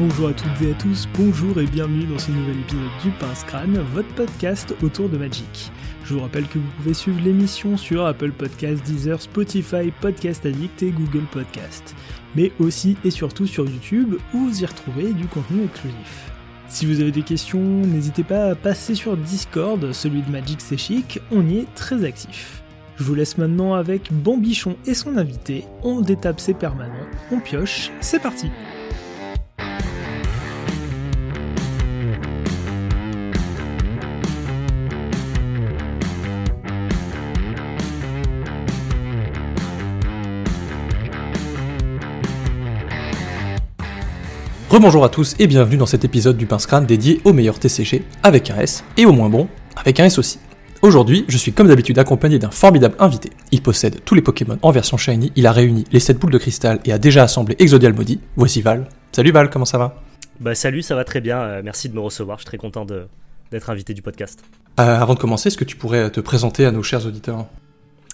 Bonjour à toutes et à tous, bonjour et bienvenue dans ce nouvel épisode du Pince Crâne, votre podcast autour de Magic. Je vous rappelle que vous pouvez suivre l'émission sur Apple Podcasts, Deezer, Spotify, Podcast Addict et Google Podcast. Mais aussi et surtout sur YouTube où vous y retrouvez du contenu exclusif. Si vous avez des questions, n'hésitez pas à passer sur Discord, celui de Magic c'est chic, on y est très actif. Je vous laisse maintenant avec Bambichon et son invité, on détape ses permanents, on pioche, c'est parti Rebonjour à tous et bienvenue dans cet épisode du Pince Crâne dédié aux meilleurs TCG avec un S et aux moins bons avec un S aussi. Aujourd'hui, je suis comme d'habitude accompagné d'un formidable invité. Il possède tous les Pokémon en version shiny, il a réuni les 7 boules de cristal et a déjà assemblé Exodial Maudit. Voici Val. Salut Val, comment ça va? Bah salut, ça va très bien, euh, merci de me recevoir, je suis très content d'être invité du podcast. Euh, Avant de commencer, est-ce que tu pourrais te présenter à nos chers auditeurs?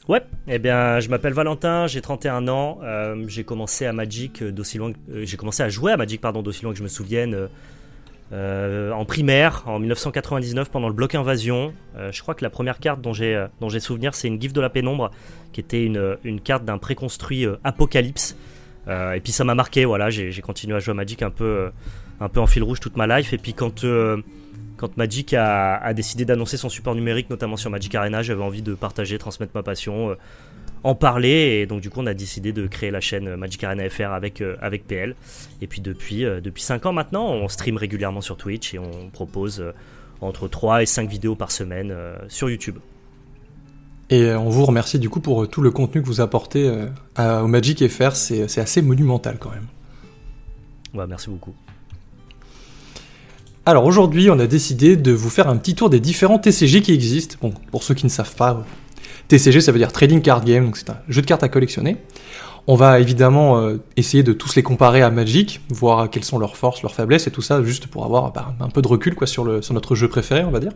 Ouais, eh bien je m'appelle Valentin, j'ai 31 ans, euh, j'ai commencé à Magic euh, d'aussi loin euh, j'ai commencé à jouer à Magic pardon d'aussi loin que je me souvienne en primaire en 1999 pendant le bloc invasion. Je crois que la première carte dont j'ai dont j'ai souvenir c'est une gif de la pénombre qui était une, une carte d'un préconstruit Apocalypse. Et puis ça m'a marqué, voilà, j'ai continué à jouer à Magic un peu un peu en fil rouge toute ma life et puis quand quand Magic a, a décidé d'annoncer son support numérique, notamment sur Magic Arena, j'avais envie de partager, transmettre ma passion, euh, en parler. Et donc, du coup, on a décidé de créer la chaîne euh, Magic Arena FR avec, euh, avec PL. Et puis, depuis, euh, depuis 5 ans maintenant, on stream régulièrement sur Twitch et on propose entre 3 et 5 vidéos par semaine sur YouTube. Et on vous remercie du coup pour tout le contenu que vous apportez à- au Magic FR, c'est c'est assez monumental quand même. Ouais, merci beaucoup. Alors aujourd'hui, on a décidé de vous faire un petit tour des différents TCG qui existent. Bon, pour ceux qui ne savent pas, TCG ça veut dire Trading Card Game, donc c'est un jeu de cartes à collectionner. On va évidemment euh, essayer de tous les comparer à Magic, voir quelles sont leurs forces, leurs faiblesses et tout ça, juste pour avoir bah, un peu de recul quoi sur, notre jeu préféré, on va dire.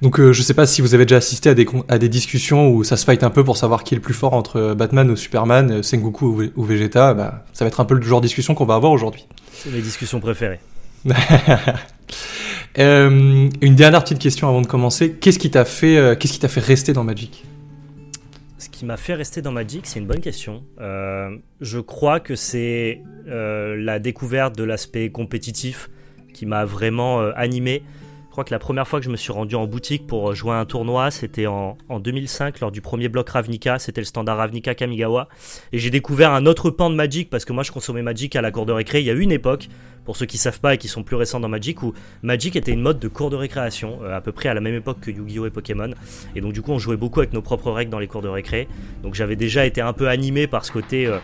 Donc euh, je sais pas si vous avez déjà assisté à des, discussions où ça se fight un peu pour savoir qui est le plus fort entre euh, Batman ou Superman, euh, Sengoku ou, ou Vegeta, bah, ça va être un peu le genre de discussion qu'on va avoir aujourd'hui. C'est mes discussions préférées. Euh, une dernière petite question avant de commencer. Qu'est-ce qui t'a fait, euh, rester dans Magic? Ce qui m'a fait rester dans Magic, c'est une bonne question. Euh, je crois que c'est la découverte de l'aspect compétitif qui m'a vraiment animé. Je crois que la première fois que je me suis rendu en boutique pour euh, jouer à un tournoi, c'était en, en 2005 lors du premier bloc Ravnica. C'était le standard Ravnica Kamigawa. Et j'ai découvert un autre pan de Magic parce que moi je consommais Magic à la cour de récré. Il y a eu une époque, pour ceux qui savent pas et qui sont plus récents dans Magic, où Magic était une mode de cours de récréation, euh, à peu près à la même époque que Yu-Gi-Oh! et Pokémon. Et donc du coup on jouait beaucoup avec nos propres règles dans les cours de récré. Donc j'avais déjà été un peu animé par ce côté euh,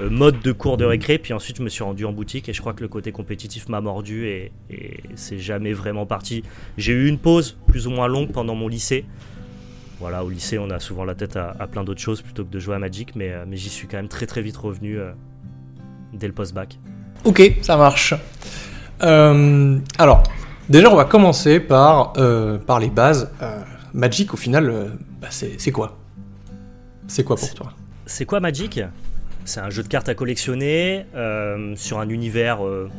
mode de cours de récré, puis ensuite je me suis rendu en boutique et je crois que le côté compétitif m'a mordu et, et c'est jamais vraiment parti. J'ai eu une pause plus ou moins longue pendant mon lycée. Voilà, au lycée on a souvent la tête à, à plein d'autres choses plutôt que de jouer à Magic, mais, euh, mais j'y suis quand même très très vite revenu euh, dès le post-bac. Ok, ça marche. Euh, alors, déjà, on va commencer par, euh, par les bases. Euh, Magic, au final, euh, bah, c'est c'est quoi? C'est quoi pour toi? C'est quoi Magic? C'est un jeu de cartes à collectionner euh, sur un univers. euh,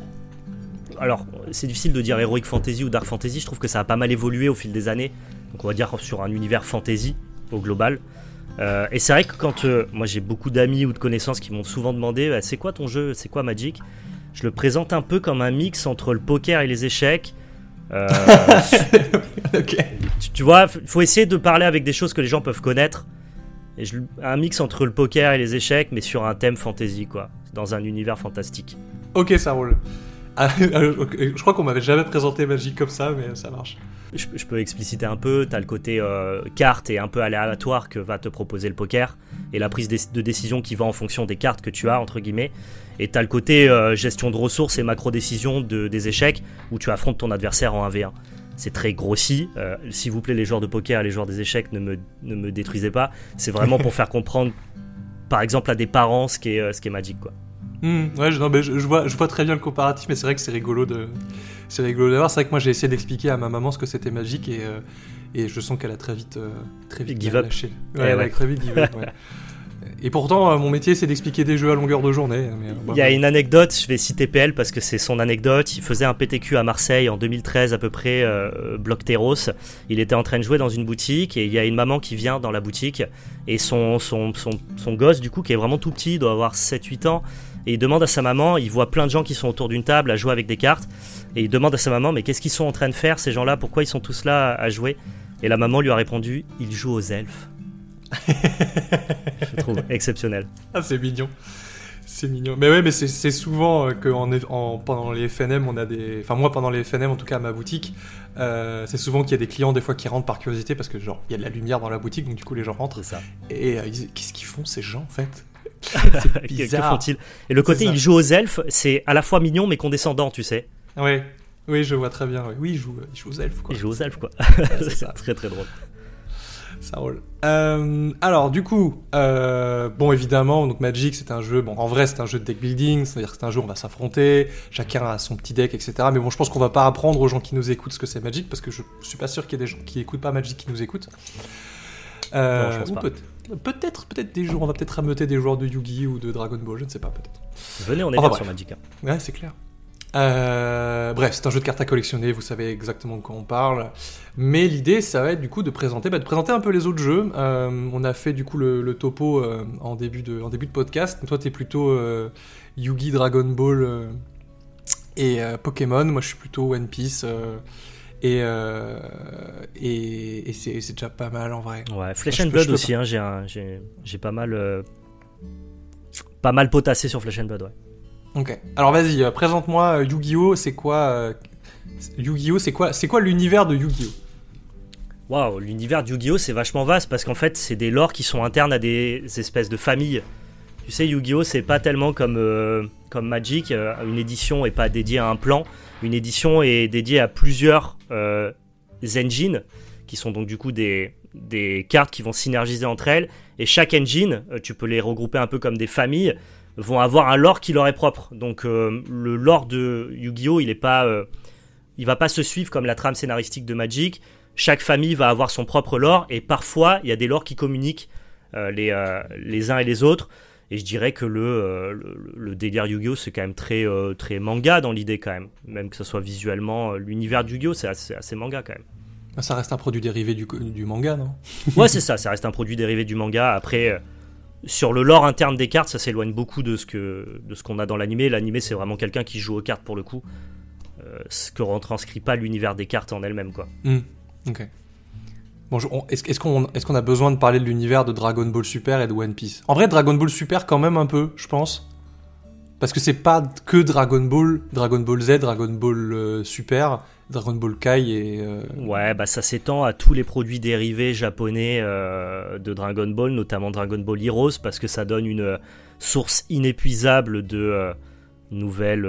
Alors, c'est difficile de dire Heroic Fantasy ou Dark Fantasy. Je trouve que ça a pas mal évolué au fil des années. Donc, on va dire sur un univers fantasy au global. Euh, et c'est vrai que quand euh, moi j'ai beaucoup d'amis ou de connaissances qui m'ont souvent demandé bah, c'est quoi ton jeu, c'est quoi Magic, je le présente un peu comme un mix entre le poker et les échecs. Euh, tu vois, il faut essayer de parler avec des choses que les gens peuvent connaître. Et je- un mix entre le poker et les échecs, mais sur un thème fantasy, quoi. Dans un univers fantastique. Ok, ça roule. Ah, ok, je crois qu'on m'avait jamais présenté Magic comme ça, mais ça marche. Je, je peux expliciter un peu. T'as le côté euh, carte et un peu aléatoire que va te proposer le poker. Et la prise de décision qui va en fonction des cartes que tu as, entre guillemets. Et t'as le côté euh, gestion de ressources et macro-décision de, des échecs, où tu affrontes ton adversaire en 1v1. C'est très grossi. Euh, S'il vous plaît, les joueurs de poker et les joueurs des échecs, ne me, ne me détruisez pas. C'est vraiment pour faire comprendre, par exemple, à des parents ce qu'est euh, ce qu'est Magic, quoi. Hmm, ouais, je, non, mais je, je vois, je vois très bien le comparatif, mais c'est vrai que c'est rigolo de, c'est rigolo d'avoir. C'est vrai que moi j'ai essayé d'expliquer à ma maman ce que c'était magique et, euh, et je sens qu'elle a très vite, euh, très vite Give up. lâché. Eh Ouais, ouais, ouais. très vite give up. ouais. Et pourtant, euh, mon métier, c'est d'expliquer des jeux à longueur de journée. mais, euh, bah, Il y a une anecdote, je vais citer PL parce que c'est son anecdote. Il faisait un PTQ à Marseille en 2013 à peu près, euh, bloc Terros. Il était en train de jouer dans une boutique et il y a une maman qui vient dans la boutique et son, son, son, son gosse, du coup, qui est vraiment tout petit, il doit avoir 7-8 ans. Et il demande à sa maman, il voit plein de gens qui sont autour d'une table à jouer avec des cartes. Et il demande à sa maman, mais qu'est-ce qu'ils sont en train de faire ces gens-là? Pourquoi ils sont tous là à jouer? Et la maman lui a répondu, ils jouent aux elfes. Je trouve exceptionnel. Ah, c'est mignon. C'est mignon. Mais ouais, mais c'est souvent euh, que en, en- pendant les FNM, on a des. Enfin, moi, pendant les FNM, en tout cas à ma boutique, euh, c'est souvent qu'il y a des clients, des fois, qui rentrent par curiosité parce que, genre, il y a de la lumière dans la boutique, donc du coup, les gens rentrent. Ça. Et euh, ils disent Qu'est-ce qu'ils font, ces gens, en fait? Que, que bizarre. font-ils? Et le côté ils jouent aux elfes, c'est à la fois mignon mais condescendant, tu sais. Ouais. Oui, je vois très bien. Oui, ils jouent, ils jouent aux elfes, quoi. Ils jouent aux elfes, quoi. c'est très très drôle. Ça roule. Euh, alors, du coup, euh, bon, évidemment, donc Magic, c'est un jeu. Bon, en vrai, c'est un jeu de deck building, c'est-à-dire que c'est un jeu où on va s'affronter, chacun a son petit deck, etc. Mais bon, je pense qu'on va pas apprendre aux gens qui nous écoutent ce que c'est Magic, parce que je suis pas sûr qu'il y ait des gens qui écoutent pas Magic qui nous écoutent. Euh, Non, Peut-être, peut-être des joueurs, on va peut-être rameuter des joueurs de Yu-Gi ou de Dragon Ball, je ne sais pas, peut-être. Venez, on est Enfin, sur Magic. hein. Ouais, c'est clair. Euh, bref, c'est un jeu de cartes à collectionner, vous savez exactement de quoi on parle. Mais l'idée, ça va être du coup de présenter, bah, de présenter un peu les autres jeux. Euh, on a fait du coup le, le topo euh, en, début de, en début de podcast. Toi, t'es plutôt Yugi, Dragon Ball et Pokémon. Moi, je suis plutôt One Piece. et et, et c'est déjà pas mal en vrai. Ouais, Flesh and Blood peux aussi, hein, j'ai pas mal. pas mal potassé sur Flesh and Blood, ouais. Ok. Alors vas-y, euh, présente-moi euh, Yu-Gi-Oh! C'est quoi euh, Yu-Gi-Oh! C'est quoi, c'est quoi l'univers de Yu-Gi-Oh! Waouh, l'univers de Yu-Gi-Oh! c'est vachement vaste parce qu'en fait, c'est des lores qui sont internes à des espèces de familles. Tu sais, Yu-Gi-Oh! c'est pas tellement comme, comme Magic, une édition est pas dédiée à un plan, une édition est dédiée à plusieurs engines qui sont donc du coup des, des cartes qui vont synergiser entre elles et chaque engine, tu peux les regrouper un peu comme des familles, vont avoir un lore qui leur est propre. Donc euh, le lore de Yu-Gi-Oh! il est pas. euh, il va pas se suivre comme la trame scénaristique de Magic. Chaque famille va avoir son propre lore et parfois il y a des lores qui communiquent euh, les, euh, les uns et les autres. Et je dirais que le, le, le délire Yu-Gi-Oh! c'est quand même très, très manga dans l'idée quand même. Même que ce soit visuellement, l'univers de Yu-Gi-Oh! c'est assez, assez manga quand même. Ah, Ça reste un produit dérivé du, du manga, non? Ouais, c'est ça, ça reste un produit dérivé du manga. Après, sur le lore interne des cartes, ça s'éloigne beaucoup de ce que de ce qu'on a dans l'animé. L'animé, c'est vraiment quelqu'un qui joue aux cartes pour le coup. Euh, ce que retranscrit pas l'univers des cartes en elle-même, quoi. Hmm, Ok. Est-ce qu'on est qu'on a besoin de parler de l'univers de Dragon Ball Super et de One Piece? En vrai, Dragon Ball Super, quand même un peu, je pense. Parce que c'est pas que Dragon Ball, Dragon Ball Z, Dragon Ball euh, Super, Dragon Ball Kai et. euh, Ouais, bah ça s'étend à tous les produits dérivés japonais euh, de Dragon Ball, notamment Dragon Ball Heroes, parce que ça donne une euh, source inépuisable de nouvelles,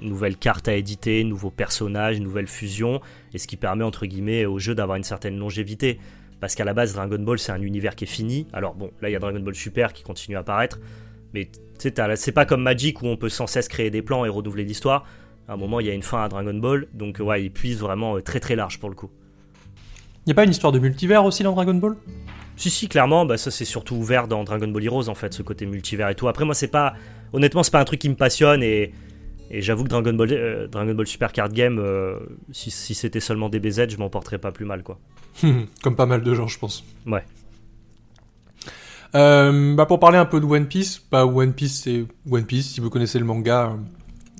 nouvelles cartes à éditer, nouveaux personnages, nouvelles fusions, et ce qui permet entre guillemets au jeu d'avoir une certaine longévité. Parce qu'à la base, Dragon Ball, c'est un univers qui est fini. Alors bon, là, il y a Dragon Ball Super qui continue à apparaître. Mais c'est pas comme Magic où on peut sans cesse créer des plans et renouveler l'histoire. À un moment, il y a une fin à Dragon Ball. Donc, ouais, il puise vraiment euh, très très large pour le coup. Y a pas une histoire de multivers aussi dans Dragon Ball? Si, si, clairement, bah, ça c'est surtout ouvert dans Dragon Ball Heroes en fait, ce côté multivers et tout. Après, moi, c'est pas. Honnêtement, c'est pas un truc qui me passionne et. Et j'avoue que Dragon Ball, euh, Dragon Ball Super Card Game, euh, si, si c'était seulement DBZ, je m'en porterais pas plus mal quoi. Comme pas mal de gens, je pense. Ouais. Euh, bah pour parler un peu de One Piece, bah One Piece c'est One Piece. Si vous connaissez le manga, euh,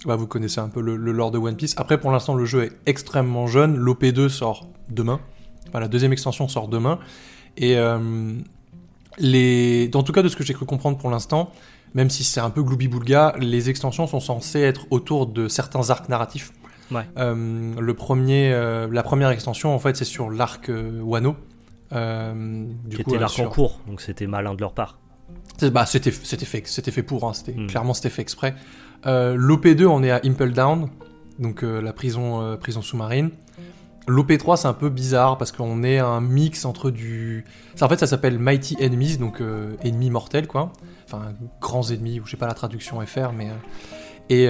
bah vous connaissez un peu le, le lore de One Piece. Après pour l'instant le jeu est extrêmement jeune. L'OP2 sort demain. Enfin, la deuxième extension sort demain. Et euh, les, en tout cas de ce que j'ai cru comprendre pour l'instant, même si c'est un peu gloubi-boulga, les extensions sont censées être autour de certains arcs narratifs. Ouais. Euh, le premier, euh, la première extension en fait c'est sur l'arc euh, Wano. Du Qui coup, était l'arc en cours, donc c'était malin de leur part. Bah, c'était, c'était fait, c'était fait pour, hein, c'était, Mm. clairement c'était fait exprès. Euh, L'OP2, on est à Impel Down, donc euh, la prison, euh, prison sous-marine. L'OP3, c'est un peu bizarre parce qu'on est un mix entre du. ça, en fait, ça s'appelle Mighty Enemies, donc ennemis mortels, quoi. Enfin, grands ennemis, ou je sais pas la traduction FR, mais. Et,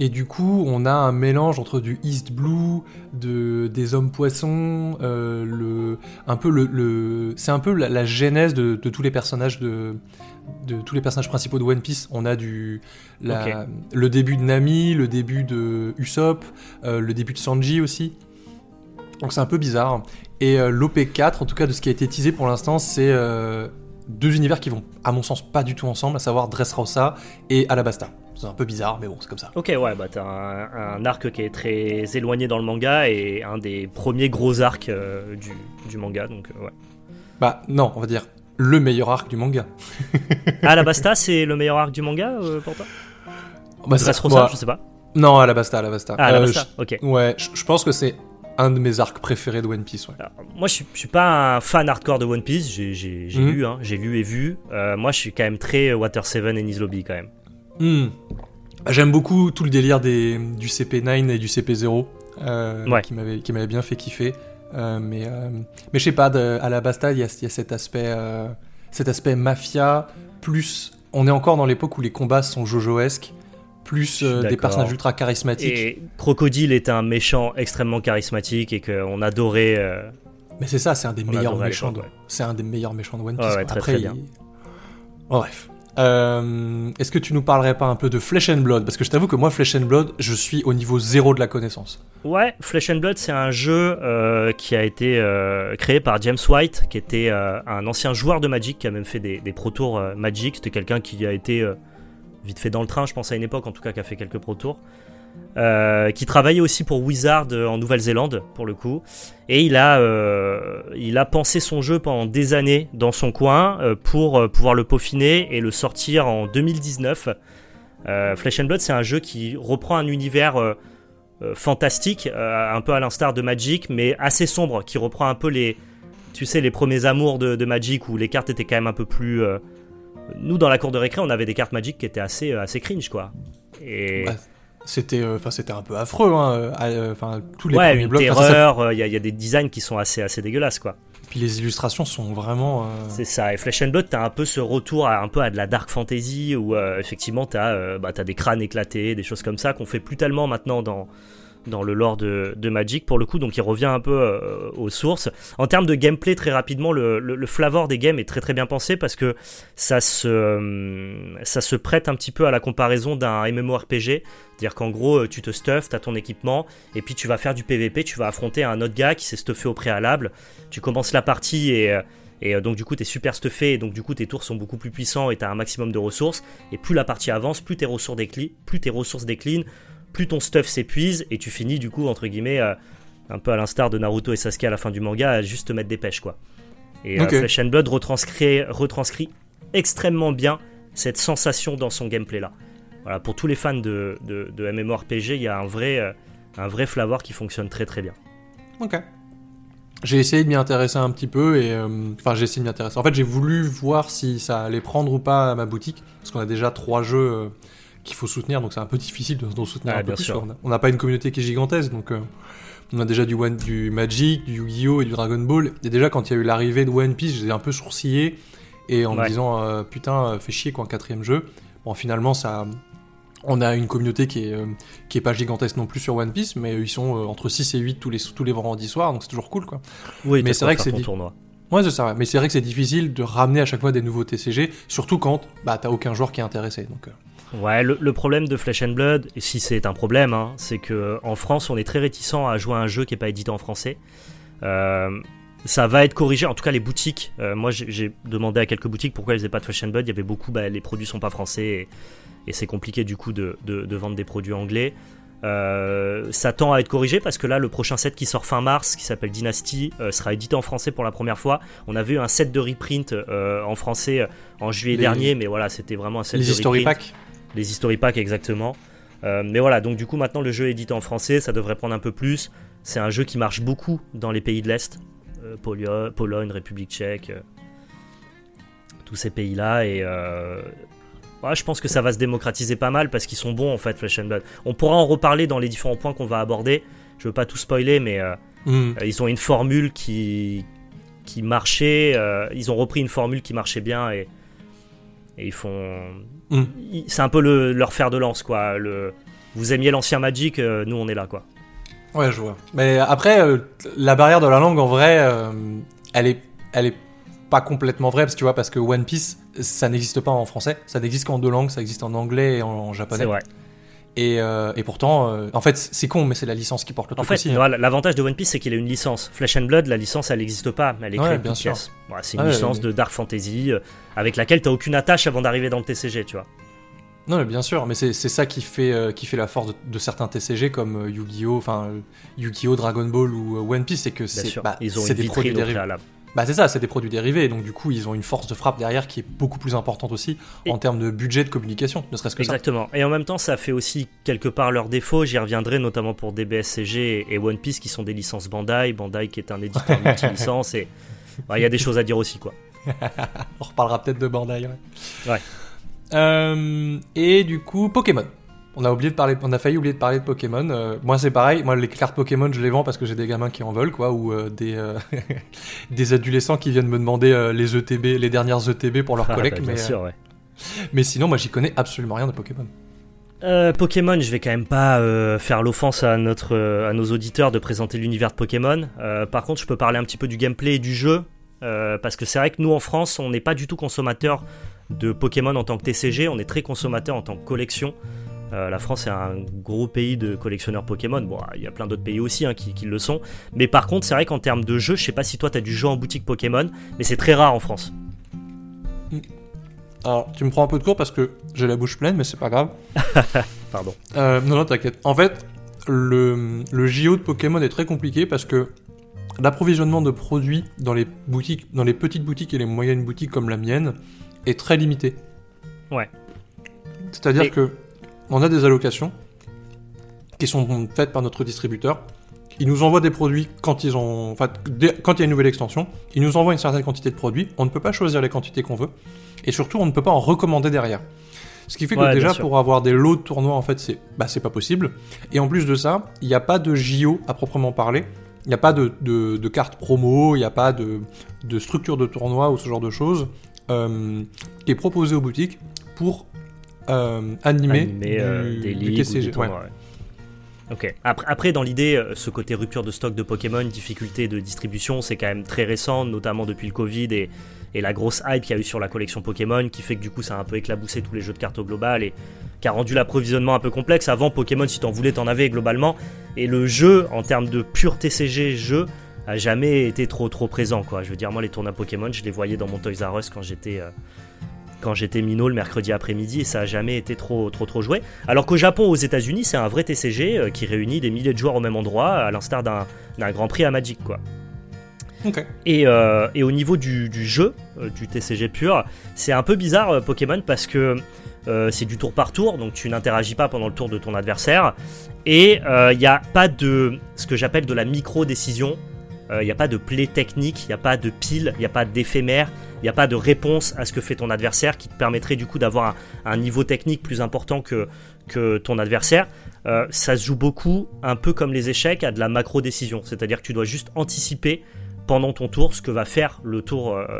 et du coup, on a un mélange entre du East Blue, de, des hommes poissons, le, un peu le, le c'est un peu la, la genèse de, de tous les personnages de, de tous les personnages principaux de One Piece. On a du la, le début de Nami, le début de Usopp, euh, le début de Sanji aussi. Donc c'est un peu bizarre. Et euh, l'OP4, en tout cas de ce qui a été teasé pour l'instant, c'est euh, deux univers qui vont, à mon sens, pas du tout ensemble, à savoir Dressrosa et Alabasta. C'est un peu bizarre, mais bon, c'est comme ça. Ok, ouais, bah t'as un, un arc qui est très éloigné dans le manga et un des premiers gros arcs euh, du, du manga, donc ouais. Bah non, on va dire le meilleur arc du manga. Alabasta, c'est le meilleur arc du manga euh, pour toi? Bah, ça- Dressrosa, moi- je sais pas. Non, Alabasta, Alabasta. Ah, Euh, Alabasta, ok. je- ouais, je pense que c'est un de mes arcs préférés de One Piece, ouais. Alors, moi, je suis, je suis pas un fan hardcore de One Piece. J'ai Mhm. lu, hein, j'ai lu et vu. Euh, moi, je suis quand même très Water 7 et Nice Lobby quand même. Hmm. J'aime beaucoup tout le délire des, du CP9 et du CP0 euh, Ouais. qui m'avait bien fait kiffer. Euh, mais euh, mais je sais pas, de, à la Basta, il y a, il y a cet aspect euh, cet aspect mafia plus. On est encore dans l'époque où les combats sont jojoesques, plus des personnages ultra charismatiques. Et Crocodile est un méchant extrêmement charismatique et qu'on adorait. Mais c'est ça, c'est un des On meilleurs méchants. Ouais. C'est un des meilleurs méchants de One Piece. ouais, très, Après, très bien. il- Bon, bref. Euh, Est-ce que tu nous parlerais pas un peu de Flesh and Blood? Parce que je t'avoue que moi, Flesh and Blood, je suis au niveau zéro de la connaissance. Ouais, Flesh and Blood, c'est un jeu euh, qui a été euh, créé par James White, qui était un ancien joueur de Magic, qui a même fait des, des Pro Tours Magic. C'était quelqu'un qui a été vite fait dans le train, je pense à une époque, en tout cas, qui a fait quelques Pro Tours. Euh, qui travaillait aussi pour Wizard en Nouvelle-Zélande, pour le coup. Et il a, euh, il a pensé son jeu pendant des années dans son coin euh, pour pouvoir le peaufiner et le sortir en 2019. Euh, Flesh and Blood, c'est un jeu qui reprend un univers fantastique, un peu à l'instar de Magic, mais assez sombre, qui reprend un peu les, tu sais, les premiers amours de, Magic où les cartes étaient quand même un peu plus. Nous, dans la cour de récré, on avait des cartes Magic qui étaient assez, assez cringe, quoi. Ouais, C'était, euh, enfin, c'était un peu affreux. hein, euh, euh, Enfin, tous les ouais, premiers blocs. ça-. Il y, a- y a des designs qui sont assez, assez dégueulasses, quoi. Puis les illustrations sont vraiment. euh, C'est ça. Et Flesh and Blood, t'as un peu ce retour à, un peu à de la dark fantasy où euh, effectivement t'as bah, t'as des crânes éclatés, des choses comme ça qu'on fait plus tellement maintenant dans dans le lore de, Magic pour le coup. Donc il revient un peu euh, aux sources. En termes de gameplay, très rapidement, le, flavor des games est très très bien pensé parce que ça se euh, ça se prête un petit peu à la comparaison d'un MMORPG. C'est-à-dire qu'en gros, euh, tu te stuffes, t'as ton équipement, et puis tu vas faire du PVP, tu vas affronter un autre gars qui s'est stuffé au préalable. Tu commences la partie et, et donc du coup t'es super stuffé, et donc du coup tes tours sont beaucoup plus puissants et t'as un maximum de ressources. Et plus la partie avance, plus tes ressources déclinent, plus tes ressources déclinent, plus ton stuff s'épuise, et tu finis du coup entre guillemets euh, un peu à l'instar de Naruto et Sasuke à la fin du manga, à juste te mettre des pêches quoi. Et euh. Flesh and Blood retranscrit, retranscrit extrêmement bien cette sensation dans son gameplay là. Voilà, pour tous les fans de, de, de MMORPG, il y a un vrai, euh, un vrai flavor qui fonctionne très très bien. Ok. J'ai essayé de m'y intéresser un petit peu et euh, enfin j'ai essayé de m'y intéresser. En fait, j'ai voulu voir si ça allait prendre ou pas à ma boutique parce qu'on a déjà trois jeux qu'il faut soutenir, donc c'est un peu difficile de- d'en soutenir un peu bien plus. sûr. quoi. On n'a pas une communauté qui est gigantesque, donc euh, on a déjà du One, du Magic, du Yu-Gi-Oh et du Dragon Ball. Et déjà quand il y a eu l'arrivée de One Piece, j'ai un peu sourcillé et en me disant euh, putain, euh, fait chier quoi, un quatrième jeu. Bon, finalement ça. On a une communauté qui est, euh, qui est pas gigantesque non plus sur One Piece, mais ils sont euh, entre 6 et 8 tous les, tous les vendredis soirs, donc c'est toujours cool quoi. Oui, Mais c'est vrai que c'est tournoi. Ouais, c'est ça, mais c'est vrai que c'est difficile de ramener à chaque fois des nouveaux TCG, surtout quand bah, t'as aucun joueur qui est intéressé. Donc, euh, Ouais, le, le problème de Flesh and Blood, si c'est un problème, hein, c'est que en France, on est très réticent à jouer à un jeu qui n'est pas édité en français. Euh, ça va être corrigé, en tout cas les boutiques. euh, moi, j'ai demandé à quelques boutiques pourquoi elles faisaient pas de Flesh and Blood. Il y avait beaucoup, bah, les produits sont pas français et, et c'est compliqué du coup de, de- de vendre des produits anglais. Euh, ça tend à être corrigé parce que là, le prochain set qui sort fin mars, qui s'appelle Dynasty, euh, sera édité en français pour la première fois. On avait eu un set de reprint euh, en français euh, en juillet Les- dernier, mais voilà, c'était vraiment un set les de reprint. packs. Les history packs, exactement. Euh, mais voilà, donc du coup, maintenant le jeu est édité en français, ça devrait prendre un peu plus. C'est un jeu qui marche beaucoup dans les pays de l'Est, euh, Pologne, République tchèque, euh, tous ces pays-là. Et ouais, je pense que ça va se démocratiser pas mal parce qu'ils sont bons en fait, Flesh and Blood. On pourra en reparler dans les différents points qu'on va aborder. Je veux pas tout spoiler, mais Hmm. ils ont une formule qui, qui marchait. ils ont repris une formule qui marchait bien et, Et ils font. Mm. C'est un peu le, leur fer de lance, quoi. Le... Vous aimiez l'ancien Magic, euh, nous on est là, quoi. Ouais, je vois. Mais après, euh, la barrière de la langue, en vrai, euh, elle est, elle est pas complètement vraie, parce que tu vois, parce que One Piece, ça n'existe pas en français, ça n'existe qu'en deux langues, ça existe en anglais et en, en japonais. C'est vrai. Et, euh, et pourtant, euh, en fait, c'est con, mais c'est la licence qui porte le En truc fait, aussi. hein. l'avantage de One Piece, c'est qu'il a une licence. Flesh and Blood, la licence, elle n'existe pas. Elle est Ouais, créée bien sûr. pièces. Voilà, c'est une Ouais, licence mais- de Dark Fantasy euh, avec laquelle tu aucune attache avant d'arriver dans le TCG, tu vois. Non, mais bien sûr, mais c'est ça qui fait, qui fait la force de, de certains TCG comme Yu-Gi-Oh, enfin Yu-Gi-Oh, Dragon Ball ou One Piece, c'est que Bien c'est bah, des produits dérivés. Bah c'est ça, c'est des produits dérivés, donc du coup ils ont une force de frappe derrière qui est beaucoup plus importante aussi Et- en termes de budget de communication, ne serait-ce que ça. Exactement. Et en même temps, ça fait aussi quelque part leurs défauts. J'y reviendrai notamment pour DBSCG et One Piece qui sont des licences Bandai. Bandai qui est un éditeur multi-licence. Et il y a des choses à dire aussi, quoi. On reparlera peut-être de Bandai. Ouais. Ouais. Euh, et du coup, Pokémon. On a oublié de parler, on a failli oublier de parler de Pokémon. Euh, moi, c'est pareil. Moi, les cartes Pokémon, je les vends parce que j'ai des gamins qui en veulent, quoi, ou euh, des euh, des adolescents qui viennent me demander les ETB, les dernières ETB pour leur Ah, collecte. bah, bien mais, sûr, ouais. mais sinon, moi, j'y connais absolument rien de Pokémon. Euh, Pokémon, je vais quand même pas euh, faire l'offense à notre, euh, à nos auditeurs de présenter l'univers de Pokémon. Par contre, je peux parler un petit peu du gameplay et du jeu, parce que c'est vrai que nous en France, on n'est pas du tout consommateur de Pokémon en tant que TCG, on est très consommateur en tant que collection. Euh, la France est un gros pays de collectionneurs Pokémon. Bon, il y a plein d'autres pays aussi hein, qui, qui le sont. Mais par contre, c'est vrai qu'en termes de jeu, je sais pas si toi tu as du jeu en boutique Pokémon, mais c'est très rare en France. Alors, tu me prends un peu de cours parce que j'ai la bouche pleine, mais c'est pas grave. Pardon. Euh, non, non, t'inquiète. En fait, le, le JO de Pokémon est très compliqué parce que l'approvisionnement de produits dans les boutiques, dans les petites boutiques et les moyennes boutiques comme la mienne, est très limité. Ouais. C'est-à-dire que on a des allocations qui sont faites par notre distributeur. Ils nous envoient des produits quand ils ont, enfin, dès- quand il y a une nouvelle extension. Ils nous envoient une certaine quantité de produits. On ne peut pas choisir les quantités qu'on veut, et surtout, on ne peut pas en recommander derrière. Ce qui fait que Ouais, déjà pour avoir des lots de tournois, en fait, c'est, bah, c'est pas possible. Et en plus de ça, il n'y a pas de JO à proprement parler. Il n'y a pas de, de, de carte promo, il n'y a pas de, de structure de tournoi ou ce genre de choses euh, qui est proposé aux boutiques pour euh, animer euh, du, des du ligues ou TCG. des ouais. Ok. Après, après, dans l'idée, euh, ce côté rupture de stock de Pokémon, difficulté de distribution, c'est quand même très récent, notamment depuis le Covid et, et la grosse hype qu'il y a eu sur la collection Pokémon, qui fait que du coup, ça a un peu éclaboussé tous les jeux de cartes au global et qui a rendu l'approvisionnement un peu complexe. Avant, Pokémon, si t'en voulais, t'en avais globalement. Et le jeu, en termes de pur TCG jeu, a jamais été trop trop présent quoi. Je veux dire moi les tournois Pokémon, je les voyais dans mon Toys R Us quand j'étais euh, quand j'étais minot le mercredi après-midi et ça a jamais été trop trop trop joué. Alors qu'au Japon, aux États-Unis, c'est un vrai TCG euh, qui réunit des milliers de joueurs au même endroit, à l'instar d'un d'un Grand Prix à Magic quoi. Et, euh, et au niveau du, du jeu, euh, du TCG pur, c'est un peu bizarre euh, Pokémon parce que c'est du tour par tour, donc tu n'interagis pas pendant le tour de ton adversaire. Et il n'y a pas de ce que j'appelle de la micro-décision. Il n'y a pas de play technique, il n'y a pas de pile, il n'y a pas d'éphémère, il n'y a pas de réponse à ce que fait ton adversaire qui te permettrait du coup d'avoir un, niveau technique plus important que, ton adversaire. Euh, ça se joue beaucoup, un peu comme les échecs, à de la macro-décision. C'est-à-dire que tu dois juste anticiper pendant ton tour ce que va faire euh,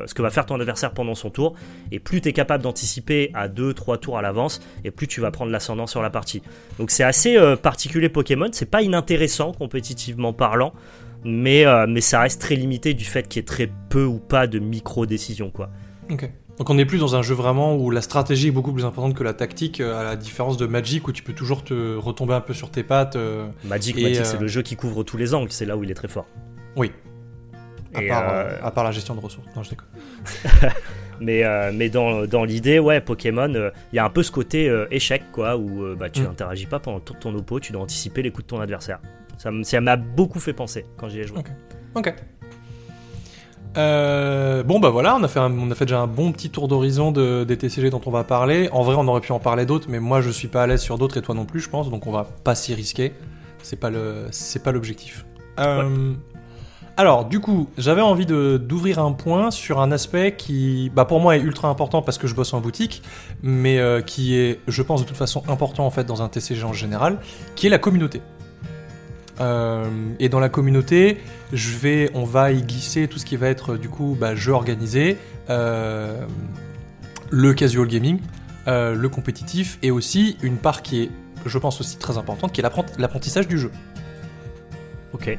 ce que va faire ton adversaire pendant son tour et plus tu es capable d'anticiper à 2 3 tours à l'avance et plus tu vas prendre l'ascendant sur la partie. Donc c'est assez euh, particulier Pokémon, c'est pas inintéressant compétitivement parlant, mais euh, mais ça reste très limité du fait qu'il y ait très peu ou pas de micro décisions quoi. Ok. Donc on est plus dans un jeu vraiment où la stratégie est beaucoup plus importante que la tactique, euh, à la différence de Magic où tu peux toujours te retomber un peu sur tes pattes. euh, Magic, Magic euh, c'est le jeu qui couvre tous les angles, c'est là où il est très fort. Oui. À, Et, part, euh, à part la gestion de ressources. Non, je déconne. Mais, mais dans, dans l'idée, ouais, Pokémon, il y a un peu ce côté échec, quoi, où bah, tu Mm. n'interagis pas pendant de ton oppo, tu dois anticiper les coups de ton adversaire. Ça m'a beaucoup fait penser quand j'y ai joué. Ok. Ok. Euh, bon bah voilà, on a fait, un- on a fait déjà un bon petit tour d'horizon de, des TCG dont on va parler. En vrai, on aurait pu en parler d'autres, mais moi je suis pas à l'aise sur d'autres et toi non plus, je pense, donc on va pas s'y risquer. C'est pas le, c'est pas l'objectif. Euh, Alors, du coup, j'avais envie d'ouvrir un point sur un aspect qui, bah pour moi, est ultra important parce que je bosse en boutique, mais euh, qui est, je pense, de toute façon important en fait dans un TCG en général, qui est la communauté. Euh, et dans la communauté, je vais, on va y glisser tout ce qui va être du coup bah, jeu organisé, euh, le casual gaming, euh, le compétitif, et aussi une part qui est, je pense aussi très importante, qui est l'apprent- l'apprentissage du jeu. Ok.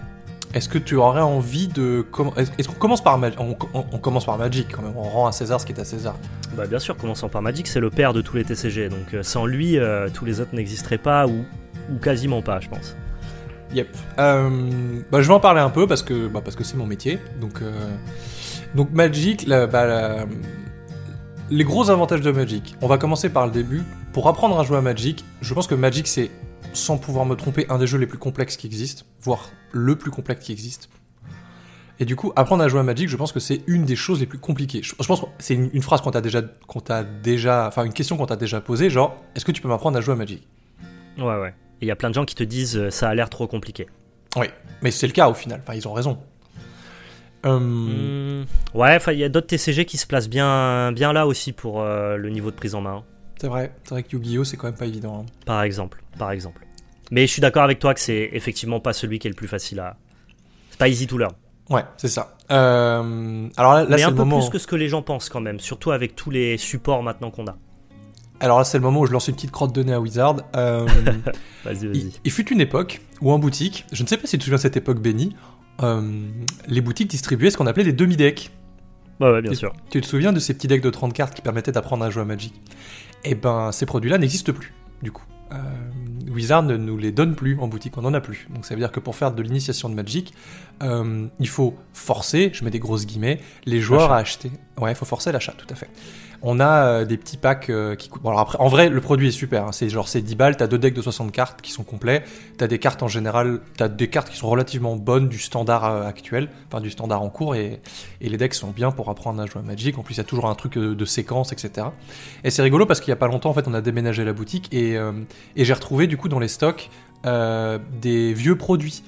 Est-ce que tu aurais envie de... Est-ce qu'on commence par Magic on, on- on commence par Magic quand même, on rend à César ce qui est à César. Bah bien sûr, commençant par Magic, c'est le père de tous les TCG, donc sans lui, tous les autres n'existeraient pas ou, ou quasiment pas, je pense. Yep. Euh, bah, je vais en parler un peu parce que bah, parce que c'est mon métier. Donc euh, donc Magic, bah, les gros avantages de Magic. On va commencer par le début. Pour apprendre à jouer à Magic, je pense que Magic c'est sans pouvoir me tromper un des jeux les plus complexes qui existent, voire le plus complexe qui existe. Et du coup, apprendre à jouer à Magic, je pense que c'est une des choses les plus compliquées. Je, pense que c'est une, phrase qu'on t'a déjà, qu'on déjà, enfin une question qu'on t'a déjà posée, genre, est-ce que tu peux m'apprendre à jouer à Magic? Ouais, ouais. Et il y a plein de gens qui te disent euh, ça a l'air trop compliqué. Oui, mais c'est le cas au final. Enfin, ils ont raison. Euh, Hmm, Ouais, il y a d'autres TCG qui se placent bien, bien là aussi pour euh, le niveau de prise en main, C'est vrai, c'est vrai que Yu-Gi-Oh c'est quand même pas évident. hein. par exemple, par exemple. Mais je suis d'accord avec toi que c'est effectivement pas celui qui est le plus facile à. C'est pas easy to learn. Ouais, c'est ça. Euh, alors là, là, Mais c'est un le peu moment. plus que ce que les gens pensent quand même, surtout avec tous les supports maintenant qu'on a. Alors là, c'est le moment où je lance une petite crotte de nez à Wizard. Euh, Vas-y, il, vas-y. il fut une époque où en boutique, je ne sais pas si tu te souviens de cette époque bénie, euh, les boutiques distribuaient ce qu'on appelait des demi-decks. Ouais, ouais, bien sûr. Tu te souviens de ces petits decks de 30 cartes qui permettaient d'apprendre à jouer à Magic? Eh ben, ces produits-là n'existent plus, du coup. Euh, Wizard ne nous les donne plus en boutique, on n'en a plus. Donc ça veut dire que pour faire de l'initiation de Magic, il faut forcer, je mets des grosses guillemets, les joueurs à acheter. Ouais, il faut forcer l'achat, tout à fait. On a euh, des petits packs euh, qui coûtent. En vrai, le produit est super. hein. C'est genre, c'est 10 balles, t'as deux decks de 60 cartes qui sont complets. T'as des cartes en général, t'as des cartes qui sont relativement bonnes du standard euh, actuel, enfin du standard en cours, et, les decks sont bien pour apprendre à jouer à Magic. En plus, il y a toujours un truc de séquence, etc. Et c'est rigolo parce qu'il y a pas longtemps, en fait, on a déménagé la boutique et, j'ai retrouvé du coup dans les stocks des vieux produits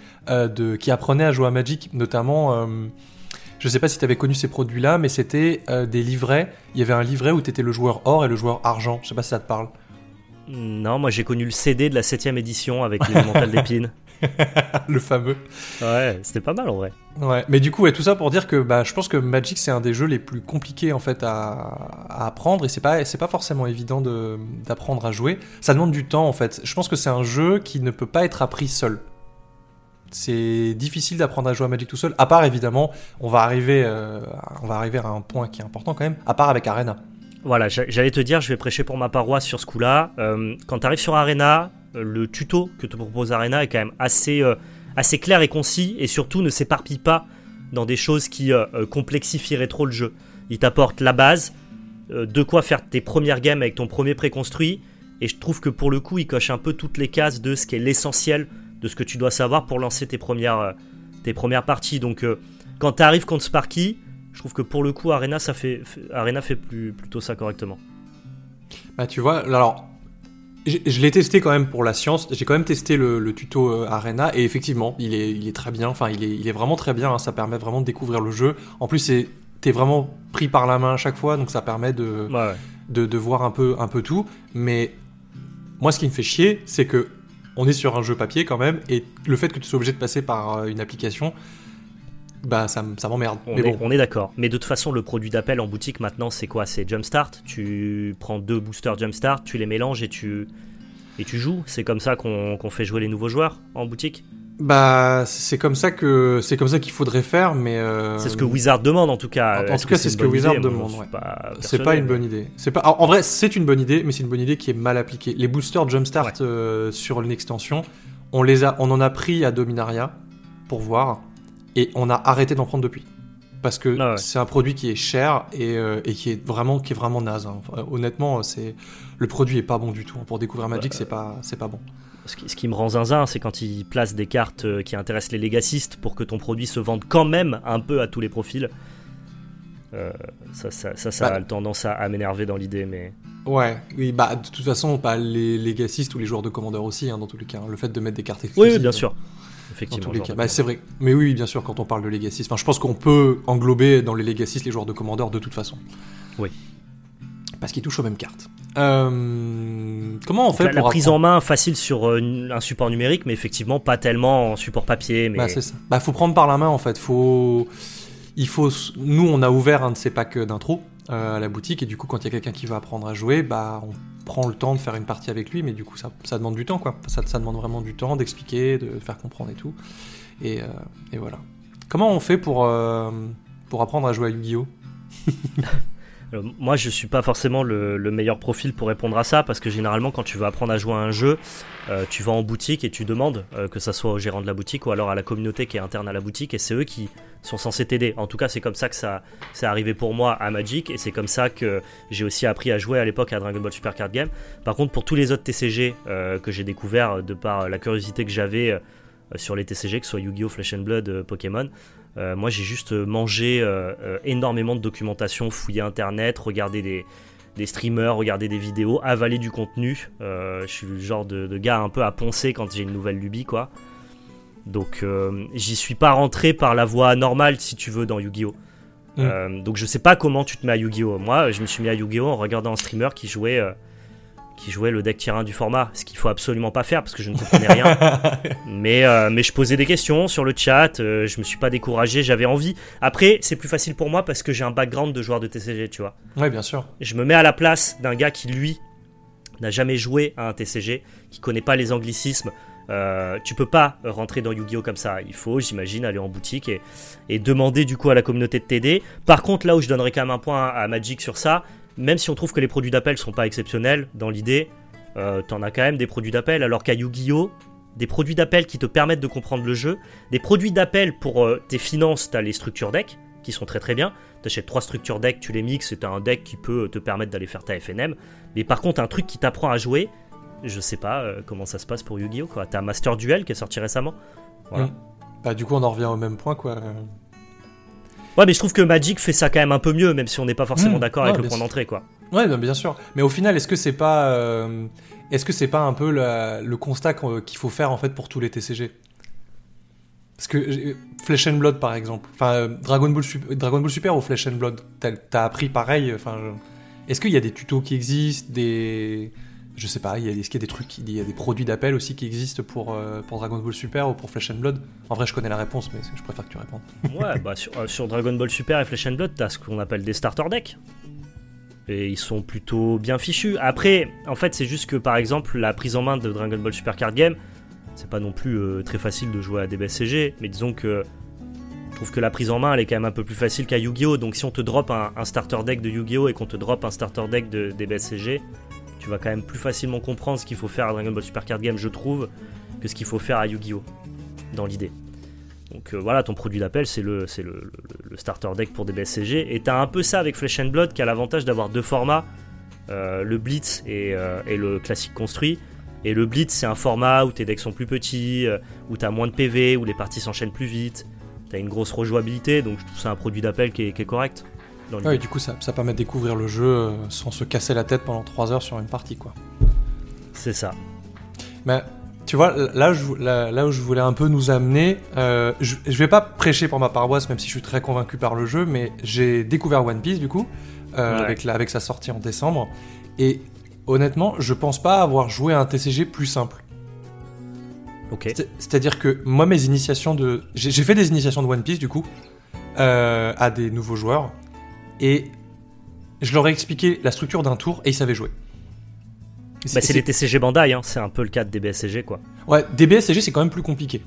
qui apprenaient à jouer à Magic, notamment. Je sais pas si tu avais connu ces produits-là, mais c'était euh, des livrets. Il y avait un livret où tu étais le joueur or et le joueur argent. Je sais pas si ça te parle. Non, moi j'ai connu le CD de la 7 édition avec l'élémental d'épines. le fameux. Ouais, c'était pas mal en vrai. Ouais, mais du coup, ouais, tout ça pour dire que bah, je pense que Magic c'est un des jeux les plus compliqués en fait à, à apprendre et c'est pas c'est pas forcément évident de- d'apprendre à jouer. Ça demande du temps en fait. Je pense que c'est un jeu qui ne peut pas être appris seul. C'est difficile d'apprendre à jouer à Magic tout seul. À part évidemment, on va arriver euh, on va arriver à un point qui est important quand même. À part avec Arena. Voilà, j'a- j'allais te dire, je vais prêcher pour ma paroisse sur ce coup-là. Euh, quand tu arrives sur Arena, euh, le tuto que te propose Arena est quand même assez, assez clair et concis et surtout ne s'éparpille pas dans des choses qui complexifieraient trop le jeu. Il t'apporte la base, de quoi faire tes premières games avec ton premier préconstruit et je trouve que pour le coup, il coche un peu toutes les cases de ce qui est l'essentiel de ce que tu dois savoir pour lancer tes premières, euh, tes premières parties. Donc euh, quand tu arrives contre Sparky, je trouve que pour le coup, Arena, ça fait, fait- Arena fait plus, plutôt ça correctement. Bah tu vois, alors je, je l'ai testé quand même pour la science. J'ai quand même testé le, le tuto euh, Arena et effectivement, il est, il est très bien. Enfin, il est, il est vraiment très bien. hein. Ça permet vraiment de découvrir le jeu. En plus, c'est t'es vraiment pris par la main à chaque fois, donc ça permet de, Ouais, ouais. de, de voir un peu, un peu tout. Mais moi, ce qui me fait chier, c'est que on est sur un jeu papier quand même, et le fait que tu sois obligé de passer par euh, une application, bah ça, m'emmerde. On, Mais est, bon, on est d'accord. Mais de toute façon, le produit d'appel en boutique maintenant, c'est quoi? C'est Jumpstart. Tu prends deux boosters Jumpstart, tu les mélanges et tu, et tu joues. C'est comme ça qu'on qu'on fait jouer les nouveaux joueurs en boutique. Bah c'est comme ça que c'est comme ça qu'il faudrait faire, mais euh, C'est ce que Wizard demande en tout cas. en- tout cas, c'est ce que Wizard idée demande, ouais. C'est pas une bonne idée. C'est pas. En en vrai, c'est une bonne idée, mais c'est une bonne idée qui est mal appliquée. Les boosters Jumpstart Ouais. euh, sur une extension, on les a, on en a pris à Dominaria pour voir, et on a arrêté d'en prendre depuis. Parce que Ah ouais. c'est un produit qui est cher et, euh, et qui est vraiment, qui est vraiment naze. hein. Enfin, honnêtement, c'est le produit est pas bon du tout. Pour découvrir Magic, c'est pas, c'est pas bon. Ce qui, ce qui me rend zinzin, c'est quand ils placent des cartes euh, qui intéressent les légacistes pour que ton produit se vende quand même un peu à tous les profils. Euh, ça, ça, ça, ça Bah. a tendance à, à m'énerver dans l'idée, mais Ouais, oui, bah de toute façon, pas les légacistes ou les joueurs de commandeur aussi, hein, dans tous les cas. Le fait de mettre des cartes exclusives. oui, bien sûr. Dans Effectivement. tous les genre cas. de- Bah, c'est vrai. Mais oui, bien sûr, quand on parle de Legacy. Enfin, je pense qu'on peut englober dans les Legacy les joueurs de Commander de toute façon. Oui. Parce qu'ils touchent aux mêmes cartes. Euh, Comment on fait la, la pour prise apprendre- en main facile sur euh, un support numérique, mais effectivement pas tellement en support papier. Mais Bah, c'est ça. Bah, faut prendre par la main en fait. Faut. Il faut. Nous, on a ouvert un de ces packs d'intro euh, à la boutique et du coup quand il y a quelqu'un qui veut apprendre à jouer, bah on prend le temps de faire une partie avec lui, mais du coup ça, ça demande du temps quoi. Ça, ça demande vraiment du temps d'expliquer, de faire comprendre et tout. Et, euh, et voilà. Comment on fait pour, euh, pour apprendre à jouer à Yu-Gi-Oh? Euh, moi, je suis pas forcément le, le meilleur profil pour répondre à ça parce que généralement, quand tu veux apprendre à jouer à un jeu, euh, tu vas en boutique et tu demandes euh, que ça soit au gérant de la boutique ou alors à la communauté qui est interne à la boutique et c'est eux qui sont censés t'aider. En tout cas, c'est comme ça que ça c'est arrivé pour moi à Magic et c'est comme ça que j'ai aussi appris à jouer à l'époque à Dragon Ball Super Card Game. Par contre, pour tous les autres TCG que j'ai découvert de par la curiosité que j'avais sur les TCG, que ce soit Yu-Gi-Oh, Flesh and Blood, Pokémon, euh, moi, j'ai juste mangé euh, euh, énormément de documentation, fouillé internet, regardé des, des streamers, regardé des vidéos, avalé du contenu. Je suis le genre de, de gars un peu à poncer quand j'ai une nouvelle lubie, quoi. Donc, j'y suis pas rentré par la voie normale, si tu veux, dans Yu-Gi-Oh! Mm. Donc, je sais pas comment tu te mets à Yu-Gi-Oh! Moi, je me suis mis à Yu-Gi-Oh! en regardant un streamer qui jouait. Qui jouait le deck 1 du format, ce qu'il faut absolument pas faire parce que je ne comprenais rien. Mais, euh, mais je posais des questions sur le chat, euh, je me suis pas découragé, j'avais envie. Après, c'est plus facile pour moi parce que j'ai un background de joueur de TCG, tu vois. Ouais, bien sûr. Je me mets à la place d'un gars qui, lui, n'a jamais joué à un TCG, qui connaît pas les anglicismes. Euh, tu peux pas rentrer dans Yu-Gi-Oh comme ça. Il faut, j'imagine, aller en boutique et, et demander du coup à la communauté de t'aider. Par contre, là où je donnerais quand même un point à Magic sur ça, même si on trouve que les produits d'appel sont pas exceptionnels, dans l'idée, euh, t'en as quand même des produits d'appel, alors qu'à Yu-Gi-Oh, des produits d'appel qui te permettent de comprendre le jeu, des produits d'appel pour euh, tes finances, t'as les structures deck, qui sont très très bien. T'achètes trois structures deck, tu les mixes, et t'as un deck qui peut te permettre d'aller faire ta FNM. Mais par contre, un truc qui t'apprend à jouer, je sais pas euh, comment ça se passe pour Yu-Gi-Oh! T'as Master Duel qui est sorti récemment. Mm. Bah, du coup, on en revient au même point, quoi. Ouais, mais je trouve que Magic fait ça quand même un peu mieux, même si on n'est pas forcément Mm. d'accord Ouais, avec le point d'entrée, quoi. Ouais, bien sûr. Mais au final, est-ce que c'est pas, euh, est-ce que c'est pas un peu la- le constat qu'il faut faire en fait pour tous les TCG Parce que j'ai- Flesh and Blood, par exemple, enfin euh, Dragon Ball, Sup- Dragon Ball Super ou Flesh and Blood, t'as appris pareil. Enfin, je- est-ce qu'il y a des tutos qui existent, des, je sais pas, il y a, est-ce y a des trucs, il y a des produits d'appel aussi qui existent pour euh, Dragon Ball Super ou pour Flesh and Blood? En vrai, je connais la réponse, mais je préfère que tu répondes. Ouais, bah sur, euh, sur Dragon Ball Super et Flesh and Blood, t'as ce qu'on appelle des starter decks. Et ils sont plutôt bien fichus. Après, en fait, c'est juste que par exemple, la prise en main de Dragon Ball Super Card Game, c'est pas non plus euh, très facile de jouer à DBSCG, mais disons que je trouve que la prise en main elle est quand même un peu plus facile qu'à Yu-Gi-Oh! Donc si on te drop un, un starter deck de Yu-Gi-Oh! et qu'on te drop un starter deck de DBSCG, tu vas quand même plus facilement comprendre ce qu'il faut faire à Dragon Ball Super Card Game, je trouve, que ce qu'il faut faire à Yu-Gi-Oh! dans l'idée. Donc euh, voilà, ton produit d'appel, c'est le, le, starter deck pour des BSCG. Et t'as un peu ça avec Flesh and Blood qui a l'avantage d'avoir deux formats, euh, le Blitz et, euh, le classique construit. Et le Blitz, c'est un format où tes decks sont plus petits, où t'as moins de PV, où les parties s'enchaînent plus vite. T'as une grosse rejouabilité, donc je trouve ça un produit d'appel qui est correct. Dans. Ouais, et du coup, ça, ça permet de découvrir le jeu euh, sans se casser la tête pendant 3 heures sur une partie, quoi. C'est ça. Mais tu vois, là, je, là, là où je voulais un peu nous amener, euh, je, je vais pas prêcher pour ma paroisse, même si je suis très convaincu par le jeu, mais j'ai découvert One Piece du coup, euh, Ouais. avec, la, avec sa sortie en décembre, et honnêtement, je pense pas avoir joué à un TCG plus simple. Ok. C'est- C'est-à-dire que moi, mes initiations de. J'ai j'ai fait des initiations de One Piece du coup, euh, à des nouveaux joueurs, et je leur ai expliqué la structure d'un tour et ils savaient jouer. Bah, c'est les TCG Bandai, hein. c'est un peu le cas de DBSCG quoi. Ouais, DBSCG c'est quand même plus compliqué.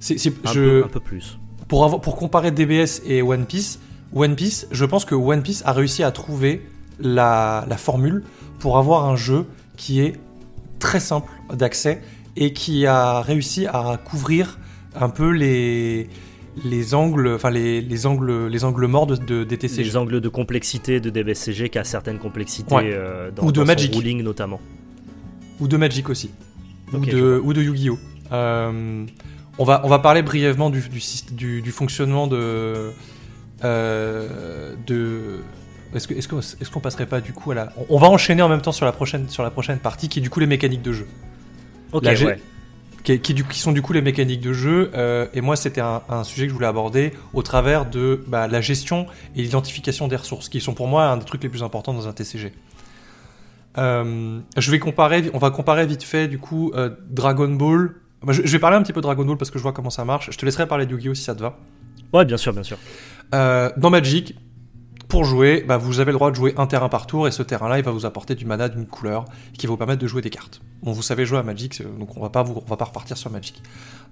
C'est, Un, je, peu, un peu plus. pour, avoir, pour comparer DBS et One Piece, One Piece, je pense que One Piece a réussi à trouver la, la formule pour avoir un jeu qui est très simple d'accès et qui a réussi à couvrir un peu les, les angles, enfin les, les angles, les angles morts de, de- des TCG. Les angles de complexité de DBSCG qui a certaines complexités Ouais. euh, dans, Ou de dans son Magic. ruling notamment. Ou de Magic aussi. Ou, de, ou de Yu-Gi-Oh! Euh, on, va, on va parler brièvement du, du, syst- du- du fonctionnement de. euh, de est-ce que- est-ce qu'on est qu'on passerait pas du coup à la. On, on va enchaîner en même temps sur la prochaine, sur la prochaine partie qui est du coup les mécaniques de jeu. Ok, La ouais. Qui, qui, du- qui sont du coup les mécaniques de jeu. euh, et moi, c'était un, un sujet que je voulais aborder au travers de bah, la gestion et l'identification des ressources, qui sont pour moi un des trucs les plus importants dans un TCG. Euh, je vais comparer, on va comparer vite fait du coup euh, Dragon Ball. Moi, je, je vais parler un petit peu de Dragon Ball parce que je vois comment ça marche. Je te laisserai parler de Yu-Gi-Oh si ça te va. Ouais, bien sûr, bien sûr. Dans Magic, pour jouer, bah, vous avez le droit de jouer un terrain par tour et ce terrain-là, il va vous apporter du mana d'une couleur qui va vous permettre de jouer des cartes. Bon, vous savez jouer à Magic, donc on va pas vous, on va pas repartir sur Magic.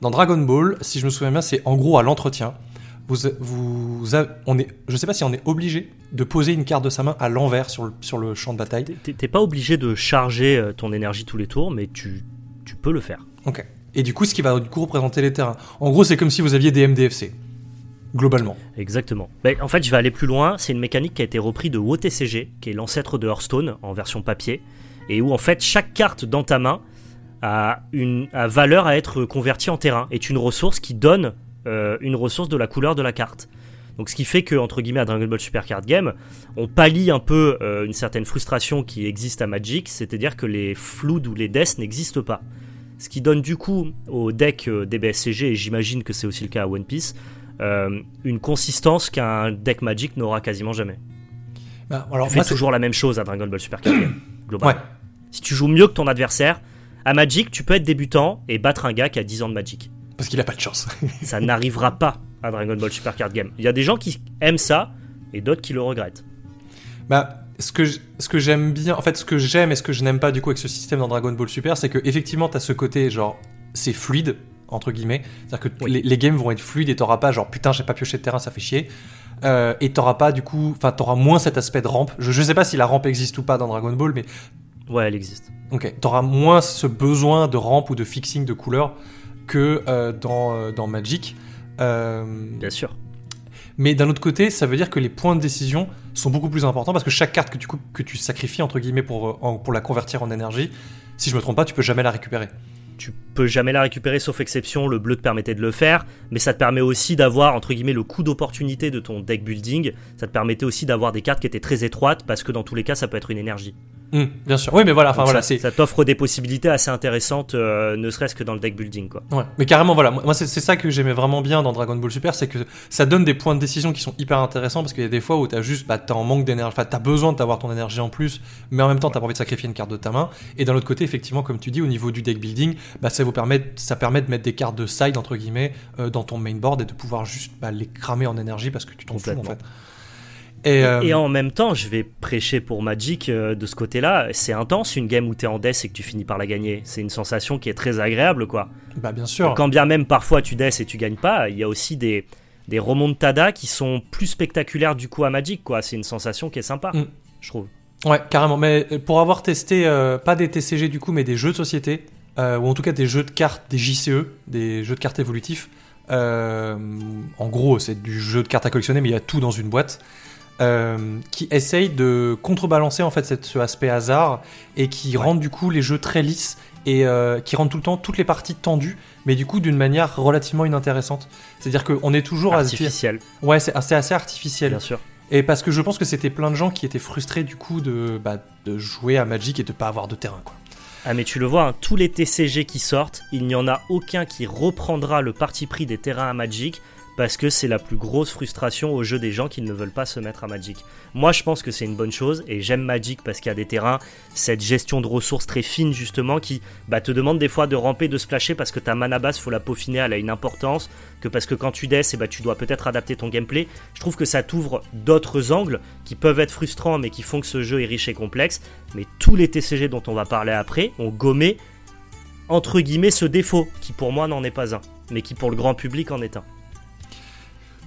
Dans Dragon Ball, si je me souviens bien, c'est en gros à l'entretien. Vous, vous, on est, je sais pas si on est obligé de poser une carte de sa main à l'envers sur le, sur le champ de bataille. T'es pas obligé de charger euh, ton énergie tous les tours, mais tu, tu peux le faire. Ok. Et du coup, ce qui va du coup représenter les terrains. En gros, c'est comme si vous aviez des MDFC globalement. Exactement. en fait, je vais aller plus loin. C'est une mécanique qui a été reprise de WOTCG, qui est l'ancêtre de Hearthstone en version papier, et où en fait chaque carte dans ta main a une valeur à être convertie en terrain, est une ressource qui donne euh, une ressource de la couleur de la carte. Donc ce qui fait que entre guillemets à Dragon Ball Super Card Game, on pallie un peu euh, une certaine frustration qui existe à Magic, c'est-à-dire que les Flood ou les Death n'existent pas. Ce qui donne du coup au deck euh, DBSCG, et j'imagine que c'est aussi le cas à One Piece, une consistance qu'un deck Magic n'aura quasiment jamais. Bah, alors, tu fais toujours la même chose à Dragon Ball Super Card Game, globalement. Si tu joues mieux que ton adversaire, à Magic, tu peux être débutant et battre un gars qui a 10 ans de Magic. Parce qu'il a pas de chance. ça n'arrivera pas à Dragon Ball Super Card Game. Il y a des gens qui aiment ça et d'autres qui le regrettent. Bah, ce que ce que j'aime bien, en fait, ce que j'aime et ce que je n'aime pas du coup avec ce système dans Dragon Ball Super, c'est que effectivement, t'as ce côté genre c'est fluide, entre guillemets. C'est-à-dire que les, games vont être fluides et t'auras pas genre putain j'ai pas pioché de terrain ça fait chier. Euh, et t'auras pas du coup, enfin t'auras moins cet aspect de rampe. Je, je sais pas si la rampe existe ou pas dans Dragon Ball, mais ouais elle existe. Ok, t'auras moins ce besoin de rampe ou de fixing de couleur que euh, dans, euh, dans Magic. Bien sûr. Mais d'un autre côté, ça veut dire que les points de décision sont beaucoup plus importants parce que chaque carte que tu, que tu sacrifies entre guillemets pour, pour la convertir en énergie, si je me trompe pas, tu peux jamais la récupérer tu peux jamais la récupérer sauf exception, le bleu te permettait de le faire, mais ça te permet aussi d'avoir entre guillemets le coup d'opportunité de ton deck building, ça te permettait aussi d'avoir des cartes qui étaient très étroites parce que dans tous les cas ça peut être une énergie. Mmh, bien sûr. Oui, mais voilà, enfin voilà, ça, ça t'offre des possibilités assez intéressantes, euh, ne serait-ce que dans le deck building, quoi. Ouais, mais carrément, voilà. Moi, c'est ça que j'aimais vraiment bien dans Dragon Ball Super, c'est que ça donne des points de décision qui sont hyper intéressants parce qu'il y a des fois où t'as juste, bah, t'es en manque d'énergie, enfin, t'as besoin d'avoir ton énergie en plus, mais en même temps, t'as pas envie de sacrifier une carte de ta main. Et d'un autre côté, effectivement, comme tu dis, au niveau du deck building, bah, ça vous permet, ça permet de mettre des cartes de side entre guillemets euh, dans ton mainboard et de pouvoir juste bah, les cramer en énergie parce que tu t'en fous en fait. Euh, et, en même temps, je vais prêcher pour Magic euh, de ce côté-là. C'est intense une game où t'es en death et que tu finis par la gagner. C'est une sensation qui est très agréable, quoi. Bah bien sûr. Quand bien même parfois tu death et tu gagnes pas, il y a aussi des des remontadas qui sont plus spectaculaires du coup à Magic, quoi. C'est une sensation qui est sympa, mm. je trouve. Ouais, carrément. Mais pour avoir testé, euh, pas des TCG du coup, mais des jeux de société, ou en tout cas des jeux de cartes, des JCE, des jeux de cartes évolutifs. en gros, c'est du jeu de cartes à collectionner, mais il y a tout dans une boîte. Euh, qui essaye de contrebalancer en fait ce aspect hasard et qui rendent du coup les jeux très lisses et euh, qui rendent tout le temps toutes les parties tendues, mais du coup d'une manière relativement inintéressante. C'est-à-dire qu'on est toujours artificiel. Ouais, c'est assez, assez artificiel. Bien sûr. Et parce que je pense que c'était plein de gens qui étaient frustrés du coup de, bah, de jouer à Magic et de pas avoir de terrain quoi. Ah mais tu le vois, hein, tous les TCG qui sortent, il n'y en a aucun qui reprendra le parti pris des terrains à Magic parce que c'est la plus grosse frustration au jeu des gens qui ne veulent pas se mettre à Magic. Moi, je pense que c'est une bonne chose et j'aime Magic parce qu'il y a des terrains, cette gestion de ressources très fine justement qui bah, te demande des fois de ramper, de splasher parce que ta mana base, faut la peaufiner, elle a une importance, que parce que quand tu death, et eh bah, tu dois peut-être adapter ton gameplay. Je trouve que ça t'ouvre d'autres angles qui peuvent être frustrants mais qui font que ce jeu est riche et complexe. Mais tous les TCG dont on va parler après ont gommé entre guillemets ce défaut qui pour moi n'en est pas un, mais qui pour le grand public en est un.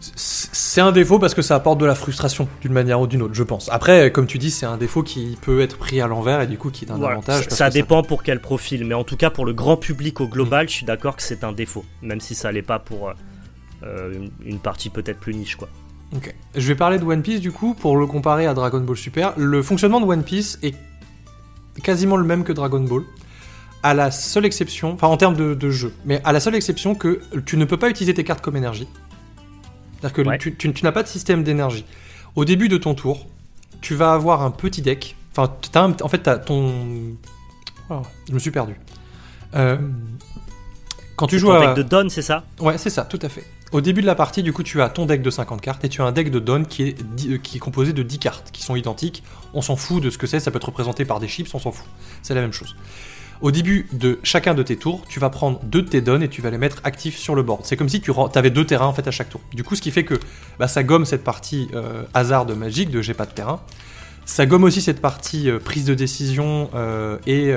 C'est un défaut parce que ça apporte de la frustration d'une manière ou d'une autre, je pense. Après, comme tu dis, c'est un défaut qui peut être pris à l'envers et du coup qui est un avantage. Ça, dépend pour quel profil, mais en tout cas pour le grand public au global, je suis d'accord que c'est un défaut, même si ça l'est pas pour euh, une, partie peut-être plus niche, quoi. Ok. Je vais parler de One Piece du coup pour le comparer à Dragon Ball Super. Le fonctionnement de One Piece est quasiment le même que Dragon Ball à la seule exception, enfin en termes de, de, jeu, mais à la seule exception que tu ne peux pas utiliser tes cartes comme énergie. C'est-à-dire que tu, n'as pas de système d'énergie. Au début de ton tour, tu vas avoir un petit deck. Enfin, en fait, tu as ton. Oh, je me suis perdu. Euh, quand tu joues ton deck de Don, c'est ça? Ouais, c'est ça, tout à fait. Au début de la partie, du coup, tu as ton deck de 50 cartes et tu as un deck de Don qui est, euh, qui est composé de 10 cartes qui sont identiques. On s'en fout de ce que c'est, ça peut être représenté par des chips, on s'en fout. C'est la même chose. Au début de chacun de tes tours, tu vas prendre deux de tes dons et tu vas les mettre actifs sur le board. C'est comme si tu avais deux terrains en fait à chaque tour. Du coup, ce qui fait que bah, ça gomme cette partie euh, hasard de magique de j'ai pas de terrain. Ça gomme aussi cette partie euh, prise de décision euh, et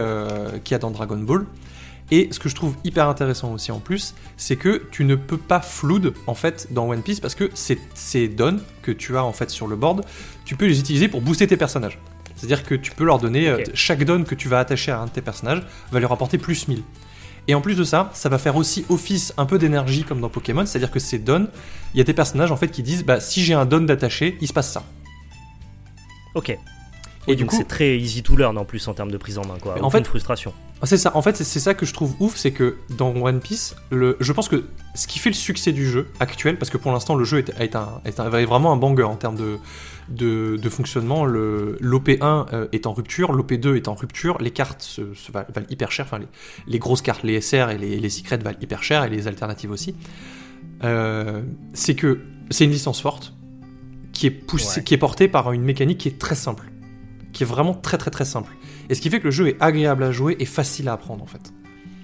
qu'il y a dans Dragon Ball. Et ce que je trouve hyper intéressant aussi en plus, c'est que tu ne peux pas flood en fait dans One Piece parce que ces, ces dons que tu as en fait sur le board, tu peux les utiliser pour booster tes personnages. C'est-à-dire que tu peux leur donner, euh, chaque don que tu vas attacher à un de tes personnages va lui rapporter plus 1000. Et en plus de ça, ça va faire aussi office un peu d'énergie comme dans Pokémon, c'est-à-dire que ces dons, il y a des personnages en fait qui disent bah si j'ai un don d'attaché, il se passe ça. Ok. Et, du coup, c'est très easy to learn en plus en termes de prise en main quoi. En fait, frustration. C'est ça. En fait, c'est ça que je trouve ouf, c'est que dans One Piece, le, je pense que ce qui fait le succès du jeu actuel, parce que pour l'instant le jeu est, est, un, est, vraiment un banger en termes de, de, fonctionnement. L'OP1 euh, est en rupture, l'OP2 est en rupture, les cartes se, valent, hyper cher, enfin les, grosses cartes, les SR et les, les secrets valent hyper cher, et les alternatives aussi. Euh, c'est que c'est une licence forte qui est, poussée, qui est portée par une mécanique qui est très simple, qui est vraiment très très très simple. Et ce qui fait que le jeu est agréable à jouer et facile à apprendre en fait.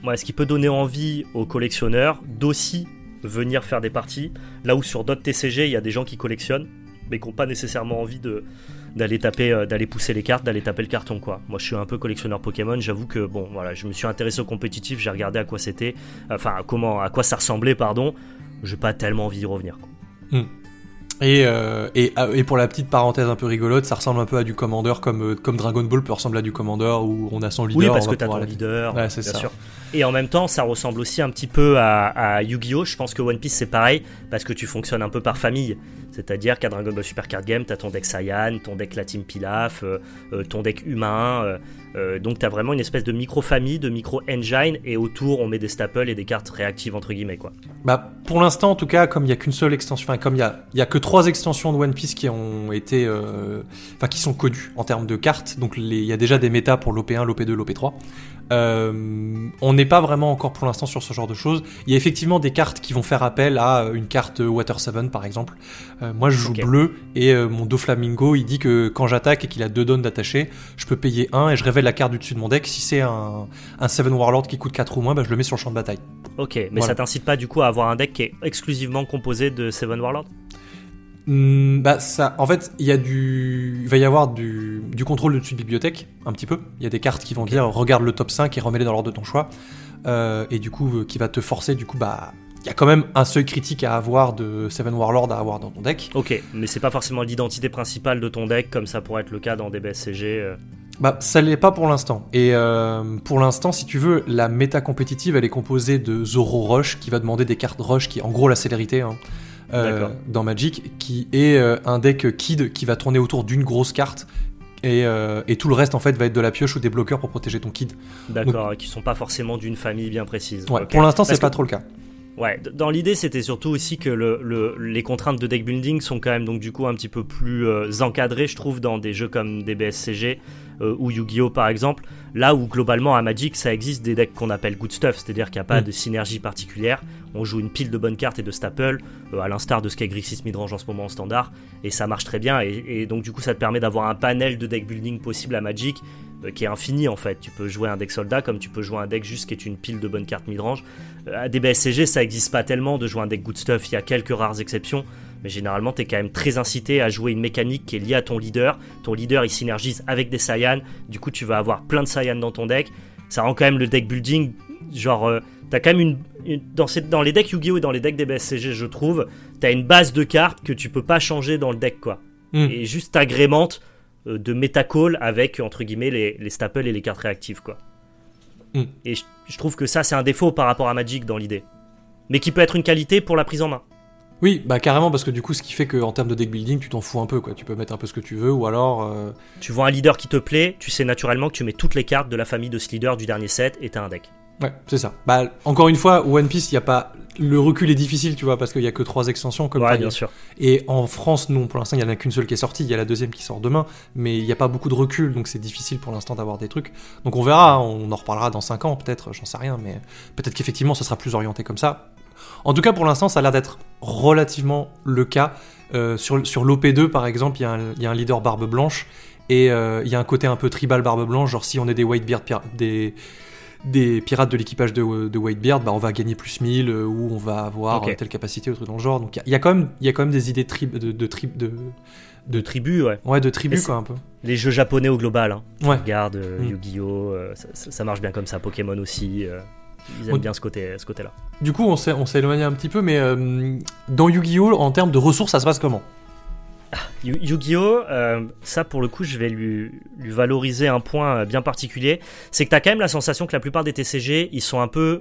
Ouais, ce qui peut donner envie aux collectionneurs d'aussi venir faire des parties, là où sur d'autres TCG il y a des gens qui collectionnent mais qui n'ont pas nécessairement envie de d'aller taper euh, d'aller pousser les cartes d'aller taper le carton quoi moi je suis un peu collectionneur Pokémon j'avoue que bon voilà je me suis intéressé au compétitif j'ai regardé à quoi c'était enfin comment à quoi ça ressemblait pardon j'ai pas tellement envie d'y revenir quoi. Hmm. Et, euh, et, euh, et, pour la petite parenthèse un peu rigolote, ça ressemble un peu à du Commander comme, comme Dragon Ball peut ressembler à du Commander où on a son leader. Oui, parce que t'as ton leader, bien sûr. Et en même temps, ça ressemble aussi un petit peu à, à Yu-Gi-Oh! Je pense que One Piece c'est pareil parce que tu fonctionnes un peu par famille. C'est-à-dire qu'à Dragon Ball Super Card Game, tu as ton deck Saiyan, ton deck la Team Pilaf, euh, euh, ton deck humain. Euh, donc tu as vraiment une espèce de micro-famille, de micro-engine, et autour on met des staples et des cartes réactives entre guillemets. Quoi. Bah, pour l'instant, en tout cas, comme il n'y a qu'une seule extension, enfin, comme il n'y a, a, que trois extensions de One Piece qui ont été. Enfin, qui sont connues en termes de cartes. Donc il y a déjà des méta pour l'OP1, l'OP2, l'OP3. Euh, on n'est pas vraiment encore pour l'instant sur ce genre de choses. Il y a effectivement des cartes qui vont faire appel à une carte Water 7 par exemple. Euh, moi je joue bleu et euh, mon Doflamingo il dit que quand j'attaque et qu'il a deux dons d'attaché, je peux payer un et je révèle la carte du dessus de mon deck. Si c'est un, un 7 Warlord qui coûte 4 ou moins, bah, je le mets sur le champ de bataille. Ok, mais ça t'incite pas du coup à avoir un deck qui est exclusivement composé de 7 Warlord Hmm, bah ça, en fait, il y a du, il va y avoir du, du contrôle de dessus de bibliothèque, un petit peu. Il y a des cartes qui vont dire regarde le top 5 et remets-les dans l'ordre de ton choix, euh, et du coup euh, qui va te forcer, du coup bah il y a quand même un seuil critique à avoir de Seven Warlord à avoir dans ton deck. Ok, mais c'est pas forcément l'identité principale de ton deck comme ça pourrait être le cas dans des BSCG. Euh. Bah, ça l'est pas pour l'instant. Et pour l'instant, si tu veux, la méta compétitive, elle est composée de Zoro Rush, qui va demander des cartes Rush, qui est en gros la célérité. Hein. Euh, dans Magic, qui est euh, un deck Kid qui va tourner autour d'une grosse carte. Et, euh, et, tout le reste en fait va être de la pioche ou des bloqueurs pour protéger ton kid. D'accord, qui sont pas forcément d'une famille bien précise. Ouais, Pour l'instant, c'est pas trop le cas. Ouais, dans l'idée, c'était surtout aussi que le, le, les contraintes de deck building sont quand même donc du coup un petit peu plus encadrées, je trouve, dans des jeux comme des BSCG ou Yu-Gi-Oh par exemple. Là où globalement à Magic, ça existe des decks qu'on appelle good stuff, c'est-à-dire qu'il n'y a pas mm. de synergie particulière. On joue une pile de bonnes cartes et de staples, euh, à l'instar de ce qu'est Grixis Midrange en ce moment en standard, et ça marche très bien. Et, donc du coup, ça te permet d'avoir un panel de deck building possible à Magic euh, qui est infini en fait. Tu peux jouer un deck soldat comme tu peux jouer un deck juste qui est une pile de bonnes cartes midrange. Euh, à des BSCG, ça n'existe pas tellement de jouer un deck good stuff. Il y a quelques rares exceptions mais généralement tu es quand même très incité à jouer une mécanique qui est liée à ton leader. Ton leader il synergise avec des Saiyans, du coup tu vas avoir plein de Saiyans dans ton deck. Ça rend quand même le deck building, genre euh, t'as quand même une, dans, dans, les decks Yu-Gi-Oh et dans les decks des BSCG je trouve, t'as une base de cartes que tu peux pas changer dans le deck quoi. Hmm. Et juste agrémente euh, de call avec entre guillemets les, les, staples et les cartes réactives quoi. Hmm. Et je trouve que ça c'est un défaut par rapport à Magic dans l'idée. Mais qui peut être une qualité pour la prise en main. Oui, bah carrément, parce que du coup, ce qui fait qu'en termes de deck building, tu t'en fous un peu, quoi. Tu peux mettre un peu ce que tu veux, ou alors. Euh, tu vois un leader qui te plaît, tu sais naturellement que tu mets toutes les cartes de la famille de ce leader du dernier set et t'as un deck. Ouais, c'est ça. Bah, encore une fois, One Piece, il y a pas. Le recul est difficile, tu vois, parce qu'il y a que trois extensions. Comme ouais, bien sûr. Et en France, non, pour l'instant, il y en a qu'une seule qui est sortie. Il y a la deuxième qui sort demain, mais il n'y a pas beaucoup de recul, donc c'est difficile pour l'instant d'avoir des trucs. Donc on verra, on en reparlera dans 5 ans, peut-être, j'en sais rien, mais peut-être qu'effectivement, ce sera plus orienté comme ça. En tout cas, pour l'instant, ça a l'air d'être relativement le cas. Euh, sur sur l'OP2, par exemple, il y, a un leader barbe blanche et euh, il y a un côté un peu tribal barbe blanche, genre si on est des whitebeard, des, des pirates de l'équipage de, de Whitebeard, bah, on va gagner plus 1000 euh, ou on va avoir telle capacité ou truc dans le genre. Donc il y, a- il y a quand même, il y a quand même des idées de de, de, de, De tribus, ouais. ouais, de tribus quoi un peu. Les jeux japonais au global, hein. Ouais. Regarde euh, Mm. Yu-Gi-Oh! euh, ça, ça- ça marche bien comme ça, Pokémon aussi. euh, ils aiment On- bien ce côté, ce côté-là. Du coup, on s'est, on s'est éloigné un petit peu, mais euh, dans Yu-Gi-Oh, en termes de ressources, ça se passe comment? Yu- Yu-Gi-Oh! euh, ça pour le coup, je vais lui, lui valoriser un point euh, bien particulier. C'est que tu as quand même la sensation que la plupart des TCG, ils sont un peu.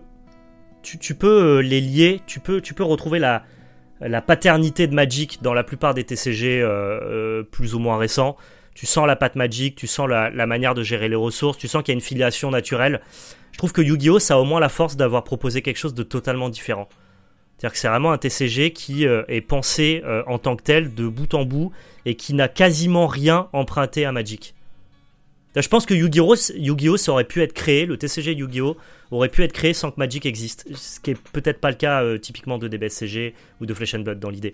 Tu, tu peux les lier, tu peux, tu peux retrouver la, la paternité de Magic dans la plupart des TCG euh, euh, plus ou moins récents. Tu sens la patte Magic, tu sens la, la manière de gérer les ressources, tu sens qu'il y a une filiation naturelle. Je trouve que Yu-Gi-Oh! ça a au moins la force d'avoir proposé quelque chose de totalement différent. C'est-à-dire que c'est vraiment un TCG qui euh, est pensé euh, en tant que tel, de bout en bout, et qui n'a quasiment rien emprunté à Magic. Là, Je pense que Yu-Gi-Oh! Yu-Gi-Oh! ça aurait pu être créé, le TCG Yu-Gi-Oh! aurait pu être créé sans que Magic existe. Ce qui est peut-être pas le cas euh, typiquement de DBSCG ou de Flesh and Blood dans l'idée.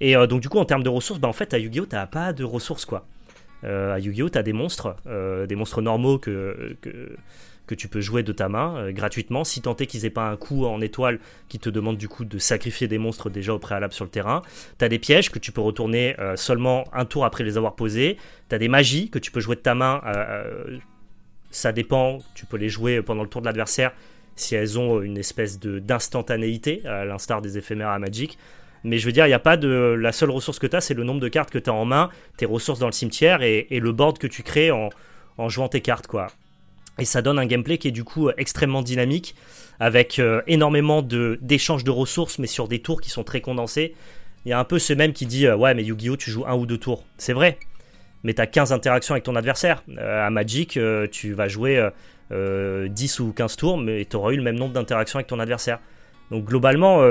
Et donc du coup en termes de ressources, bah, en fait à Yu-Gi-Oh! t'as pas de ressources quoi. À Yu-Gi-Oh! t'as des monstres, des monstres normaux que, que tu peux jouer de ta main euh, gratuitement, si tant est qu'ils aient pas un coup en étoile qui te demande du coup de sacrifier des monstres déjà au préalable sur le terrain. T'as des pièges que tu peux retourner euh, seulement un tour après les avoir posés. T'as des magies que tu peux jouer de ta main. euh, ça dépend. Tu peux les jouer pendant le tour de l'adversaire si elles ont une espèce de d'instantanéité, à l'instar des éphémères à Magic. Mais je veux dire, il a pas de. La seule ressource que tu as, c'est le nombre de cartes que tu as en main, tes ressources dans le cimetière et, et le board que tu crées en, en jouant tes cartes, quoi. Et ça donne un gameplay qui est du coup extrêmement dynamique, avec euh, énormément d'échanges de, ressources, mais sur des tours qui sont très condensés. Il y a un peu ce même qui dit euh, Ouais, mais Yu-Gi-Oh! tu joues un ou deux tours. C'est vrai, mais tu as 15 interactions avec ton adversaire. Euh, à Magic, euh, tu vas jouer euh, euh, 10 ou 15 tours, mais tu auras eu le même nombre d'interactions avec ton adversaire. Donc globalement,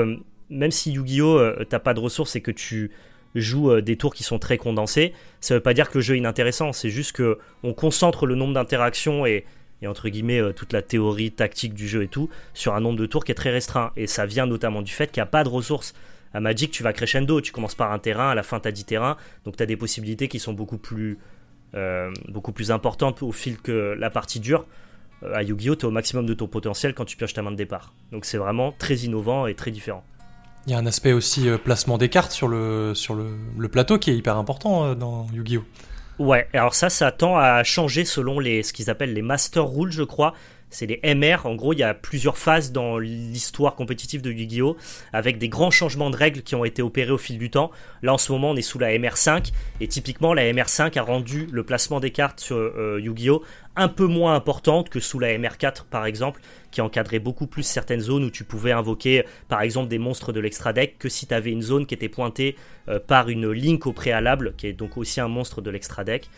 même si Yu-Gi-Oh! t'as pas de ressources et que tu joues des tours qui sont très condensés, ça veut pas dire que le jeu est inintéressant, c'est juste que on concentre le nombre d'interactions et, et entre guillemets euh, toute la théorie tactique du jeu et tout sur un nombre de tours qui est très restreint. Et ça vient notamment du fait qu'il n'y a pas de ressources. À Magic, tu vas crescendo, tu commences par un terrain, à la fin tu as 10 terrains, donc tu as des possibilités qui sont beaucoup plus, euh, beaucoup plus importantes au fil que la partie dure. Euh, à Yu-Gi-Oh! tu au maximum de ton potentiel quand tu pioches ta main de départ. Donc c'est vraiment très innovant et très différent. Il y a un aspect aussi euh, placement des cartes sur le, sur le, plateau qui est hyper important dans Yu-Gi-Oh! Ouais, alors ça, ça tend à changer selon les, ce qu'ils appellent les Master Rules, je crois. C'est les MR. En gros, il y a plusieurs phases dans l'histoire compétitive de Yu-Gi-Oh! avec des grands changements de règles qui ont été opérés au fil du temps. Là, en ce moment, on est sous la MR5 et typiquement, la MR5 a rendu le placement des cartes sur euh, Yu-Gi-Oh! un peu moins importante que sous la MR4, par exemple, qui encadrait beaucoup plus certaines zones où tu pouvais invoquer, par exemple, des monstres de l'extra deck que si tu avais une zone qui était pointée euh, par une link au préalable, qui est donc aussi un monstre de l'extra deck.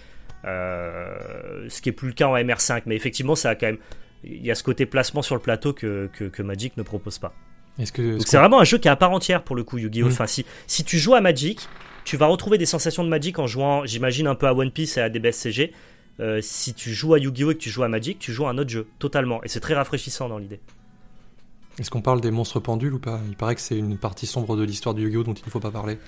Euh, ce qui est plus le cas en MR5, mais effectivement, ça a quand même. Il y a ce côté placement sur le plateau que, que, que Magic ne propose pas. Est-ce que, Donc est-ce c'est vraiment un jeu qui est à part entière pour le coup, Yu-Gi-Oh! Mm. Enfin, si, si tu joues à Magic, tu vas retrouver des sensations de Magic en jouant, j'imagine, un peu à One Piece et à DBSCG. Euh, si tu joues à Yu-Gi-Oh! et que tu joues à Magic, tu joues à un autre jeu, totalement. Et c'est très rafraîchissant dans l'idée. Est-ce qu'on parle des monstres pendules ou pas? Il paraît que c'est une partie sombre de l'histoire du Yu-Gi-Oh! dont il ne faut pas parler.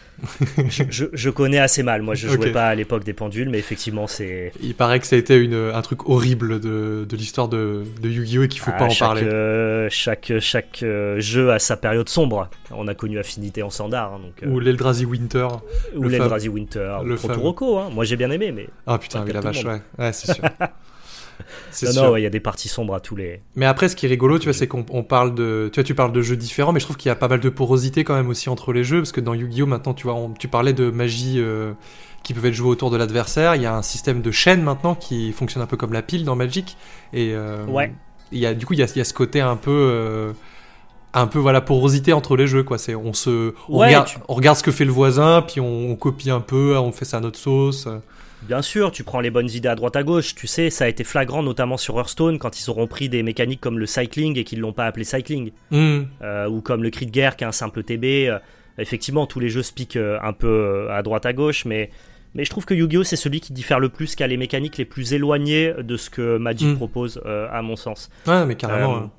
je, je- je connais assez mal. Moi, je jouais pas à l'époque des pendules, mais effectivement, c'est. Il paraît que ça a été une, un truc horrible de, de l'histoire de, de Yu-Gi-Oh! et qu'il faut Ah, pas en chaque, parler. euh, chaque chaque euh, jeu a sa période sombre. On a connu Affinité en standard, hein, donc, euh, Ou l'Eldrazi Winter. ou le l'Eldrazi Winter, le Protoroco. Hein. Moi, j'ai bien aimé, mais Ah putain, la vache, ouais. Ouais, c'est sûr. non, sûr. non, ouais, il y a des parties sombres à tous les. Mais après, ce qui est rigolo, tu vois, c'est qu'on on parle de, tu vois, tu parles de jeux différents, mais je trouve qu'il y a pas mal de porosité quand même aussi entre les jeux, parce que dans Yu-Gi-Oh maintenant, tu vois, on- tu parlais de magie euh, qui peuvent être jouées autour de l'adversaire. Il y a un système de chaîne maintenant qui fonctionne un peu comme la pile dans Magic, et euh, Ouais. Il y a, du coup, il y a, y a ce côté un peu, euh, un peu voilà, porosité entre les jeux, quoi. C'est, on se, on, Ouais, regarde, tu- on regarde ce que fait le voisin, puis on, on copie un peu, on fait ça à notre sauce. Bien sûr, tu prends les bonnes idées à droite à gauche. Tu sais, ça a été flagrant, notamment sur Hearthstone, quand ils auront pris des mécaniques comme le cycling et qu'ils l'ont pas appelé cycling, Hmm. Euh, ou comme le cri de guerre qui est un simple TB. Euh, effectivement, tous les jeux se piquent euh, un peu à droite à gauche, mais mais je trouve que Yu-Gi-Oh c'est celui qui diffère le plus, qui a les mécaniques les plus éloignées de ce que Magic Mm. propose, à mon sens. Ouais, mais carrément. Hein.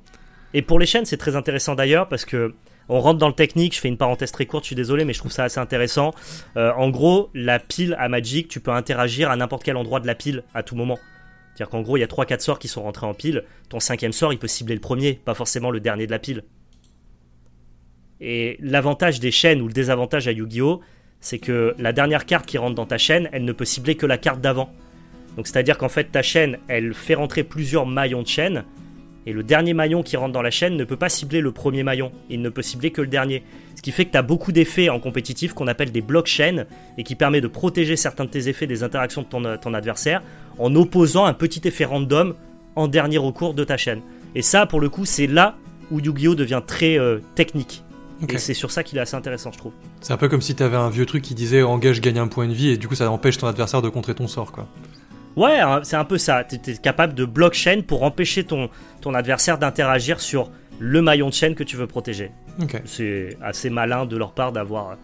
Et pour les chaînes, c'est très intéressant d'ailleurs parce que on rentre dans le technique. Je fais une parenthèse très courte, je suis désolé, mais je trouve ça assez intéressant. Euh, en gros, la pile à Magic, tu peux interagir à n'importe quel endroit de la pile à tout moment. C'est-à-dire qu'en gros, il y a 3-4 sorts qui sont rentrés en pile. Ton cinquième sort, il peut cibler le premier, pas forcément le dernier de la pile. Et l'avantage des chaînes ou le désavantage à Yu-Gi-Oh, c'est que la dernière carte qui rentre dans ta chaîne, elle ne peut cibler que la carte d'avant. Donc c'est-à-dire qu'en fait, ta chaîne, elle fait rentrer plusieurs maillons de chaîne. Et le dernier maillon qui rentre dans la chaîne ne peut pas cibler le premier maillon. Il ne peut cibler que le dernier. Ce qui fait que tu as beaucoup d'effets en compétitif qu'on appelle des blocs chaînes et qui permet de protéger certains de tes effets des interactions de ton, euh, ton adversaire en opposant un petit effet random en dernier recours de ta chaîne. Et ça, pour le coup, c'est là où Yu-Gi-Oh devient très euh, technique. Et c'est sur ça qu'il est assez intéressant, je trouve. C'est un peu comme si t'avais un vieux truc qui disait engage, gagne un point de vie, et du coup ça empêche ton adversaire de contrer ton sort, quoi. Ouais, hein, c'est un peu ça. Tu es capable de block chaîne pour empêcher ton, ton adversaire d'interagir sur le maillon de chaîne que tu veux protéger. C'est assez malin de leur part d'avoir euh,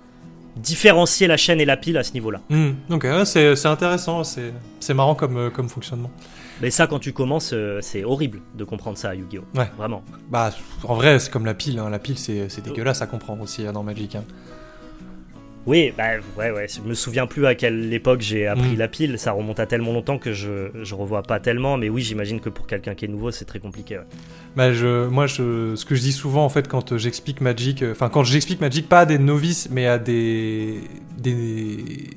différencié la chaîne et la pile à ce niveau-là. Hmm, ok, ouais, c'est intéressant, c'est marrant comme, euh, comme fonctionnement. Mais ça, quand tu commences, euh, c'est horrible de comprendre ça à Yu-Gi-Oh! Ouais. Vraiment. Bah, en vrai, c'est comme la pile, hein. la pile c'est c'est dégueulasse à comprendre aussi hein, dans Magic. hein. Oui, bah ouais, ouais. Je me souviens plus à quelle époque j'ai appris Mm. la pile. Ça remonte à tellement longtemps que je, je revois pas tellement. Mais oui, j'imagine que pour quelqu'un qui est nouveau, c'est très compliqué. ouais. Bah, je, moi, je, ce que je dis souvent en fait quand euh, j'explique Magic, euh, enfin quand j'explique Magic pas à des novices, mais à des, des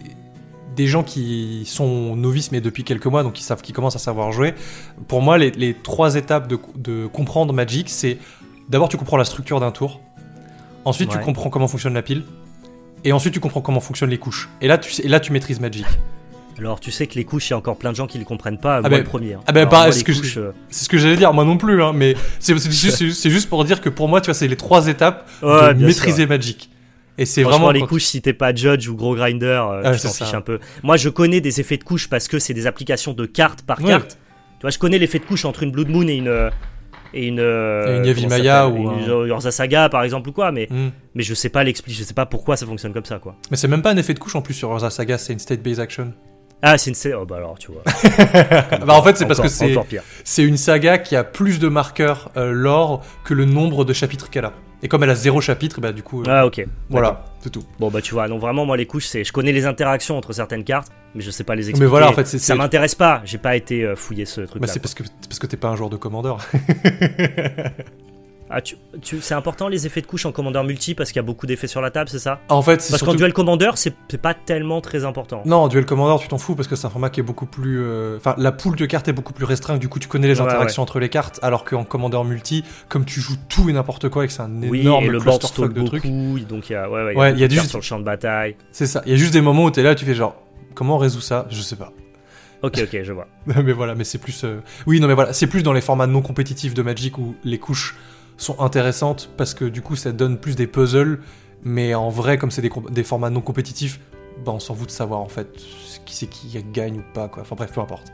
des gens qui sont novices mais depuis quelques mois, donc qui savent, qui commencent à savoir jouer. Pour moi, les, les trois étapes de, de comprendre Magic, c'est d'abord tu comprends la structure d'un tour, ensuite tu comprends comment fonctionne la pile, et ensuite tu comprends comment fonctionnent les couches. Et là, tu, et là, tu maîtrises Magic. Alors, tu sais que les couches, il y a encore plein de gens qui ne comprennent pas. moi, ben- le premier. hein. ah ben, ce couches, euh, C'est ce que j'allais dire, moi non plus, hein, mais c'est juste, pour dire que pour moi, tu vois, c'est les trois étapes ouais, de maîtriser Magic. Et c'est vraiment les couches, si t'es pas judge ou gros grinder, euh, Ah, tu t'en fiches un peu. Moi, je connais des effets de couches parce que c'est des applications de carte par Ouais. carte. Tu vois, je connais l'effet de couche entre une Blood Moon et une. Et une, euh, Et une ou une Urza Saga par exemple ou quoi mais Hmm. mais je sais pas l'expliquer je sais pas pourquoi ça fonctionne comme ça quoi Mais c'est même pas un effet de couche en plus sur Urza Saga, c'est une state-based action. ah c'est une oh bah alors tu vois bah en fait, c'est parce que c'est c'est une saga qui a plus de marqueurs euh, lore que le nombre de chapitres qu'elle a. Et comme elle a zéro chapitre, bah du coup, euh, ah ok voilà, c'est tout. Bon bah tu vois, non vraiment moi les couches c'est je connais les interactions entre certaines cartes mais je sais pas les expliquer. Mais voilà, en fait, c'est- ça m'intéresse pas, j'ai pas été euh, fouiller ce truc Bah c'est parce que parce que t'es pas un joueur de commandeur. Ah tu, tu- c'est important les effets de couche en commandeur multi parce qu'il y a beaucoup d'effets sur la table, c'est ça? En fait, Parce qu'en duel commandeur, c'est pas tellement très important. Non, en duel commandeur, tu t'en fous parce que c'est un format qui est beaucoup plus. euh, Enfin, la pool de cartes est beaucoup plus restreinte. Du coup, tu connais les Ouais, interactions entre les cartes. Alors qu'en commandeur multi, comme tu joues tout et n'importe quoi et que c'est un Oui, énorme et le board de beaucoup, trucs, donc il y a ouais, y a beaucoup de cartes juste- sur le champ de bataille. c'est ça. Il y a juste des moments où t'es là, tu fais genre, comment on résout ça? Je sais pas. OK, OK, je vois. mais voilà, mais c'est plus. euh, Oui, non, mais voilà, c'est plus dans les formats non compétitifs de Magic où les couches sont intéressantes parce que du coup, ça donne plus des puzzles. Mais en vrai, comme c'est des, formats non compétitifs, bah, on s'en fout de savoir en fait qui c'est qui gagne ou pas, quoi. Enfin bref, peu importe.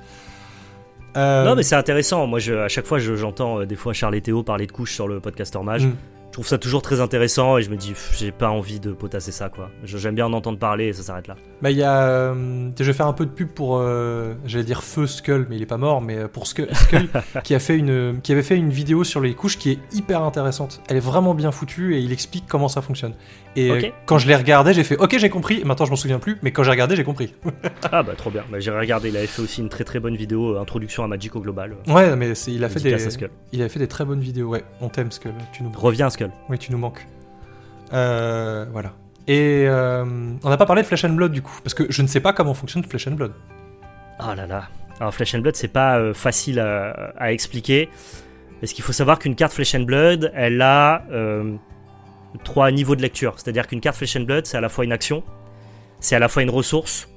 Euh, Non mais c'est intéressant. Moi je, à chaque fois je- j'entends euh, des fois Charles et Théo parler de couches sur le podcast Mage. Mm. Je trouve ça toujours très intéressant et je me dis j'ai pas envie de potasser ça quoi. J'aime bien en entendre parler et ça s'arrête là. Bah, il y a. euh, je vais faire un peu de pub pour. euh, J'allais dire Feu Skull, mais il est pas mort, mais euh, pour Skull, Skull, qui, a fait une, qui avait fait une vidéo sur les couches qui est hyper intéressante. Elle est vraiment bien foutue et il explique comment ça fonctionne. Et euh, quand je l'ai regardé, j'ai fait Ok, j'ai compris. Maintenant, je m'en souviens plus, mais quand j'ai regardé, j'ai compris. Ah bah trop bien. Bah, j'ai regardé. Il avait fait aussi une très très bonne vidéo euh, introduction à Magic au global. Ouais, mais il a fait des. Il a fait des très bonnes vidéos. Ouais, on t'aime Skull. Tu nous. Reviens Skull. Oui, tu nous manques. Euh, voilà. Et on n'a pas parlé de Flesh and Blood du coup, parce que je ne sais pas comment fonctionne Flesh and Blood. Oh là là. Alors Flesh and Blood c'est pas facile à, à expliquer. Parce qu'il faut savoir qu'une carte Flesh and Blood, elle a trois niveaux de lecture. C'est-à-dire qu'une carte Flesh and Blood, c'est à la fois une action, c'est à la fois une ressource,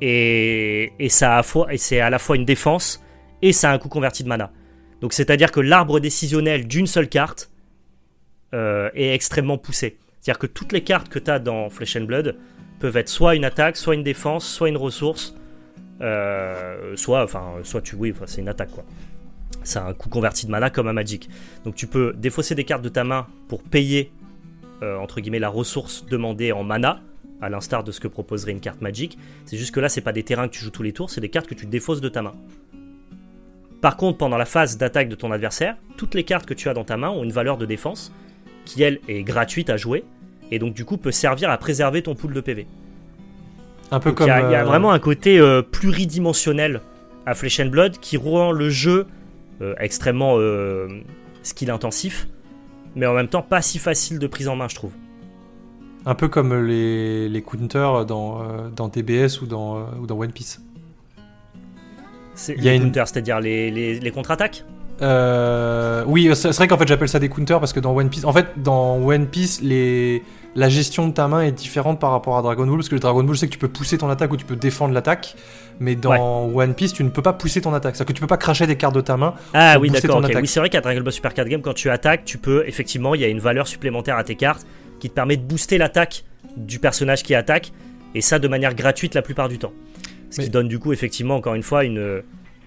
et, et, ça et c'est à la fois une défense, et ça a un coût converti de mana. Donc c'est-à-dire que l'arbre décisionnel d'une seule carte euh, est extrêmement poussé. C'est-à-dire que toutes les cartes que tu as dans Flesh and Blood peuvent être soit une attaque, soit une défense, soit une ressource, euh, soit, enfin, soit tu, oui, c'est une attaque quoi. Ça a un coût converti de mana comme à Magic. Donc tu peux défausser des cartes de ta main pour payer euh, entre guillemets la ressource demandée en mana, à l'instar de ce que proposerait une carte Magic. C'est juste que là, c'est pas des terrains que tu joues tous les tours, c'est des cartes que tu défausses de ta main. Par contre, pendant la phase d'attaque de ton adversaire, toutes les cartes que tu as dans ta main ont une valeur de défense qui elle est gratuite à jouer et donc du coup peut servir à préserver ton pool de PV. Un peu Donc, comme. il y, a- il y a euh, vraiment un côté euh, pluridimensionnel à Flesh and Blood qui rend le jeu extrêmement euh, skill intensif, mais en même temps pas si facile de prise en main, je trouve. Un peu comme les, les counters dans, euh, dans TBS ou dans, euh, ou dans One Piece. Il y a une- counters, c'est-à-dire les, les- les contre-attaques? Euh, oui, c'est c'est vrai qu'en fait j'appelle ça des counters parce que dans One Piece, en fait dans One Piece, les, la gestion de ta main est différente par rapport à Dragon Ball parce que le Dragon Ball c'est que tu peux pousser ton attaque ou tu peux défendre l'attaque, mais dans One Piece tu ne peux pas pousser ton attaque, c'est-à-dire que tu peux pas cracher des cartes de ta main. Ah oui, d'accord. Oui, c'est vrai qu'à Dragon Ball Super Card Game, quand tu attaques, tu peux effectivement, il y a une valeur supplémentaire à tes cartes qui te permet de booster l'attaque du personnage qui attaque, et ça de manière gratuite la plupart du temps. Ce Mais- qui donne du coup effectivement encore une fois une,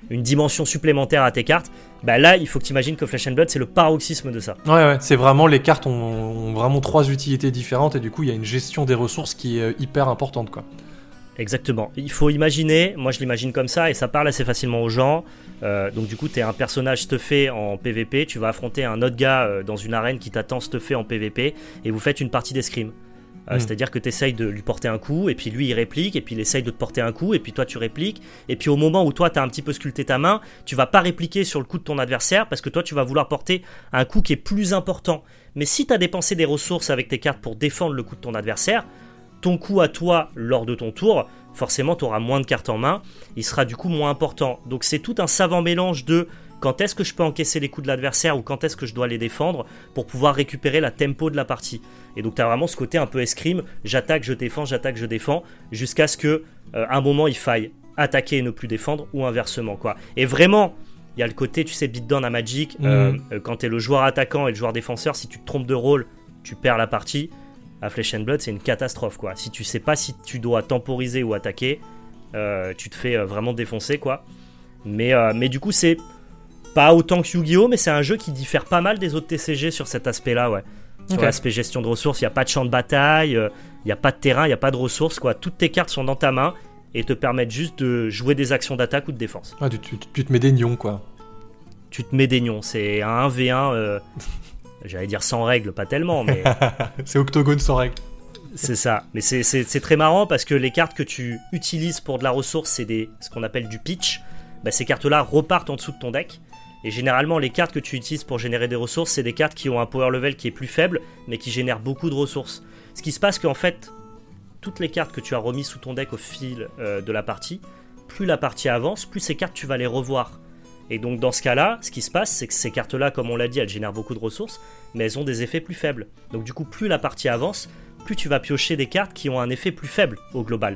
une dimension supplémentaire à tes cartes. Bah là, il faut que tu imagines que Flash and Blood c'est le paroxysme de ça. Ouais, ouais, c'est vraiment les cartes ont, ont vraiment trois utilités différentes et du coup il y a une gestion des ressources qui est euh, hyper importante quoi. Exactement. Il faut imaginer, moi je l'imagine comme ça et ça parle assez facilement aux gens. Euh, donc du coup, tu es un personnage stuffé en PVP, tu vas affronter un autre gars euh, dans une arène qui t'attend stuffé en PVP et vous faites une partie d'escrime. Euh, Mm. C'est-à-dire que tu essayes de lui porter un coup, et puis lui il réplique, et puis il essaye de te porter un coup, et puis toi tu répliques, et puis au moment où toi tu as un petit peu sculpté ta main, tu vas pas répliquer sur le coup de ton adversaire parce que toi tu vas vouloir porter un coup qui est plus important. Mais si tu as dépensé des ressources avec tes cartes pour défendre le coup de ton adversaire, ton coup à toi lors de ton tour, forcément tu auras moins de cartes en main, il sera du coup moins important. Donc c'est tout un savant mélange de quand est-ce que je peux encaisser les coups de l'adversaire ou quand est-ce que je dois les défendre pour pouvoir récupérer la tempo de la partie. Et donc tu as vraiment ce côté un peu escrime, j'attaque, je défends, j'attaque, je défends, jusqu'à ce que euh, un moment il faille attaquer et ne plus défendre ou inversement quoi. Et vraiment, il y a le côté tu sais beatdown à Magic, euh, Mhm. euh, quand tu es le joueur attaquant et le joueur défenseur, si tu te trompes de rôle, tu perds la partie. À Flesh and Blood, c'est une catastrophe quoi. Si tu sais pas si tu dois temporiser ou attaquer, euh, tu te fais euh, vraiment défoncer quoi. Mais, euh, mais du coup, c'est pas autant que Yu-Gi-Oh! mais c'est un jeu qui diffère pas mal des autres TCG sur cet aspect-là, ouais. Sur Ok. l'aspect gestion de ressources, il n'y a pas de champ de bataille, il n'y a pas de terrain, il n'y a pas de ressources, quoi. Toutes tes cartes sont dans ta main et te permettent juste de jouer des actions d'attaque ou de défense. Ouais, tu, tu- tu te mets des nions quoi. Tu te mets des nions, c'est un 1v1, euh, j'allais dire sans règles, pas tellement, mais c'est octogone sans règle. c'est ça. Mais c'est très marrant parce que les cartes que tu utilises pour de la ressource, c'est des ce qu'on appelle du pitch. Bah, ces cartes-là repartent en dessous de ton deck. Et généralement, les cartes que tu utilises pour générer des ressources, c'est des cartes qui ont un power level qui est plus faible, mais qui génèrent beaucoup de ressources. Ce qui se passe qu'en fait, toutes les cartes que tu as remises sous ton deck au fil euh, de la partie, plus la partie avance, plus ces cartes tu vas les revoir. Et donc dans ce cas-là, ce qui se passe, c'est que ces cartes-là, comme on l'a dit, elles génèrent beaucoup de ressources, mais elles ont des effets plus faibles. Donc du coup, plus la partie avance, plus tu vas piocher des cartes qui ont un effet plus faible au global.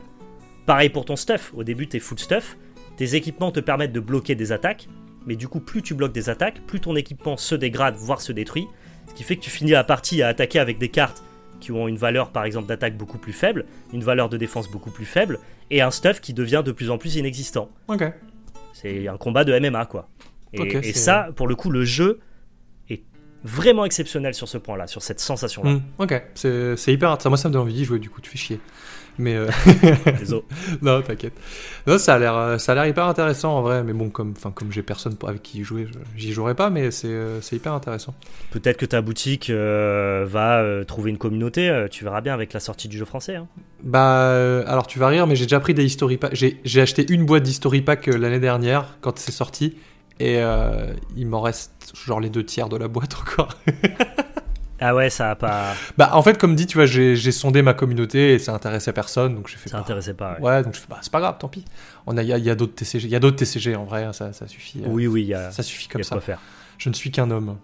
Pareil pour ton stuff, au début t'es full stuff, tes équipements te permettent de bloquer des attaques, mais du coup plus tu bloques des attaques, plus ton équipement se dégrade, voire se détruit, ce qui fait que tu finis la partie à attaquer avec des cartes qui ont une valeur par exemple d'attaque beaucoup plus faible, une valeur de défense beaucoup plus faible, et un stuff qui devient de plus en plus inexistant. Ok. C'est un combat de MMA quoi. Et, ça, pour le coup, le jeu est vraiment exceptionnel sur ce point-là, sur cette sensation-là. Hmm, ok, c'est hyper. Ça, moi, ça me donne envie d'y jouer, du coup, tu fais chier. Mais euh, non, t'inquiète. Non, ça a l'air, euh, ça a l'air hyper intéressant en vrai. Mais bon, comme, enfin, comme j'ai personne avec qui y jouer, j'y jouerai pas. Mais c'est, euh, c'est hyper intéressant. Peut-être que ta boutique euh, va euh, trouver une communauté, tu verras bien avec la sortie du jeu français. hein. Bah, alors tu vas rire, mais j'ai déjà pris des history packs. J'ai, j'ai acheté une boîte d'history pack l'année dernière quand c'est sorti, et il m'en reste genre les deux tiers de la boîte encore. Ah ouais, ça a pas. bah, en fait, comme dit, tu vois, j'ai, sondé ma communauté et ça intéressait personne, donc j'ai fait. Ça bah, intéressait pas. ouais. Ouais, donc je fais, bah, c'est pas grave, tant pis. On a, il y a, il y a d'autres TCG, il y a d'autres TCG en vrai, hein, ça, ça suffit. euh, Oui, oui, il y a, Ça suffit il y comme a ça. quoi faire. Je ne suis qu'un homme.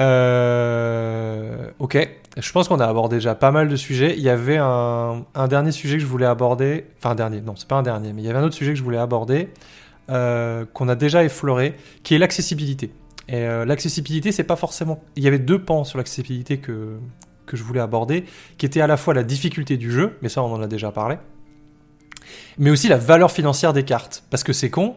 Euh, ok, je pense qu'on a abordé déjà pas mal de sujets. Il y avait un, un dernier sujet que je voulais aborder. Enfin, un dernier, non, c'est pas un dernier, mais il y avait un autre sujet que je voulais aborder, euh, qu'on a déjà effleuré, qui est l'accessibilité. Et euh, l'accessibilité, c'est pas forcément. Il y avait deux pans sur l'accessibilité que, que je voulais aborder, qui étaient à la fois la difficulté du jeu, mais ça, on en a déjà parlé, mais aussi la valeur financière des cartes. Parce que c'est con,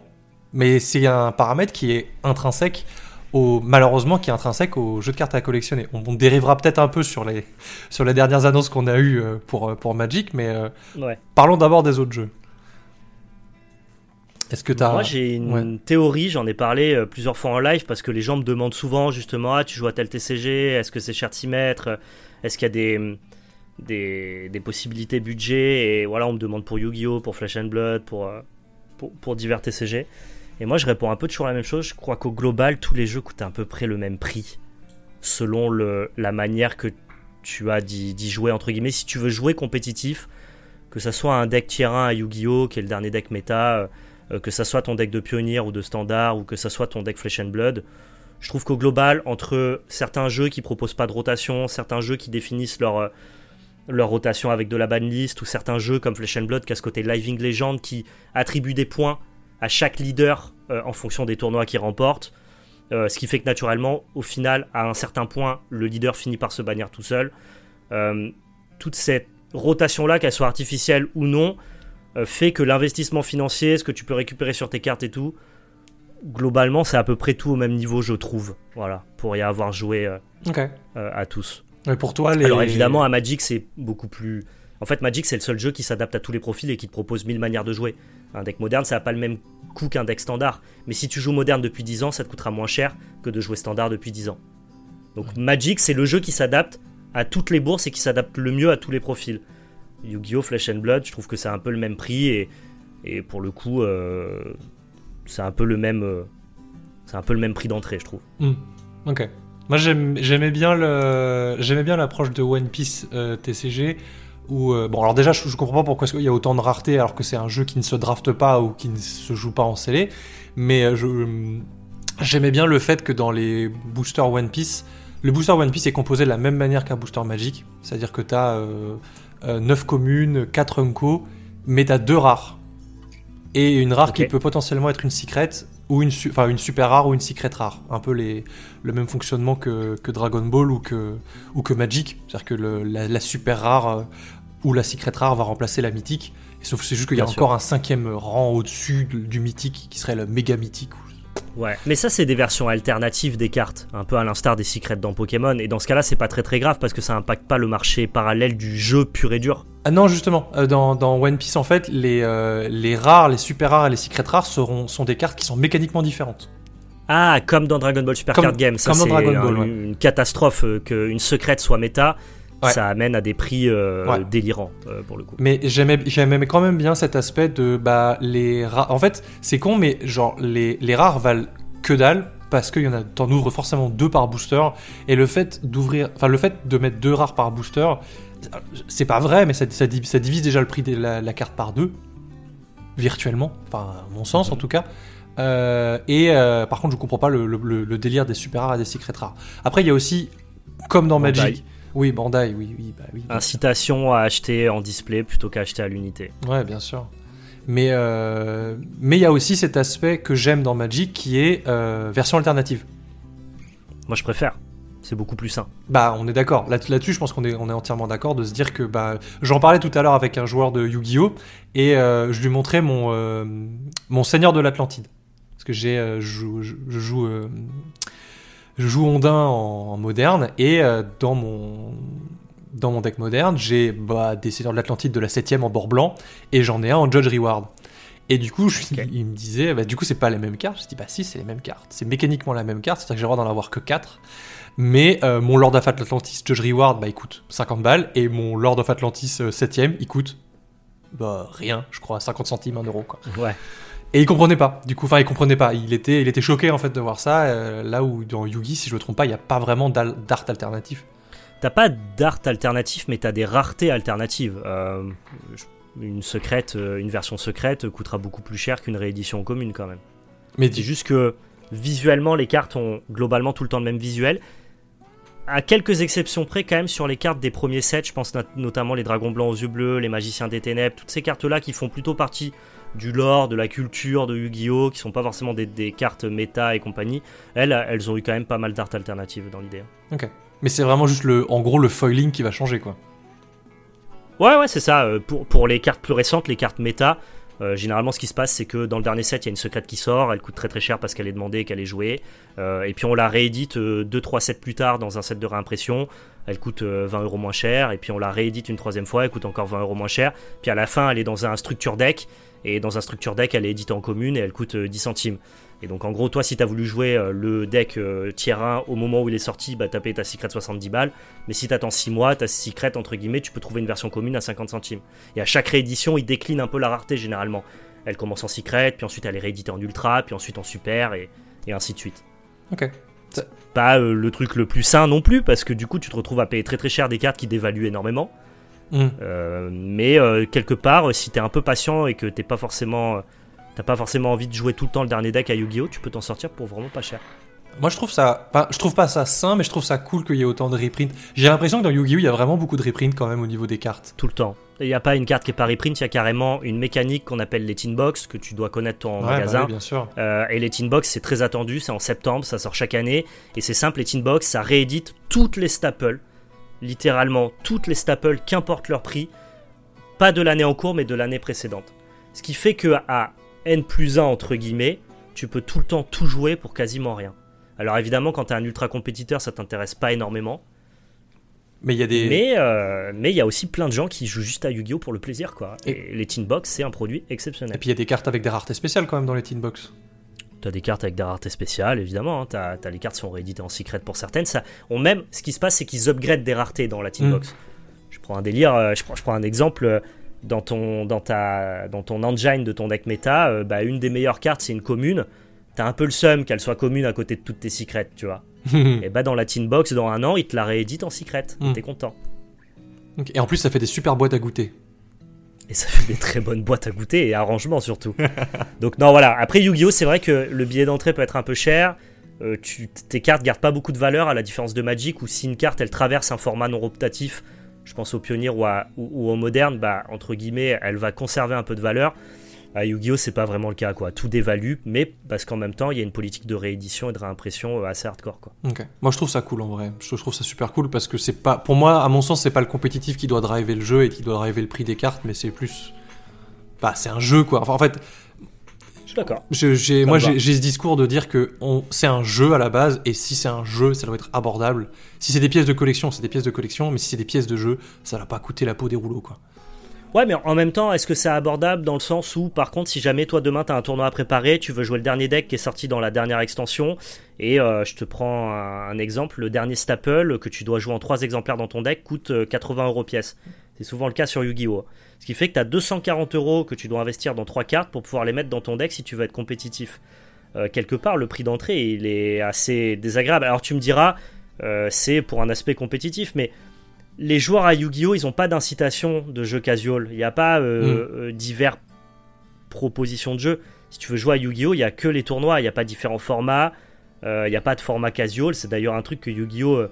mais c'est un paramètre qui est intrinsèque au, malheureusement qui est intrinsèque au jeu de cartes à collectionner. On, on dérivera peut-être un peu sur les, sur les dernières annonces qu'on a eues euh, pour, euh, pour Magic, mais euh, Ouais. parlons d'abord des autres jeux. Est-ce que as... Moi, j'ai une ouais. théorie, j'en ai parlé euh, plusieurs fois en live parce que les gens me demandent souvent justement Ah, tu joues à tel TCG, est-ce que c'est cher de s'y mettre? Est-ce qu'il y a des, des, des possibilités budget? Et voilà, on me demande pour Yu-Gi-Oh!, pour Flash and Blood, pour, euh, pour, pour divers TCG. Et moi, je réponds un peu toujours la même chose. Je crois qu'au global, tous les jeux coûtent à peu près le même prix, selon le, la manière que tu as d'y jouer, entre guillemets. Si tu veux jouer compétitif, que ça soit un deck tier 1 à Yu-Gi-Oh!, qui est le dernier deck méta, euh, que ça soit ton deck de pionnier ou de standard, ou que ça soit ton deck Flesh and Blood, je trouve qu'au global, entre certains jeux qui proposent pas de rotation, certains jeux qui définissent leur, euh, leur rotation avec de la banlist, ou certains jeux comme Flesh and Blood qui a ce côté Living Legend qui attribue des points à chaque leader euh, en fonction des tournois qu'il remporte. Euh, ce qui fait que naturellement, au final, à un certain point, le leader finit par se bannir tout seul. Euh, toute cette rotation-là, qu'elle soit artificielle ou non, fait que l'investissement financier, ce que tu peux récupérer sur tes cartes et tout, globalement, c'est à peu près tout au même niveau, je trouve. Voilà, pour y avoir joué à tous. Mais pour toi, Alors évidemment, à Magic, c'est beaucoup plus. En fait, Magic, c'est le seul jeu qui s'adapte à tous les profils et qui te propose mille manières de jouer. Un deck moderne, ça n'a pas le même coût qu'un deck standard. Mais si tu joues moderne depuis 10 ans, ça te coûtera moins cher que de jouer standard depuis 10 ans. Donc Magic, c'est le jeu qui s'adapte à toutes les bourses et qui s'adapte le mieux à tous les profils. Yu-Gi-Oh! Flesh and Blood, je trouve que c'est un peu le même prix et, pour le coup, euh, c'est un peu le même, euh, c'est un peu le même prix d'entrée, je trouve. Hmm. Ok. Moi, j'aimais bien l'approche de One Piece euh, TCG euh, bon, alors déjà, je, je comprends pas pourquoi il y a autant de rareté alors que c'est un jeu qui ne se drafte pas ou qui ne se joue pas en scellé. Mais j'aimais bien le fait que dans les boosters One Piece, le booster One Piece est composé de la même manière qu'un booster Magic. C'est-à-dire que tu as 9 communes, 4 Unco, mais tu as 2 rares. Et une rare qui peut potentiellement être une secret ou une, enfin, une super rare ou une secret rare. Un peu les, le même fonctionnement que, que Dragon Ball ou que, ou que Magic. C'est-à-dire que le, la, super rare où la secret rare va remplacer la mythique. sauf que c'est juste qu'il y a encore un cinquième rang au-dessus du mythique qui serait le méga mythique. Ouais, mais ça c'est des versions alternatives des cartes, un peu à l'instar des secrets dans Pokémon. Et dans ce cas-là, c'est pas très très grave parce que ça impacte pas le marché parallèle du jeu pur et dur. Ah non, justement, euh, dans, dans, One Piece en fait, les, euh, les rares, les super rares et les secrets rares seront, sont des cartes qui sont mécaniquement différentes. Ah, comme dans Dragon Ball Super Card Game, ça c'est une catastrophe euh, qu'une secrète soit méta ça amène à des prix euh, délirants euh, pour le coup. Mais j'aimais, quand même bien cet aspect de bah les rares. En fait, c'est con, mais genre les, les rares valent que dalle parce qu'il y en a, t'en ouvres forcément deux par booster et le fait d'ouvrir, enfin le fait de mettre deux rares par booster, c'est pas vrai, mais ça, ça, divise déjà le prix de la, carte par deux virtuellement, enfin à mon sens en tout cas. Euh, et par contre, je comprends pas le, le, délire des super rares et des secrets rares. Après, il y a aussi, comme dans Magic, oui, Bandai, oui, oui, bah oui. Incitation à acheter en display plutôt qu'à acheter à l'unité. Ouais, bien sûr. Mais euh, mais il y a aussi cet aspect que j'aime dans Magic qui est euh, version alternative. Moi, je préfère. C'est beaucoup plus sain. Bah, on est d'accord. Là-dessus, je pense qu'on est, on est entièrement d'accord de se dire que bah, j'en parlais tout à l'heure avec un joueur de Yu-Gi-Oh et euh, je lui montrais mon mon Seigneur de l'Atlantide parce que j'ai je, je, joue je joue Ondin en, moderne et euh, dans mon dans mon deck moderne, j'ai bah, des Seigneurs de l'Atlantide de la 7ème en bord blanc et j'en ai un en Judge Reward. Et du coup, je, il me disait, bah, du coup, c'est pas les mêmes cartes. Je dis, bah si, c'est les mêmes cartes. C'est mécaniquement la même carte, c'est-à-dire que j'ai le droit d'en avoir que 4. Mais euh, mon Lord of Atlantis Judge Reward, bah, il coûte 50 balles. Et mon Lord of Atlantis 7ème, euh, il coûte bah, rien, je crois, 50 centimes, 1 euro. Quoi. Ouais. Et il comprenait pas. Du coup, enfin, il comprenait pas. Il était, il était choqué en fait de voir ça. Euh, là où dans Yugi, si je me trompe pas, il n'y a pas vraiment d'art alternatif. T'as pas d'art alternatif, mais t'as des raretés alternatives. Euh, une secrète, euh, une version secrète coûtera beaucoup plus cher qu'une réédition commune quand même. Mais c'est juste que visuellement, les cartes ont globalement tout le temps le même visuel. À quelques exceptions près, quand même, sur les cartes des premiers sets, je pense notamment les dragons blancs aux yeux bleus, les magiciens des ténèbres, toutes ces cartes-là qui font plutôt partie du lore, de la culture de Yu-Gi-Oh! qui sont pas forcément des, cartes méta et compagnie, elles, elles ont eu quand même pas mal d'art alternatives dans l'idée. Ok. Mais c'est vraiment juste le, en gros le foiling qui va changer quoi. Ouais, ouais, c'est ça. Euh, pour, pour les cartes plus récentes, les cartes méta, euh, généralement, ce qui se passe, c'est que dans le dernier set, il y a une secrète qui sort, elle coûte très très cher parce qu'elle est demandée et qu'elle est jouée. Euh, et puis on la réédite 2-3 sets plus tard dans un set de réimpression, elle coûte 20 euros moins cher. Et puis on la réédite une troisième fois, elle coûte encore 20 euros moins cher. Puis à la fin, elle est dans un structure deck et dans un structure deck, elle est éditée en commune et elle coûte 10 euh, centimes. Et donc en gros, toi, si tu as voulu jouer euh, le deck euh, tier 1 au moment où il est sorti, bah, tu as payé ta secret 70 balles. Mais si tu attends 6 mois, ta secret, entre guillemets, tu peux trouver une version commune à 50 centimes. Et à chaque réédition, il décline un peu la rareté généralement. elle commence en secret, puis ensuite elle est rééditée en ultra, puis ensuite en super, et, et ainsi de suite. Ok. Pas euh, le truc le plus sain non plus, parce que du coup tu te retrouves à payer très très cher des cartes qui dévaluent énormément. Hmm. Euh, mais euh, quelque part, si t'es un peu patient et que t'es pas forcément, t'as pas forcément envie de jouer tout le temps le dernier deck à Yu-Gi-Oh, tu peux t'en sortir pour vraiment pas cher. Moi, je trouve ça. Pas, je trouve pas ça sain, mais je trouve ça cool qu'il y ait autant de reprints. J'ai l'impression que dans Yu-Gi-Oh, il y a vraiment beaucoup de reprints quand même au niveau des cartes. Tout le temps. Il n'y a pas une carte qui est pas reprint, il y a carrément une mécanique qu'on appelle les Tin Box, que tu dois connaître en Ouais, bah magasin. oui, bien sûr. Euh, et les Tin Box, c'est très attendu, c'est en septembre, ça sort chaque année. Et c'est simple, les Tin Box, ça réédite toutes les staples. Littéralement, toutes les staples, qu'importe leur prix. Pas de l'année en cours, mais de l'année précédente. Ce qui fait que à N plus 1, entre guillemets, tu peux tout le temps tout jouer pour quasiment rien. Alors évidemment, quand tu es un ultra compétiteur, ça t'intéresse pas énormément. Mais il y a des. Mais euh, mais il y a aussi plein de gens qui jouent juste à Yu-Gi-Oh pour le plaisir, quoi. Et- Et, les Tin Box, c'est un produit Et exceptionnel. puis il y a des cartes avec des raretés spéciales quand même dans les Teen Box. T'as des cartes avec des raretés spéciales, évidemment. Hein. T'as, t'as les cartes qui sont rééditées en secret pour certaines. Ça, on même, ce qui se passe, c'est qu'ils upgradent des raretés dans la Team Mm. Box. Je prends un délire, euh, je prends, je prends un exemple. euh, Dans ton, dans, ta, dans ton engine de ton deck méta, euh, bah, une des meilleures cartes, c'est une commune. T'as un peu le seum qu'elle soit commune à côté de toutes tes secrets, tu vois. Et bah, dans la Team Box, dans un an, ils te la rééditent en secret. Mm. T'es content. Et en plus, ça fait des super boîtes à goûter. Et ça fait des très bonnes boîtes à goûter et arrangements surtout. Donc non voilà, après Yu-Gi-Oh c'est vrai que le billet d'entrée peut être un peu cher. Euh, tu, tes cartes gardent pas beaucoup de valeur à la différence de Magic où si une carte elle traverse un format non rotatif, je pense au pionnier ou, à- ou, ou au moderne, bah entre guillemets elle va conserver un peu de valeur. À Yu-Gi-Oh c'est pas vraiment le cas quoi, tout dévalue, mais parce qu'en même temps il y a une politique de réédition et de réimpression euh, assez hardcore quoi. Ok. Moi, je trouve ça cool en vrai. Je trouve ça super cool parce que c'est pas. Pour moi, à mon sens, c'est pas le compétitif qui doit driver le jeu et qui doit driver le prix des cartes, mais c'est plus. Bah, c'est un jeu quoi. Enfin, en fait, Je suis d'accord. j'ai, moi, j'ai j'ai ce discours de dire que on, c'est un jeu à la base et si c'est un jeu, ça doit être abordable. Si c'est des pièces de collection, c'est des pièces de collection, mais si c'est des pièces de jeu, ça va pas coûter la peau des rouleaux quoi. Ouais, mais en même temps, est-ce que c'est abordable dans le sens où, par contre, si jamais toi demain t'as un tournoi à préparer, tu veux jouer le dernier deck qui est sorti dans la dernière extension, et euh, je te prends un, exemple, le dernier Staple que tu dois jouer en 3 exemplaires dans ton deck coûte euh, 80 euros pièce. C'est souvent le cas sur Yu-Gi-Oh! Ce qui fait que tu as 240 euros que tu dois investir dans 3 cartes pour pouvoir les mettre dans ton deck si tu veux être compétitif. Euh, quelque part, le prix d'entrée, il est assez désagréable. Alors tu me diras, euh, c'est pour un aspect compétitif, mais les joueurs à Yu-Gi-Oh! ils n'ont pas d'incitation de jeu casual. Il n'y a pas euh, euh, divers propositions de jeu. Si tu veux jouer à Yu-Gi-Oh! il n'y a que les tournois, il n'y a pas différents formats, euh, il n'y a pas de format casual. C'est d'ailleurs un truc que Yu-Gi-Oh!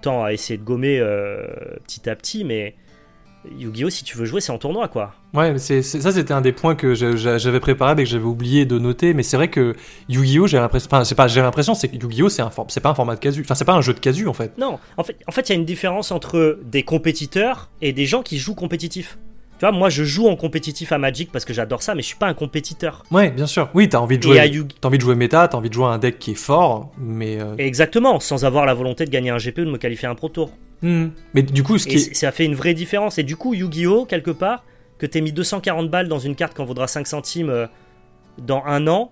tend à essayer de gommer petit à petit, mais Yu-Gi-Oh! si tu veux jouer, c'est en tournoi quoi. Ouais, mais c'est, c'est- ça c'était un des points que j'avais préparé mais que j'avais oublié de noter. Mais c'est vrai que Yu-Gi-Oh, j'ai l'impression, enfin, c'est pas, j'ai l'impression, c'est que Yu-Gi-Oh, c'est c'est pas un format de casu. Enfin, c'est pas un jeu de casu en fait. Non, en fait, en fait, il y a une différence entre des compétiteurs et des gens qui jouent compétitif. Tu vois, moi, je joue en compétitif à Magic parce que j'adore ça, mais je suis pas un compétiteur. Ouais, bien sûr. Oui, t'as envie de jouer, Yu- t'as envie de jouer méta, t'as envie de jouer un deck qui est fort, mais. euh, Exactement, sans avoir la volonté de gagner un GP ou de me qualifier un Pro Tour. Hmm. Mais du coup, ce qui Et est, c- ça fait une vraie différence. Et du coup, Yu-Gi-Oh, quelque part, que t'aies mis 240 balles dans une carte qui en vaudra 5 centimes euh, dans un an,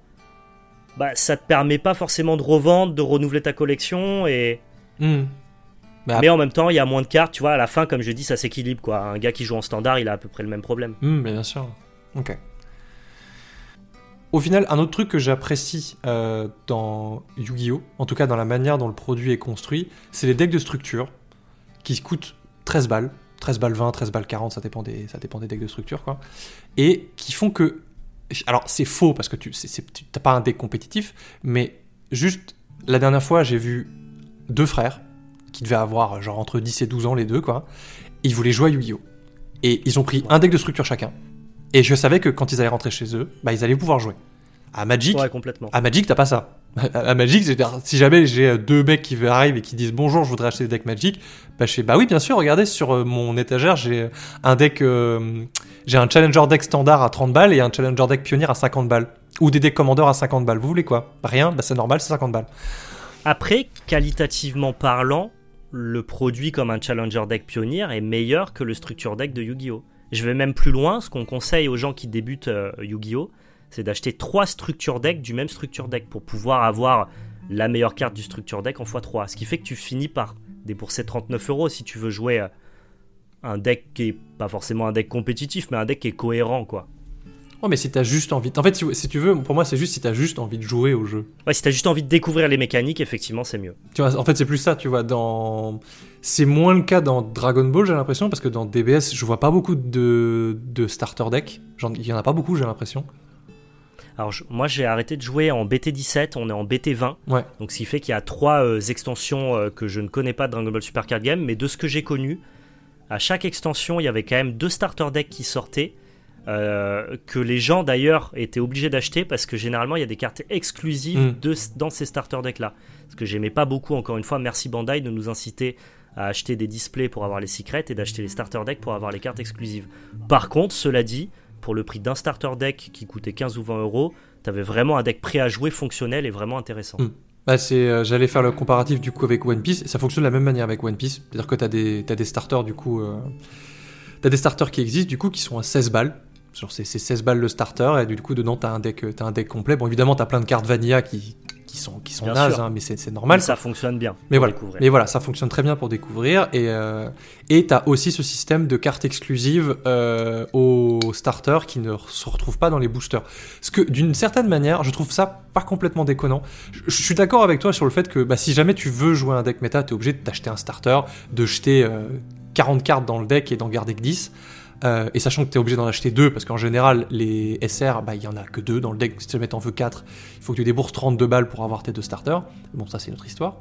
bah ça te permet pas forcément de revendre, de renouveler ta collection. Et... Hmm. Bah, Mais en même temps, il y a moins de cartes, tu vois, à la fin, comme je dis, ça s'équilibre. quoi. Un gars qui joue en standard, il a à peu près le même problème. Mais bien sûr. Ok. Au final, un autre truc que j'apprécie euh, dans Yu-Gi-Oh, en tout cas dans la manière dont le produit est construit, c'est les decks de structure qui coûtent 13 balles. 13 balles 20, 13 balles 40, ça dépend des, ça dépend des decks de structure, quoi. Et qui font que. Alors, c'est faux parce que tu t'as pas un deck compétitif, mais juste la dernière fois, j'ai vu deux frères qui devaient avoir genre entre 10 et 12 ans, les deux, quoi. Et ils voulaient jouer à Yu-Gi-Oh! Et ils ont pris un deck de structure chacun. Et je savais que quand ils allaient rentrer chez eux, bah, ils allaient pouvoir jouer. À Magic, Ouais, complètement. à Magic, t'as pas ça. À Magic, c'est-à-dire, si jamais j'ai euh, deux mecs qui arrivent et qui disent bonjour, je voudrais acheter des decks Magic, bah je fais bah oui, bien sûr, regardez sur euh, mon étagère, j'ai un deck, euh, j'ai un Challenger deck standard à 30 balles et un Challenger deck pionnier à 50 balles. Ou des decks Commander à 50 balles. Vous voulez quoi? Rien, bah c'est normal, c'est 50 balles. Après, qualitativement parlant, le produit comme un Challenger Deck Pioneer est meilleur que le Structure Deck de Yu-Gi-Oh! Je vais même plus loin, ce qu'on conseille aux gens qui débutent euh, Yu-Gi-Oh! C'est d'acheter trois Structure Deck du même Structure Deck pour pouvoir avoir la meilleure carte du Structure Deck en x3. Ce qui fait que tu finis par débourser 39 euros si tu veux jouer euh, un deck qui est pas forcément un deck compétitif, mais un deck qui est cohérent, quoi. Oh, mais si t'as juste envie. En fait, si, si tu veux, pour moi, c'est juste si t'as juste envie de jouer au jeu. Ouais, si t'as juste envie de découvrir les mécaniques, effectivement, c'est mieux. Tu vois, en fait, c'est plus ça, tu vois. Dans... C'est moins le cas dans Dragon Ball, j'ai l'impression, parce que dans DBS, je vois pas beaucoup de, de starter deck. Il y en a pas beaucoup, j'ai l'impression. Alors je- moi j'ai arrêté de jouer en BT17, on est en BT20. Ouais. Donc ce qui fait qu'il y a trois euh, extensions euh, que je ne connais pas de Dragon Ball Super Card Game, mais de ce que j'ai connu, à chaque extension il y avait quand même deux starter decks qui sortaient, euh, que les gens d'ailleurs étaient obligés d'acheter parce que généralement il y a des cartes exclusives Mm. de, dans ces starter decks là. Ce que j'aimais pas beaucoup, encore une fois, merci Bandai de nous inciter à acheter des displays pour avoir les secrets et d'acheter les starter decks pour avoir les cartes exclusives. Par contre, cela dit, pour le prix d'un starter deck qui coûtait 15 ou 20 euros, t'avais vraiment un deck prêt à jouer, fonctionnel et vraiment intéressant. Mm. Bah, euh, j'allais faire le comparatif du coup avec One Piece. Ça fonctionne de la même manière avec One Piece. C'est-à-dire que t'as des, t'as des starters du coup. euh, T'as des starters qui existent du coup qui sont à 16 balles. Genre c'est, c'est 16 balles le starter et du coup dedans t'as un deck, t'as un deck complet. Bon évidemment t'as plein de cartes vanilla qui, qui sont, qui sont Bien nazes, hein, mais c'est, normal. ça fonctionne bien. Mais voilà. découvrir. Mais voilà, ça fonctionne très bien pour découvrir. Et euh, et t'as aussi ce système de cartes exclusives euh, aux starters qui ne se retrouvent pas dans les boosters. Ce que d'une certaine manière, je trouve ça pas complètement déconnant. Je, je suis d'accord avec toi sur le fait que bah, si jamais tu veux jouer un deck méta, t'es obligé de t'acheter un starter, de jeter euh, 40 cartes dans le deck et d'en garder que 10. Euh, et sachant que tu es obligé d'en acheter deux, parce qu'en général, les SR, bah, il y en a que deux dans le deck. Si tu en veux 4, il faut que tu débourses 32 balles pour avoir tes deux starters. Bon, ça, c'est notre histoire.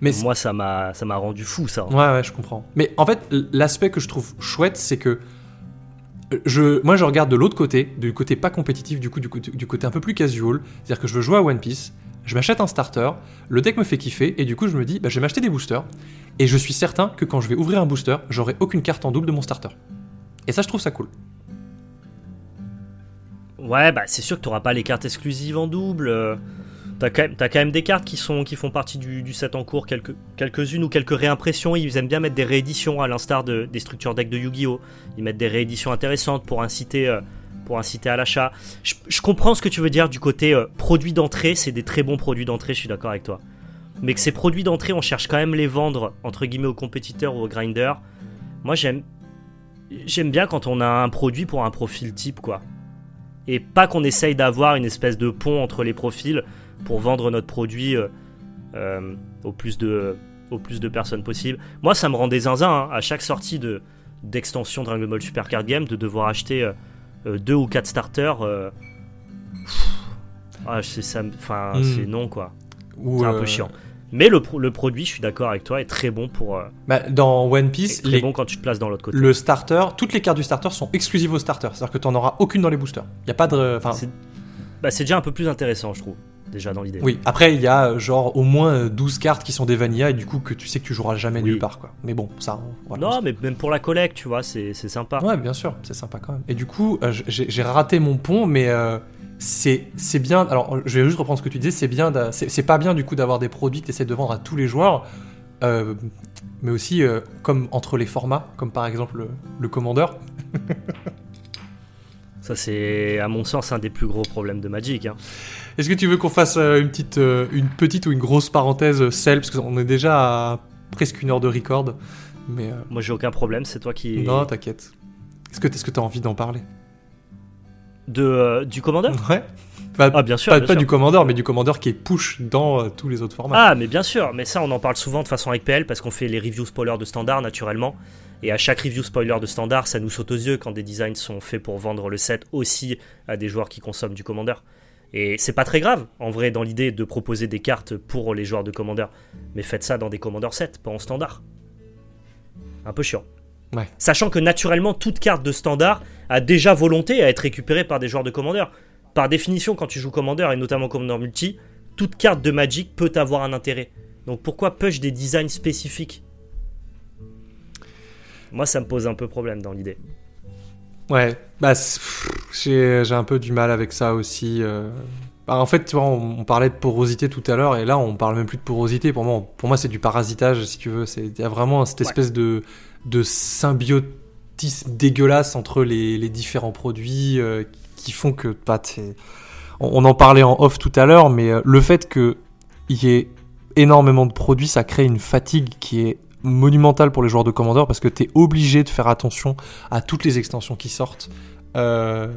Mais Moi ça m'a rendu fou ça. Ouais, ouais, je comprends. Mais en fait, l'aspect que je trouve chouette, c'est que euh, je, moi, je regarde de l'autre côté, du côté pas compétitif, du coup, du côté, du côté un peu plus casual. C'est-à-dire que je veux jouer à One Piece, je m'achète un starter, le deck me fait kiffer, et du coup, je me dis, bah, je vais m'acheter des boosters, et je suis certain que quand je vais ouvrir un booster, j'aurai aucune carte en double de mon starter. Et ça, je trouve ça cool. Ouais, bah c'est sûr que t'auras pas les cartes exclusives en double. euh, T'as quand, même- des cartes qui, sont, qui font partie du, set en cours, quelques, quelques-unes ou quelques réimpressions. Ils aiment bien mettre des rééditions, à l'instar de, des structures deck de Yu-Gi-Oh! Ils mettent des rééditions intéressantes pour inciter, euh, pour inciter à l'achat. Je, comprends ce que tu veux dire du côté euh, produits d'entrée, c'est des très bons produits d'entrée, je suis d'accord avec toi. Mais que ces produits d'entrée, on cherche quand même les vendre, entre guillemets, aux compétiteurs ou aux grinders. Moi, j'aime, j'aime bien quand on a un produit pour un profil type, quoi et pas qu'on essaye d'avoir une espèce de pont entre les profils pour vendre notre produit euh, euh, au, plus de, au plus de personnes possible. Moi, ça me rend des zinzins hein, à chaque sortie de d'extension Dragon Ball Super Card Game de devoir acheter euh, euh, deux ou quatre starters. euh, pff, ah, c'est ça, me- enfin, Mm. c'est non quoi. Ou, C'est un peu chiant. Mais le, pro- le produit, je suis d'accord avec toi, est très bon pour euh, bah, dans One Piece, très les- bon quand tu te places dans l'autre côté. le starter, toutes les cartes du starter sont exclusives au starter. C'est-à-dire que tu n'en auras aucune dans les boosters. Il y a pas de. Enfin, C'est bah, c'est déjà un peu plus intéressant, je trouve, déjà dans l'idée. Oui, après il y a euh, genre au moins euh, 12 cartes qui sont des vanilla et du coup que tu sais que tu joueras jamais Oui. nulle part quoi. Mais bon, ça voilà. Non, mais même pour la collecte, tu vois, c'est sympa. Ouais, bien sûr, c'est sympa quand même. Et du coup, euh, j'ai j'ai raté mon pont mais euh, c'est bien alors je vais juste reprendre ce que tu disais, c'est bien c'est pas bien du coup d'avoir des produits que tu essaies de vendre à tous les joueurs. euh, mais aussi euh, comme entre les formats, comme par exemple le, le commandeur. Ça, c'est, à mon sens, un des plus gros problèmes de Magic. hein. Est-ce que tu veux qu'on fasse euh, une petite, une petite ou une grosse parenthèse celle parce qu'on est déjà à presque une heure de record. Mais euh, Moi, j'ai aucun problème, c'est toi qui. non, t'inquiète. Est-ce que est-ce que t'as envie d'en parler? De, euh, du commandeur Ouais. Pas, Ah, bien sûr. pas, bien pas sûr. du commandeur, mais du commandeur qui est push dans euh, tous les autres formats. Ah, mais bien sûr, mais ça, on en parle souvent de façon avec PL parce qu'on fait les reviews spoilers de standard naturellement. Et à chaque review spoiler de standard, ça nous saute aux yeux quand des designs sont faits pour vendre le set aussi à des joueurs qui consomment du commandeur. Et c'est pas très grave, en vrai, dans l'idée de proposer des cartes pour les joueurs de commandeur. Mais faites ça dans des commandeurs 7, pas en standard. Un peu chiant. Ouais. Sachant que naturellement, toute carte de standard a déjà volonté à être récupérée par des joueurs de commandeur. Par définition, quand tu joues commandeur, et notamment commandeur multi, toute carte de Magic peut avoir un intérêt. Donc pourquoi push des designs spécifiques? Moi, ça me pose un peu problème dans l'idée. Ouais, bah j'ai un peu du mal avec ça aussi. euh. Bah, en fait, tu vois, on, on parlait de porosité tout à l'heure, et là, on parle même plus de porosité. Pour moi, pour moi, c'est du parasitage, si tu veux. C'est il y a vraiment cette Ouais. espèce de de dégueulasse entre les, différents produits euh, qui font que bah, on, en parlait en off tout à l'heure, mais euh, le fait que il y ait énormément de produits, ça crée une fatigue qui est monumentale pour les joueurs de Commander parce que tu es obligé de faire attention à toutes les extensions qui sortent. Euh,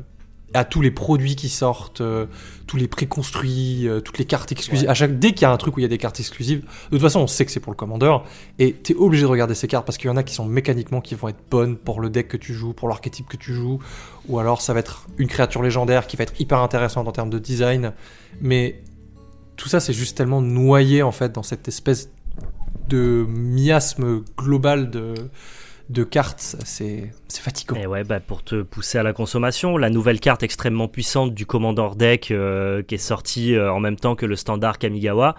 à tous les produits qui sortent, euh, tous les préconstruits, euh, toutes les cartes exclusives. À chaque, dès qu'il y a un truc où il y a des cartes exclusives, de toute façon, on sait que c'est pour le commandeur. Et t'es obligé de regarder ces cartes parce qu'il y en a qui sont mécaniquement qui vont être bonnes pour le deck que tu joues, pour l'archétype que tu joues. Ou alors ça va être une créature légendaire qui va être hyper intéressante en termes de design. Mais tout ça, c'est juste tellement noyé en fait dans cette espèce de miasme global de de cartes, c'est fatigant. Et ouais, bah pour te pousser à la consommation, la nouvelle carte extrêmement puissante du Commander Deck euh, qui est sortie euh, en même temps que le standard Kamigawa.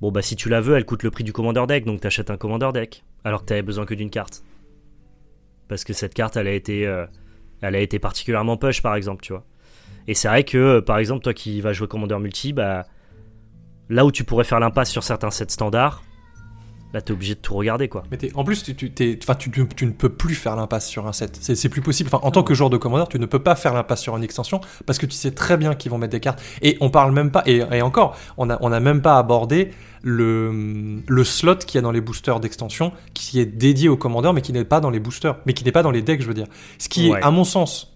Bon bah si tu la veux, elle coûte le prix du Commander Deck, donc t'achètes un Commander Deck, alors que t'avais besoin que d'une carte. Parce que cette carte, elle a été, euh, elle a été particulièrement push par exemple, tu vois. Et c'est vrai que par exemple toi qui vas jouer Commander Multi, bah là où tu pourrais faire l'impasse sur certains sets standards, là t'es obligé de tout regarder quoi. Mais en plus, tu, tu, tu, tu, ne peux plus faire l'impasse sur un set. C'est plus possible. Enfin, en tant que joueur de commandeur, tu ne peux pas faire l'impasse sur une extension parce que tu sais très bien qu'ils vont mettre des cartes. Et on parle même pas, et, et encore, on n'a on a même pas abordé le, le slot qu'il y a dans les boosters d'extension qui est dédié au commandeur mais qui n'est pas dans les boosters, mais qui n'est pas dans les decks, je veux dire. Ce qui est, à mon sens,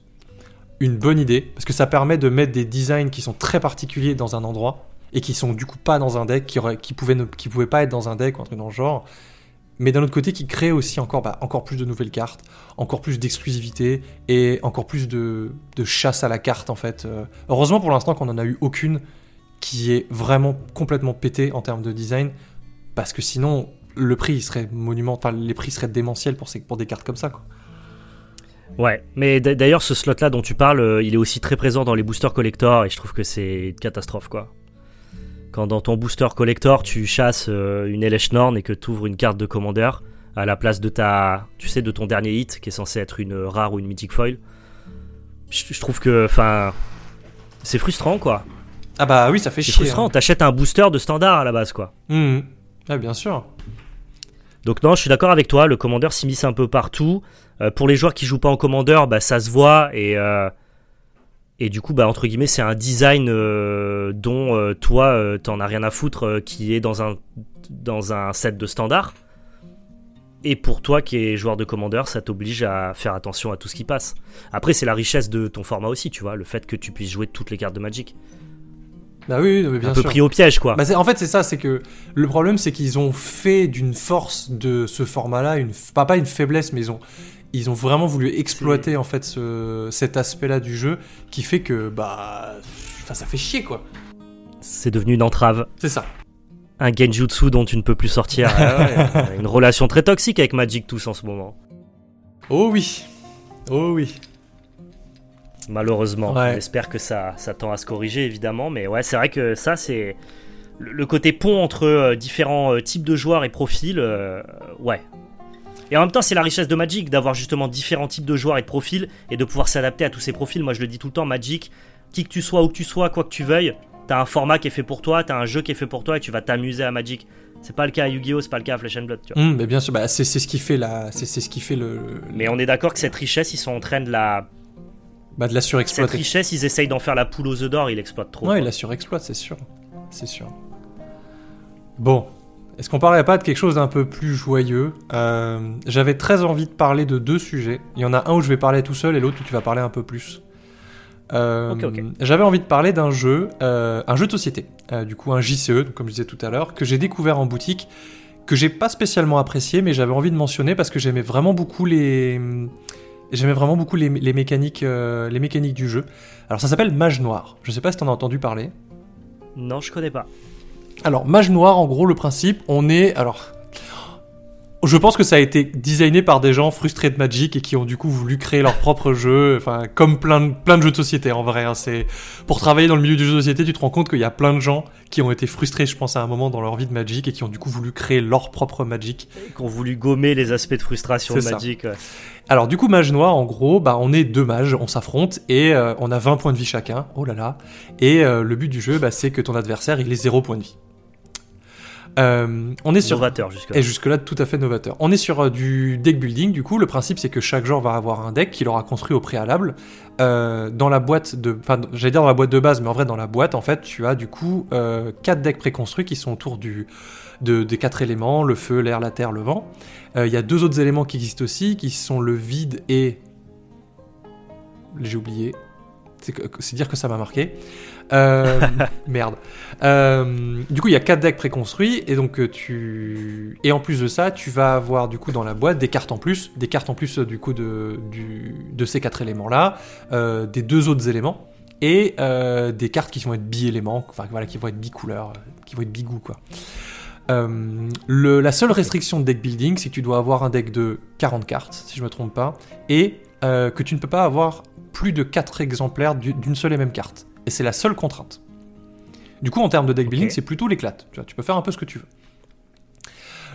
une bonne idée parce que ça permet de mettre des designs qui sont très particuliers dans un endroit et qui sont du coup pas dans un deck, qui, pouvaient, ne, pouvaient pas être dans un deck ou un truc dans le genre, mais d'un autre côté qui crée aussi encore, bah, encore plus de nouvelles cartes, encore plus d'exclusivité et encore plus de, chasse à la carte en fait. Euh, heureusement pour l'instant qu'on n'en a eu aucune qui est vraiment complètement pété en termes de design, parce que sinon le prix serait monumental, les prix seraient démentiels pour, des cartes comme ça. Ouais, mais d'ailleurs ce slot là dont tu parles, euh, il est aussi très présent dans les boosters collector et je trouve que c'est une catastrophe quoi quand dans ton booster collector tu chasses euh, une LH Norn et que tu ouvres une carte de commandeur à la place de ta, tu sais, de ton dernier hit qui est censé être une rare ou une mythic foil. Je, trouve que, enfin, c'est frustrant quoi. Ah bah oui, ça fait chier. C'est frustrant. Hein. T'achètes un booster de standard à la base quoi. Mmh. Ah bien sûr. Donc non, je suis d'accord avec toi. Le commandeur s'immisce un peu partout. Euh, pour les joueurs qui jouent pas en commandeur, bah ça se voit et euh, et du coup, bah, entre guillemets, c'est un design euh, dont euh, toi, euh, t'en as rien à foutre, qui est dans un, dans un set de standard. Et pour toi qui es joueur de commandeur, ça t'oblige à faire attention à tout ce qui passe. Après, c'est la richesse de ton format aussi, tu vois, le fait que tu puisses jouer toutes les cartes de Magic. Bah oui, mais bien un peu pris au piège, quoi. Bah en fait, c'est ça, c'est que le problème, c'est qu'ils ont fait d'une force de ce format-là, une, pas, pas une faiblesse, mais ils ont, ils ont vraiment voulu exploiter en fait ce, cet aspect-là du jeu qui fait que bah ça fait chier quoi. C'est devenu une entrave. C'est ça. Un genjutsu dont tu ne peux plus sortir. Ah une relation très toxique avec Magic tous en ce moment. Oh oui. Oh oui. Malheureusement. J'espère que ça, ça tend à se corriger évidemment. Mais ouais, c'est vrai que ça c'est le côté pont entre euh, différents euh, types de joueurs et profils. Euh, ouais, et en même temps, c'est la richesse de Magic d'avoir justement différents types de joueurs et de profils et de pouvoir s'adapter à tous ces profils. Moi, je le dis tout le temps, Magic, qui que tu sois, où que tu sois, quoi que tu veuilles, t'as un format qui est fait pour toi, t'as un jeu qui est fait pour toi et tu vas t'amuser à Magic. C'est pas le cas à Yu-Gi-Oh, c'est pas le cas à Flesh and Blood. Tu vois. Mmh, mais bien sûr, bah, c'est ce qui fait la, c'est ce qui fait le. Mais on est d'accord que cette richesse, ils sont en train de la. Bah, de la surexploiter. Cette richesse, ils essayent d'en faire la poule aux œufs d'or, ils l'exploitent trop. Ouais, ils la surexploitent, c'est sûr, c'est sûr. Bon, est-ce qu'on parlerait pas de quelque chose d'un peu plus joyeux? Euh, J'avais très envie de parler de deux sujets. Il y en a un où je vais parler tout seul et l'autre où tu vas parler un peu plus. Euh, j'avais envie de parler d'un jeu, euh, un jeu de société, du coup un JCE, comme je disais tout à l'heure, que j'ai découvert en boutique, que j'ai pas spécialement apprécié, mais j'avais envie de mentionner parce que j'aimais vraiment beaucoup les, j'aimais vraiment beaucoup les, mécaniques, les mécaniques du jeu. Alors ça s'appelle Mage Noir. Je sais pas si t'en as entendu parler. Non, je connais pas. Alors, Mage Noir, en gros, le principe, on est. Alors. Je pense que ça a été designé par des gens frustrés de Magic et qui ont du coup voulu créer leur propre jeu, enfin comme plein de, plein de jeux de société en vrai. Hein. c'est pour travailler dans le milieu du jeu de société, tu te rends compte qu'il y a plein de gens qui ont été frustrés, je pense, à un moment dans leur vie de Magic et qui ont du coup voulu créer leur propre Magic. Et qui ont voulu gommer les aspects de frustration de Magic. Alors du coup, Mage Noir, en gros, bah on est deux mages, on s'affronte et euh, on a 20 points de vie chacun. Oh là là. Et euh, le but du jeu, bah, c'est que ton adversaire il ait 0 points de vie. Euh, on est sur novateur jusque là. Et jusque là tout à fait novateur. On est sur euh, du deck building. Du coup, le principe c'est que chaque joueur va avoir un deck qu'il aura construit au préalable. Euh, dans la boîte de, enfin, j'allais dire dans la boîte de base, mais en vrai dans la boîte, en fait, tu as du coup quatre decks préconstruits qui sont autour du de, des quatre éléments le feu, l'air, la terre, le vent. Il y a deux autres éléments qui existent aussi, qui sont le vide et j'ai oublié. C'est dire que ça m'a marqué. Euh, merde. Euh, du coup, il y a quatre decks préconstruits et donc euh, tu et en plus de ça, tu vas avoir du coup dans la boîte des cartes en plus, des cartes en plus du coup de de ces quatre éléments là, des deux autres éléments et des cartes qui vont être bi-éléments, enfin voilà, qui vont être bi-couleurs, qui vont être bi-goût quoi. La seule restriction de deck building, c'est que tu dois avoir un deck de 40 cartes, si je me trompe pas, et que tu ne peux pas avoir plus de 4 exemplaires du- d'une seule et même carte. Et c'est la seule contrainte. Du coup, en termes de deck building, c'est plutôt l'éclate. Tu, vois, tu peux faire un peu ce que tu veux.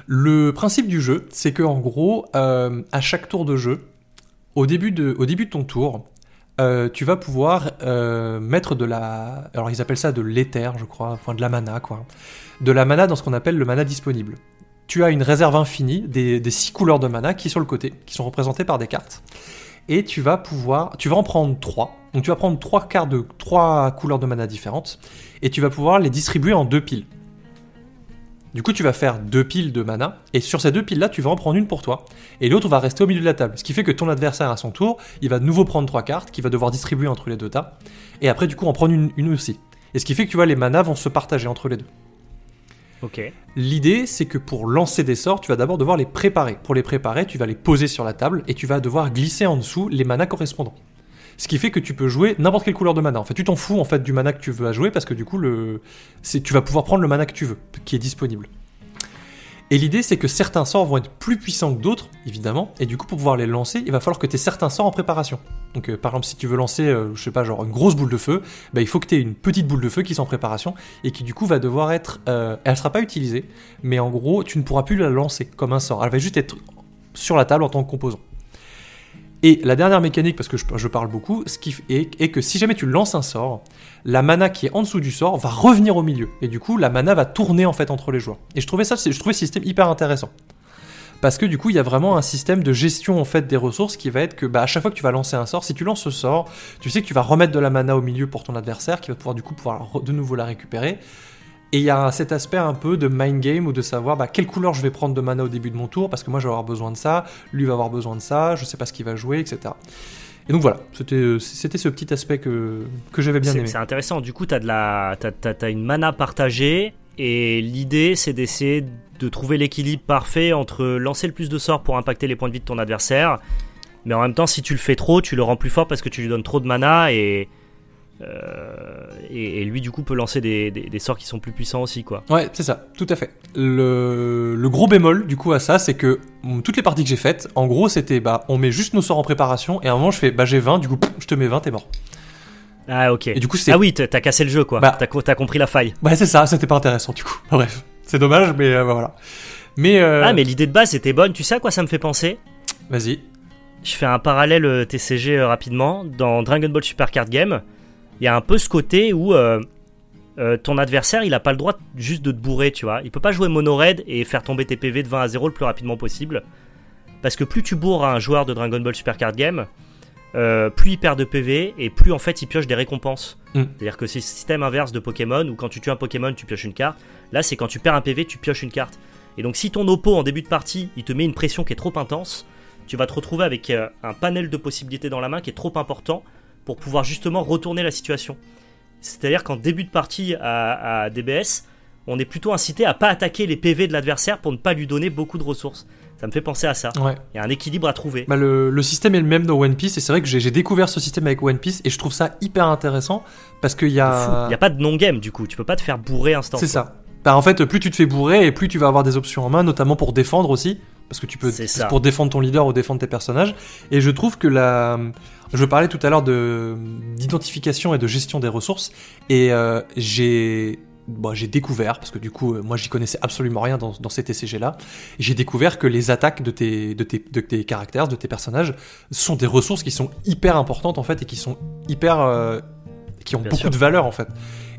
Le principe du jeu, c'est que en gros, euh, à chaque tour de jeu, au début de, au début de ton tour, euh, tu vas pouvoir euh, mettre de la. Alors, ils appellent ça de l'éther, je crois, enfin de la mana, quoi. De la mana dans ce qu'on appelle le mana disponible. Tu as une réserve infinie des, des six couleurs de mana qui sont sur le côté, qui sont représentées par des cartes. Et tu vas pouvoir. Tu vas en prendre trois. Donc, tu vas prendre trois cartes de trois couleurs de mana différentes. Et tu vas pouvoir les distribuer en deux piles. Du coup, tu vas faire deux piles de mana, et sur ces deux piles-là, tu vas en prendre une pour toi, et l'autre va rester au milieu de la table. Ce qui fait que ton adversaire, à son tour, il va de nouveau prendre trois cartes, qu'il va devoir distribuer entre les deux tas, et après, du coup, en prendre une, une aussi. Et ce qui fait que tu vois, les manas vont se partager entre les deux. L'idée, c'est que pour lancer des sorts, tu vas d'abord devoir les préparer. Pour les préparer, tu vas les poser sur la table, et tu vas devoir glisser en dessous les manas correspondants. Ce qui fait que tu peux jouer n'importe quelle couleur de mana. En fait, tu t'en fous en fait du mana que tu veux à jouer parce que du coup, le... tu vas pouvoir prendre le mana que tu veux, qui est disponible. Et l'idée, c'est que certains sorts vont être plus puissants que d'autres, évidemment, et du coup, pour pouvoir les lancer, il va falloir que tu aies certains sorts en préparation. Donc, euh, par exemple, si tu veux lancer, euh, je sais pas, genre une grosse boule de feu, bah, il faut que tu aies une petite boule de feu qui soit en préparation et qui, du coup, va devoir être. euh, elle sera pas utilisée, mais en gros, tu ne pourras plus la lancer comme un sort. Elle va juste être sur la table en tant que composant. Et la dernière mécanique, parce que je, parle beaucoup, ce est, que si jamais tu lances un sort, la mana qui est en dessous du sort va revenir au milieu. Et du coup, la mana va tourner en fait entre les joueurs. Et je trouvais ça, je ce système hyper intéressant. Parce que du coup, il y a vraiment un système de gestion en fait des ressources qui va être que bah, à chaque fois que tu vas lancer un sort, si tu lances ce sort, tu sais que tu vas remettre de la mana au milieu pour ton adversaire, qui va pouvoir du coup pouvoir de nouveau la récupérer. Et il y a cet aspect un peu de mind game ou de savoir bah, quelle couleur je vais prendre de mana au début de mon tour, parce que moi je vais avoir besoin de ça, lui va avoir besoin de ça, je sais pas ce qu'il va jouer, etc. Et donc voilà, c'était ce petit aspect que, que j'avais bien aimé. c'est intéressant. Du coup, tu as, t'as une mana partagée. Et l'idée, c'est d'essayer de trouver l'équilibre parfait entre lancer le plus de sorts pour impacter les points de vie de ton adversaire. Mais en même temps, si tu le fais trop, tu le rends plus fort parce que tu lui donnes trop de mana. Et, euh, et, et lui, du coup, peut lancer des, des- des sorts qui sont plus puissants aussi. quoi. Ouais, c'est ça, tout à fait. Le, le gros bémol du coup à ça, c'est que mm, toutes les parties que j'ai faites, en gros, c'était bah on met juste nos sorts en préparation et à un moment je fais bah j'ai 20, du coup je te mets 20, t'es mort. Ah, ok. Et du coup Ah oui, t'as cassé le jeu, quoi. Bah. T'as co- t'as compris la faille. Ouais, c'est ça, c'était pas intéressant du coup. Bref, c'est dommage, mais euh, voilà. Mais, euh, Ah, mais l'idée de base était bonne. Tu sais à quoi ça me fait penser? Vas-y. Je fais un parallèle TCG rapidement. Dans Dragon Ball Super Card Game, il y a un peu ce côté où euh, euh, ton adversaire, il a pas le droit juste de te bourrer, tu vois. Il peut pas jouer mono raid et faire tomber tes PV de 20 à 0 le plus rapidement possible. Parce que plus tu bourres un joueur de Dragon Ball Super Card Game, euh, plus il perd de PV et plus en fait il pioche des récompenses. Mm. C'est-à-dire que c'est le système inverse de Pokémon où quand tu tues un Pokémon, tu pioches une carte. Là, c'est quand tu perds un PV, tu pioches une carte. Et donc, si ton oppo en début de partie, il te met une pression qui est trop intense, tu vas te retrouver avec euh, un panel de possibilités dans la main qui est trop important pour pouvoir justement retourner la situation. C'est-à-dire qu'en début de partie à, à DBS, on est plutôt incité à pas attaquer les PV de l'adversaire pour ne pas lui donner beaucoup de ressources. Ça me fait penser à ça. Ouais. Il y a un équilibre à trouver. Bah, le, le système est le même dans One Piece et c'est vrai que j'ai découvert ce système avec One Piece et je trouve ça hyper intéressant parce qu'il y a. Il n'y a pas de non-game du coup, tu peux pas te faire bourrer instant. C'est ça. Bah, en fait, plus tu te fais bourrer et plus tu vas avoir des options en main, notamment pour défendre aussi. Parce que tu peux, C'est ça. pour défendre ton leader ou défendre tes personnages. Et je trouve que la, je parlais tout à l'heure de, d'identification et de gestion des ressources. Et euh, j'ai, bon, j'ai découvert, parce que du coup, euh, moi j'y connaissais absolument rien dans, dans ces TCG là, j'ai découvert que les attaques de tes, de, tes, de tes caractères, de tes personnages, sont des ressources qui sont hyper importantes en fait et qui sont hyper. euh, qui ont Bien beaucoup sûr. de valeur en fait.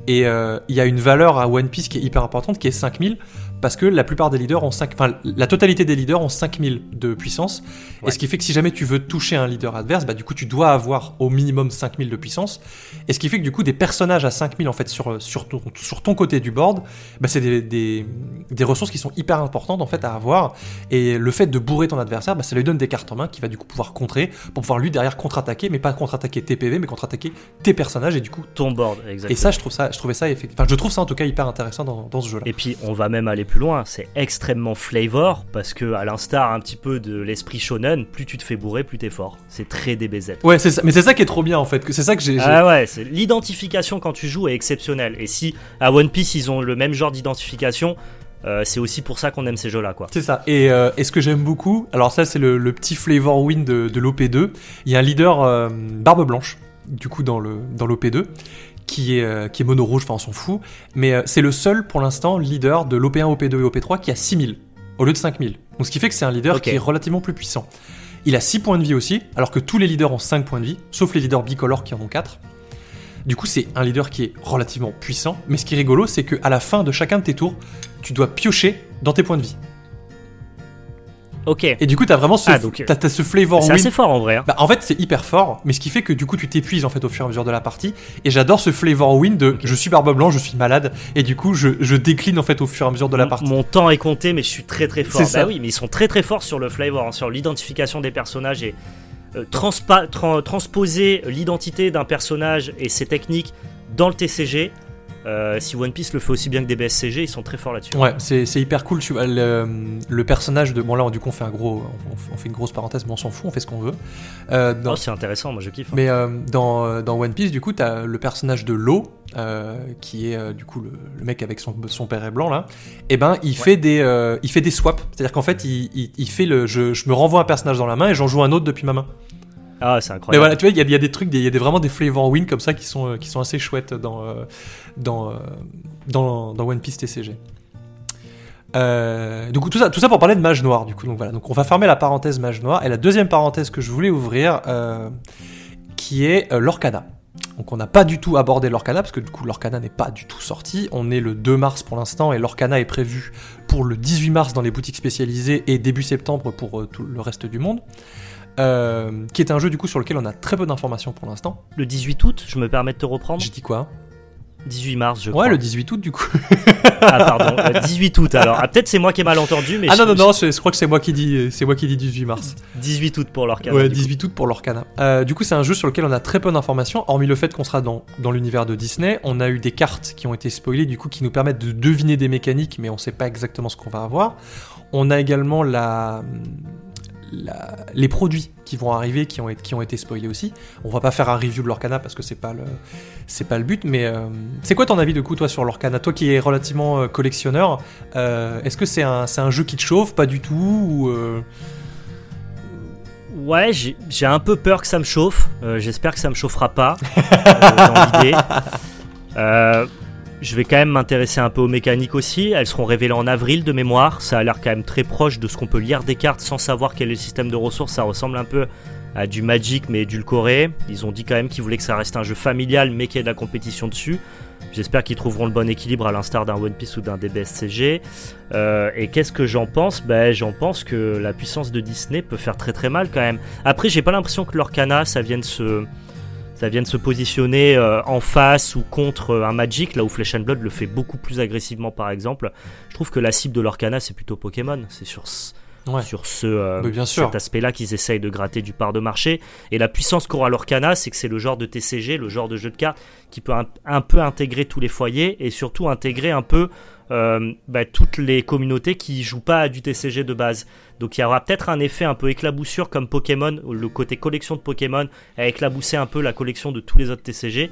Et euh, il y a une valeur à One Piece qui est hyper importante, qui est 5000, parce que la plupart des leaders ont 5, enfin la totalité des leaders ont 5000 de puissance, et ce qui fait que si jamais tu veux toucher un leader adverse, bah du coup tu dois avoir au minimum 5000 de puissance, et ce qui fait que du coup des personnages à 5000 en fait sur, sur, ton, sur ton côté du board, bah c'est des, des, des ressources qui sont hyper importantes en fait à avoir, et le fait de bourrer ton adversaire, bah, ça lui donne des cartes en main qu'il va du coup pouvoir contrer, pour pouvoir lui derrière contre-attaquer, mais pas contre-attaquer tes PV, mais contre-attaquer tes personnages, et du coup... Ton board, exactement. Et ça, je trouve ça, je trouvais ça, enfin, je trouve ça en tout cas hyper intéressant dans, dans ce jeu-là. Et puis on va même aller plus loin, c'est extrêmement flavor parce que à l'instar un petit peu de l'esprit shonen, plus tu te fais bourrer, plus t'es fort. C'est très DBZ. Ouais, c'est ça, mais c'est ça qui est trop bien en fait, c'est ça que j'ai. Ah ouais, c'est l'identification quand tu joues est exceptionnelle. Et si à One Piece ils ont le même genre d'identification, euh, c'est aussi pour ça qu'on aime ces jeux-là, quoi. C'est ça. Et, euh, et ce que j'aime beaucoup, alors ça c'est le, le petit flavor win de, de l'OP2. Il y a un leader euh, barbe blanche, du coup dans le dans l'OP2, qui est euh, qui est mono rouge, enfin on s'en fout. Mais euh, c'est le seul pour l'instant leader de l'OP1, OP2 et OP3 qui a 6000 au lieu de 5000. Donc ce qui fait que c'est un leader qui est relativement plus puissant. Il a 6 points de vie aussi, alors que tous les leaders ont 5 points de vie, sauf les leaders bicolores qui en ont 4. Du coup, c'est un leader qui est relativement puissant, mais ce qui est rigolo, c'est qu'à la fin de chacun de tes tours, tu dois piocher dans tes points de vie. Ok. Et du coup, t'as vraiment ce, Ah, donc, t'as, t'as ce flavor C'est win. assez fort en vrai. hein. Bah, en fait, c'est hyper fort, mais ce qui fait que du coup, tu t'épuises en fait au fur et à mesure de la partie. Et j'adore ce flavor win de je suis barbe blanc, je suis malade, et du coup, je, je décline en fait au fur et à mesure de la partie. Mon temps est compté, mais je suis très très fort. C'est ça. Bah oui, mais ils sont très très forts sur le flavor, hein, sur l'identification des personnages et euh, transpa- tran- transposer l'identité d'un personnage et ses techniques dans le TCG. Euh, si One Piece le fait aussi bien que des BSCG, ils sont très forts là-dessus. Ouais, c'est, hyper cool. Tu vois, le, le personnage de. Bon, là, du coup, on fait, un gros, on, on fait une grosse parenthèse, mais on s'en fout, on fait ce qu'on veut. Euh, dans- Oh, c'est intéressant, moi je kiffe. hein. Mais euh, dans, dans One Piece, du coup, t'as le personnage de Lo, euh, qui est du coup le, le mec avec son, son père est blanc là. Et ben, il fait des, il fait des swaps. C'est-à-dire qu'en fait, il, il, il fait le, je, je me renvoie un personnage dans la main et j'en joue un autre depuis ma main. Ah, c'est Mais incroyable. voilà, tu vois, il y a, des trucs, il y a des, vraiment des flavor win comme ça qui sont, euh, qui sont assez chouettes dans, euh, euh, dans, dans One Piece TCG. Euh, du coup, tout ça, tout ça pour parler de Mage Noir, du coup. Donc voilà, donc on va fermer la parenthèse Mage Noir. Et la deuxième parenthèse que je voulais ouvrir, qui est l'Orcana. Donc on n'a pas du tout abordé l'Orcana, parce que du coup l'Orcana n'est pas du tout sorti. On est le 2 mars pour l'instant, et l'Orcana est prévu pour le 18 mars dans les boutiques spécialisées, et début septembre pour tout le reste du monde. Euh, qui est un jeu du coup sur lequel on a très peu d'informations pour l'instant. Le 18 août, je me permets de te reprendre. J'ai dit quoi? 18 mars, je Ouais, crois. le 18 août du coup. Ah, pardon, euh, 18 août alors. Ah, peut-être c'est moi qui ai mal entendu, mais ah je- non non non, je, je crois que c'est moi qui dis, moi qui dis 18 mars. 18 août pour leur canal. Ouais, du coup. 18 août pour l'Orcana. Euh, du coup, c'est un jeu sur lequel on a très peu d'informations, hormis le fait qu'on sera dans, dans l'univers de Disney. On a eu des cartes qui ont été spoilées, du coup, qui nous permettent de deviner des mécaniques, mais on sait pas exactement ce qu'on va avoir. On a également la, la- les produits qui vont arriver, qui ont, été, qui ont été spoilés aussi. On va pas faire un review de l'Orcana parce que c'est pas le, c'est pas le but, mais euh, c'est quoi ton avis de coup, toi, sur l'Orcana? Toi qui es relativement euh, collectionneur, euh, est-ce que c'est un, c'est un jeu qui te chauffe? Pas du tout ou, Ouais, j'ai j'ai un peu peur que ça me chauffe. J'espère que ça me chauffera pas dans l'idée. Je vais quand même m'intéresser un peu aux mécaniques aussi. Elles seront révélées en avril de mémoire. Ça a l'air quand même très proche de ce qu'on peut lire des cartes sans savoir quel est le système de ressources. Ça ressemble un peu à du Magic mais édulcoré. Ils ont dit quand même qu'ils voulaient que ça reste un jeu familial mais qu'il y ait de la compétition dessus. J'espère qu'ils trouveront le bon équilibre à l'instar d'un One Piece ou d'un DBSCG. Euh, et qu'est-ce que j'en pense? Ben j'en pense que la puissance de Disney peut faire très très mal quand même. Après, j'ai pas l'impression que l'Orcana ça vienne se ça vienne se positionner euh, en face ou contre euh, un Magic, là où Flesh and Blood le fait beaucoup plus agressivement par exemple. Je trouve que la cible de l'Orcana c'est plutôt Pokémon. C'est sur Ouais. sur ce euh, Mais bien sûr. cet aspect-là qu'ils essayent de gratter du part de marché. Et la puissance qu'aura l'Orcana, c'est que c'est le genre de TCG, le genre de jeu de cartes qui peut un, un peu intégrer tous les foyers et surtout intégrer un peu bah, toutes les communautés qui jouent pas à du TCG de base. Donc il y aura peut-être un effet un peu éclaboussure comme Pokémon, le côté collection de Pokémon a éclaboussé un peu la collection de tous les autres TCG.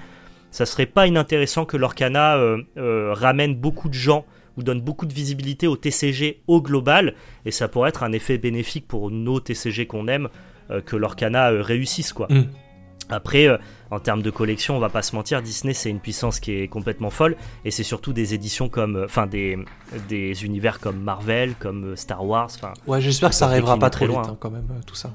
Ça serait pas inintéressant que l'Orcana euh, euh, ramène beaucoup de gens ou donne beaucoup de visibilité au TCG au global et ça pourrait être un effet bénéfique pour nos TCG qu'on aime euh, que l'Orcana euh, réussisse quoi. Mm. Après, euh, en termes de collection, on va pas se mentir, Disney c'est une puissance qui est complètement folle et c'est surtout des éditions comme, euh, enfin des, des univers comme Marvel, comme euh, Star Wars, enfin Ouais, j'espère que ça arrivera pas très loin. vite hein, quand même, tout ça.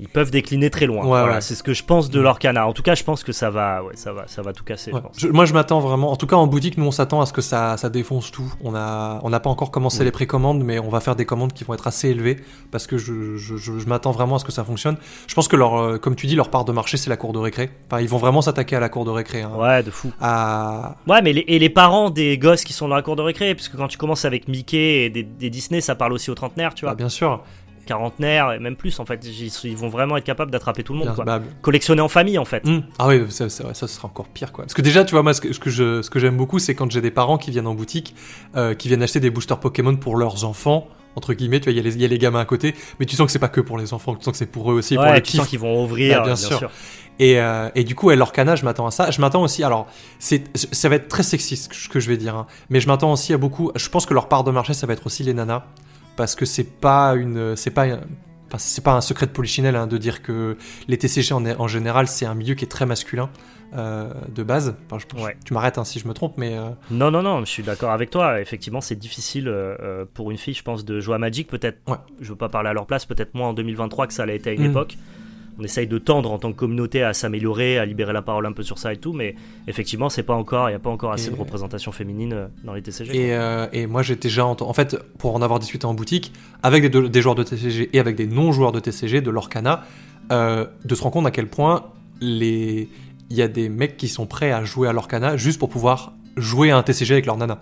Ils peuvent décliner très loin. Ouais, voilà, ouais. c'est ce que je pense de l'Orcana. En tout cas, je pense que ça va, ouais, ça va, ça va tout casser. Ouais. Je pense. Je- moi, je m'attends vraiment. En tout cas, en boutique, nous, on s'attend à ce que ça, ça défonce tout. On a, on n'a pas encore commencé Ouais. les précommandes, mais on va faire des commandes qui vont être assez élevées parce que je, je, je- m'attends vraiment à ce que ça fonctionne. Je pense que leur, euh, comme tu dis, leur part de marché, c'est la cour de récré. Enfin, ils vont vraiment s'attaquer à la cour de récré. hein. Ouais, de fou. À... Ouais, mais les, et les parents des gosses qui sont dans la cour de récré, parce que quand tu commences avec Mickey et des, des Disney, ça parle aussi aux trentenaires, tu bah, vois, bien sûr. Quarantenaires et même plus en fait. Ils, vont vraiment être capables d'attraper tout le monde, quoi. Collectionner en famille en fait. Hmm. Ah oui, ça, sera encore pire quoi. Parce que déjà, tu vois, moi, ce que, ce que je, ce que j'aime beaucoup, c'est quand j'ai des parents qui viennent en boutique, euh, qui viennent acheter des boosters Pokémon pour leurs enfants. Entre guillemets, tu vois, il y, les- y a les gamins à côté, mais tu sens que c'est pas que pour les enfants, tu sens que c'est pour eux aussi, pour ouais, le tu kiff. sens qu'ils vont ouvrir, bien bien, sûr. sûr. Et, euh, et du coup, ouais, l'Orcana, je m'attends à ça. Je m'attends aussi, alors, c'est, ça va être très sexiste ce que je vais dire, hein, mais je m'attends aussi à beaucoup. Je pense que leur part de marché, ça va être aussi les nanas, parce que c'est pas une, c'est pas, enfin, c'est pas un secret de polichinelle hein, de dire que les TCG en, en général, c'est un milieu qui est très masculin euh, de base. Enfin, je- Ouais. Tu m'arrêtes hein, si je me trompe, mais euh, Non, non, non, je suis d'accord avec toi. Effectivement, c'est difficile euh, pour une fille, je pense, de jouer à Magic. Peut-être, Ouais. je veux pas parler à leur place, peut-être moins en 2023 que ça l'a été à une Mm. époque. On essaye de tendre en tant que communauté à s'améliorer, à libérer la parole un peu sur ça et tout, mais effectivement, c'est pas encore, il y a pas encore assez Et- de représentation féminine euh, dans les TCG. Et, euh, et moi, j'étais déjà en, en fait, pour en avoir discuté en boutique, avec des, de- des joueurs de TCG et avec des non-joueurs de TCG, de l'Orcana, euh, de se rendre compte à quel point les... il y a des mecs qui sont prêts à jouer à l'Orcana juste pour pouvoir jouer à un TCG avec leur nana.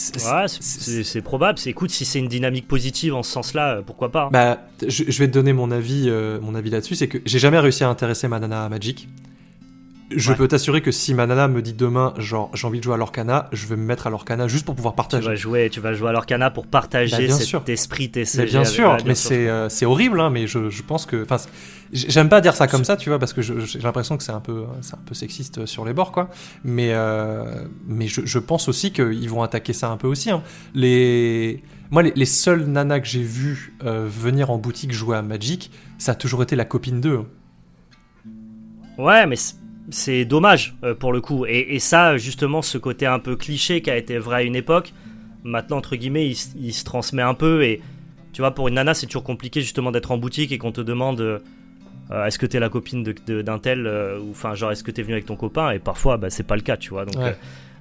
C'est- Ouais, probable. C'est écoute, si c'est une dynamique positive en ce sens-là, euh, pourquoi pas. Bah, je, je vais te donner mon avis, euh, mon avis là-dessus, c'est que j'ai jamais réussi à intéresser ma nana à Magic. Je Ouais. peux t'assurer que si ma nana me dit demain, genre, j'ai envie de jouer à l'Orcana, je vais me mettre à l'Orcana juste pour pouvoir tu partager. vas jouer, tu vas jouer à l'Orcana pour partager Bah, bien cet sûr. esprit TCG. Bien avec- sûr, bien mais c'est euh, c'est horrible, hein, mais je, je pense que, j'aime pas dire ça comme ça, tu vois, parce que j'ai l'impression que c'est un peu, c'est un peu sexiste sur les bords, quoi. Mais euh, mais je, je pense aussi qu'ils vont attaquer ça un peu aussi. hein. Les, moi, les, les seules nanas que j'ai vues euh, venir en boutique jouer à Magic, ça a toujours été la copine d'eux. Ouais, mais c'est- dommage euh, pour le coup. Et, et ça, justement, ce côté un peu cliché qui a été vrai à une époque, maintenant, entre guillemets, il, il se transmet un peu. Et tu vois, pour une nana, c'est toujours compliqué justement d'être en boutique et qu'on te demande euh, est-ce que t'es la copine d'un tel, euh, ou enfin, genre, est-ce que t'es venu avec ton copain? Et parfois, bah, c'est pas le cas, tu vois. Donc. Ouais. euh,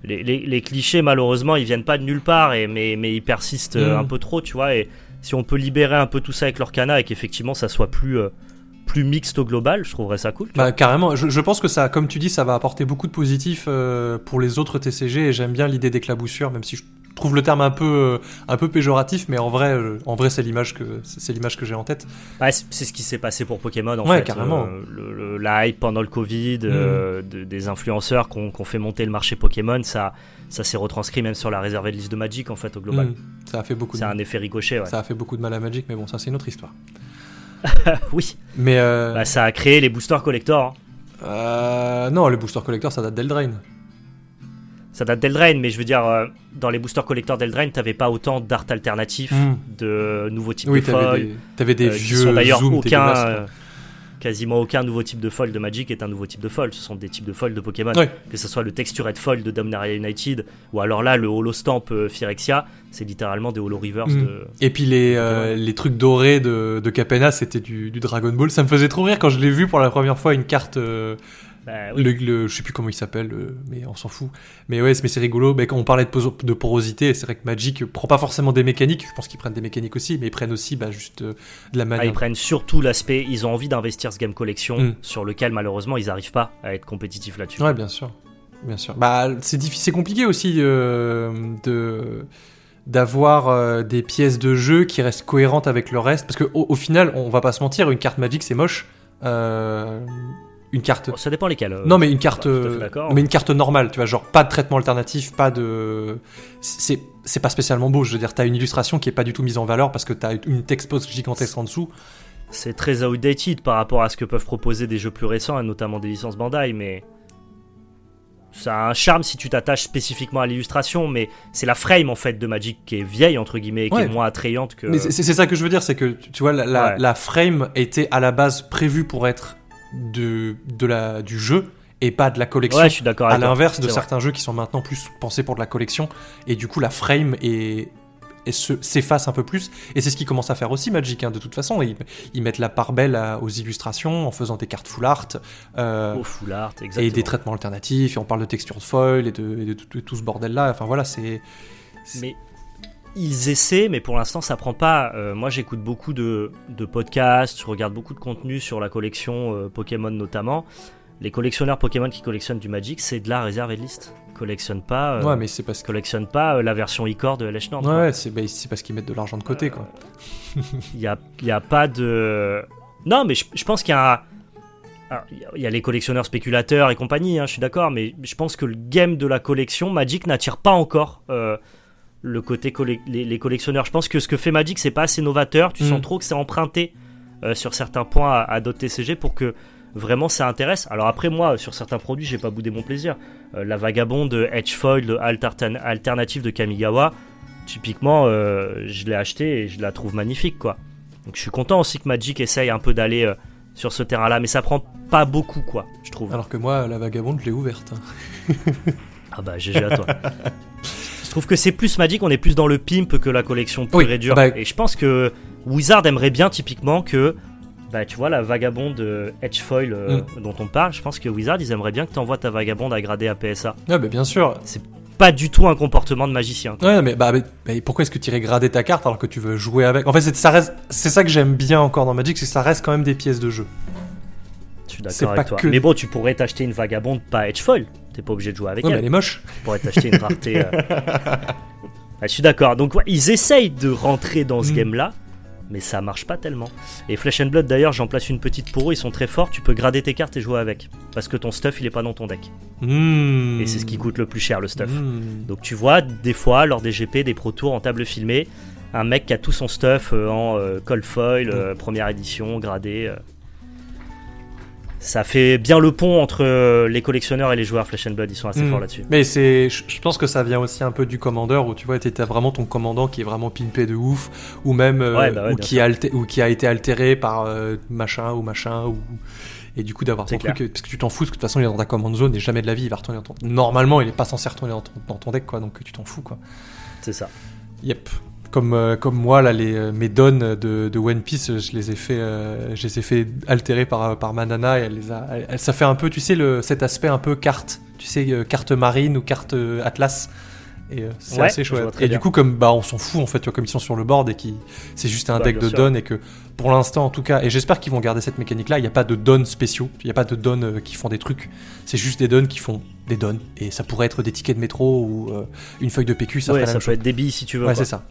les, les- les clichés, malheureusement, ils viennent pas de nulle part, et, mais, mais ils persistent Mm. un peu trop, tu vois. Et si on peut libérer un peu tout ça avec l'Orcana et qu'effectivement ça soit plus, plus mixte au global, je trouverais ça cool. Bah carrément, je, je pense que ça, comme tu dis, ça va apporter beaucoup de positifs euh, pour les autres TCG et j'aime bien l'idée d'éclaboussure, même si je trouve le terme un peu, euh, un peu péjoratif, mais en vrai, euh, en vrai c'est l'image que c'est l'image que j'ai en tête. Ouais, c'est ce qui s'est passé pour Pokémon en Ouais, fait. carrément. Euh, le, le- la hype pendant le Covid, Mm. euh, de- des influenceurs qui ont fait monter le marché Pokémon, ça, ça s'est retranscrit même sur la réservée de liste de Magic en fait au global. Mm. Ça a fait beaucoup de C'est un effet ricochet, ouais. ça a fait beaucoup de mal à Magic, mais bon, ça c'est une autre histoire. oui, Mais euh, bah, ça a créé les boosters collector. hein. non, le booster collector ça date d'Eldraine. Ça date d'Eldraine, mais je veux dire, euh, dans les boosters collector d'Eldraine, t'avais pas autant d'art alternatifs, Mm. de nouveaux types Oui, de t'avais des, t'avais des euh, qui vieux sont d'ailleurs aucun, euh, quasiment aucun nouveau type de foil de Magic est un nouveau type de foil. Ce sont des types de foil de Pokémon. Ouais. Que ce soit le textured foil de Dominaria United ou alors là le Holo Stamp euh, Phyrexia, c'est littéralement des Holo Reverse Mm. de. Et puis les, euh, les trucs dorés de, de Capena, c'était du, du Dragon Ball. Ça me faisait trop rire quand je l'ai vu pour la première fois une carte. euh, Bah, oui. le, le- je sais plus comment il s'appelle, euh, mais on s'en fout. Mais ouais, c'est- mais c'est rigolo. Mais quand on parlait de, porosité, c'est vrai que Magic prend pas forcément des mécaniques. Je pense qu'ils prennent des mécaniques aussi, mais ils prennent aussi bah, juste euh, de la Ah, manière. ils prennent surtout l'aspect, ils ont envie d'investir ce game collection Mm. sur lequel malheureusement ils n'arrivent pas à être compétitifs là-dessus. Ouais, bien sûr, bien sûr. Bah, c'est difficile, c'est compliqué aussi euh, de d'avoir euh, des pièces de jeu qui restent cohérentes avec le reste, parce que au, au final, on va pas se mentir, une carte Magic c'est moche. Euh, une carte Bon, ça dépend lesquels. euh, Non, mais une carte, fait euh, d'accord. mais une carte normale, tu vois, genre pas de traitement alternatif, pas de, c'est c'est pas spécialement beau. Je veux dire, t'as une illustration qui est pas du tout mise en valeur parce que t'as une textbox gigantesque en dessous. C'est très outdated par rapport à ce que peuvent proposer des jeux plus récents, et notamment des licences Bandai, mais ça a un charme si tu t'attaches spécifiquement à l'illustration, mais c'est la frame en fait de Magic qui est vieille entre guillemets, et qui Ouais. est moins attrayante que. Mais c'est c'est ça que je veux dire, c'est que tu tu vois, la, la, Ouais. la frame était à la base prévue pour être de, de la, du jeu et pas de la collection. Ouais, je suis d'accord à l'inverse de vrai. certains jeux qui sont maintenant plus pensés pour de la collection et du coup la frame est et se- s'efface un peu plus. Et c'est ce qu'ils commencent à faire aussi Magic, hein, de toute façon. Ils, ils mettent la part belle à- aux illustrations en faisant des cartes full art. euh, full art, et des traitements alternatifs, et on parle de texture de foil et de, et de tout, de tout ce bordel-là. Enfin voilà, c'est. c'est- Mais ils essaient, mais pour l'instant ça prend pas. Euh, moi j'écoute beaucoup de, de podcasts, je regarde beaucoup de contenu sur la collection euh, Pokémon notamment. Les collectionneurs Pokémon qui collectionnent du Magic, c'est de la réserve et de liste. Ils collectionnent pas, euh, Ouais, mais c'est parce que. collectionnent pas la version e-core de LH Nord. Ouais, ouais, c'est bah, c'est parce qu'ils mettent de l'argent de côté, quoi. Il y a, y a pas de. Non, mais je, je pense qu'il y a. il y a- les collectionneurs spéculateurs et compagnie, hein, je suis d'accord, mais je pense que le game de la collection, Magic n'attire pas encore le côté les, les collectionneurs. Je pense que ce que fait Magic, c'est pas assez novateur. Tu Mm. sens trop que c'est emprunté euh, sur certains points à, à d'autres TCG pour que vraiment ça intéresse. Alors après, moi, sur certains produits, j'ai pas boudé mon plaisir. Euh, la vagabonde Edge Foil de Alter- alternative de Kamigawa, typiquement, euh, je l'ai acheté et je la trouve magnifique, quoi. Donc je suis content aussi que Magic essaye un peu d'aller euh, sur ce terrain-là, mais ça prend pas beaucoup, quoi, je trouve. Alors que moi, la vagabonde, je l'ai ouverte. hein. Ah bah GG à toi. je trouve que c'est plus Magic, on est plus dans le pimp que la collection pure Oui, et dure. bah- Et je pense que Wizard aimerait bien typiquement que, bah tu vois, la vagabonde euh, Edge Foil euh, Mm. dont on parle, je pense que Wizard ils aimeraient bien que tu envoies ta vagabonde à grader à PSA. Ouais, bah, bien sûr. Pas du tout un comportement de magicien. quoi. Ouais, mais, bah, mais- bah, pourquoi est-ce que tu irais grader ta carte alors que tu veux jouer avec? En fait, c'est ça, reste- c'est ça que j'aime bien encore dans Magic, c'est que ça reste quand même des pièces de jeu. Je suis C'est d'accord pas avec toi. que- Mais bon, tu pourrais t'acheter une vagabonde pas Edge Foil. T'es pas obligé de jouer avec mais elle. elle est moche. Tu pourrais t'acheter une rareté. euh. Ouais, je suis d'accord. Donc, ouais, ils essayent de rentrer dans ce Mm. game-là, mais ça marche pas tellement. Et Flesh and Blood, d'ailleurs, j'en place une petite pour eux. Ils sont très forts. Tu peux grader tes cartes et jouer avec. Parce que ton stuff, il est pas dans ton deck. Mmh. Et c'est ce qui coûte le plus cher, le stuff. Mmh. Donc, tu vois, des fois, lors des GP, des Pro Tours en table filmée, un mec qui a tout son stuff euh, en euh, cold foil, euh, première édition, gradé. Ça fait bien le pont entre euh, les collectionneurs et les joueurs Flesh and Blood. Ils sont assez Mm. forts là-dessus. Mais c'est, je pense que ça vient aussi un peu du commandeur où tu vois, t'as vraiment ton commandant qui est vraiment pimpé de ouf, ou même euh, Ouais, bah ouais, ou qui a alté- ou qui a été altéré par euh, machin ou machin ou et du coup d'avoir ton truc parce que tu t'en fous parce que de toute façon il est dans ta command zone et jamais de la vie il va retourner dans ton normalement il est pas censé retourner dans ton, dans ton deck quoi donc tu t'en fous quoi. C'est ça. Yep. Comme, euh, comme moi, là, les, euh, mes dons de, de One Piece, je les ai fait, euh, je les ai fait altérer par, par Manana et elle les a, elle- ça fait un peu, tu sais, le, cet aspect un peu carte, tu sais, euh, carte marine ou carte euh, Atlas. Et euh, c'est Ouais, assez chouette. Et bien. du coup, comme bah, on s'en fout en fait, tu vois, comme ils sont sur le board et qui, c'est juste un Bah, deck de dons et que pour l'instant en tout cas, et j'espère qu'ils vont garder cette mécanique-là. Il n'y a pas de dons spéciaux, il n'y a pas de dons euh, qui font des trucs. C'est juste des dons qui font des dons et ça pourrait être des tickets de métro ou euh, une feuille de PQ. Ça ouais, ça peut chose. être des billes si tu veux. Ouais, c'est ça.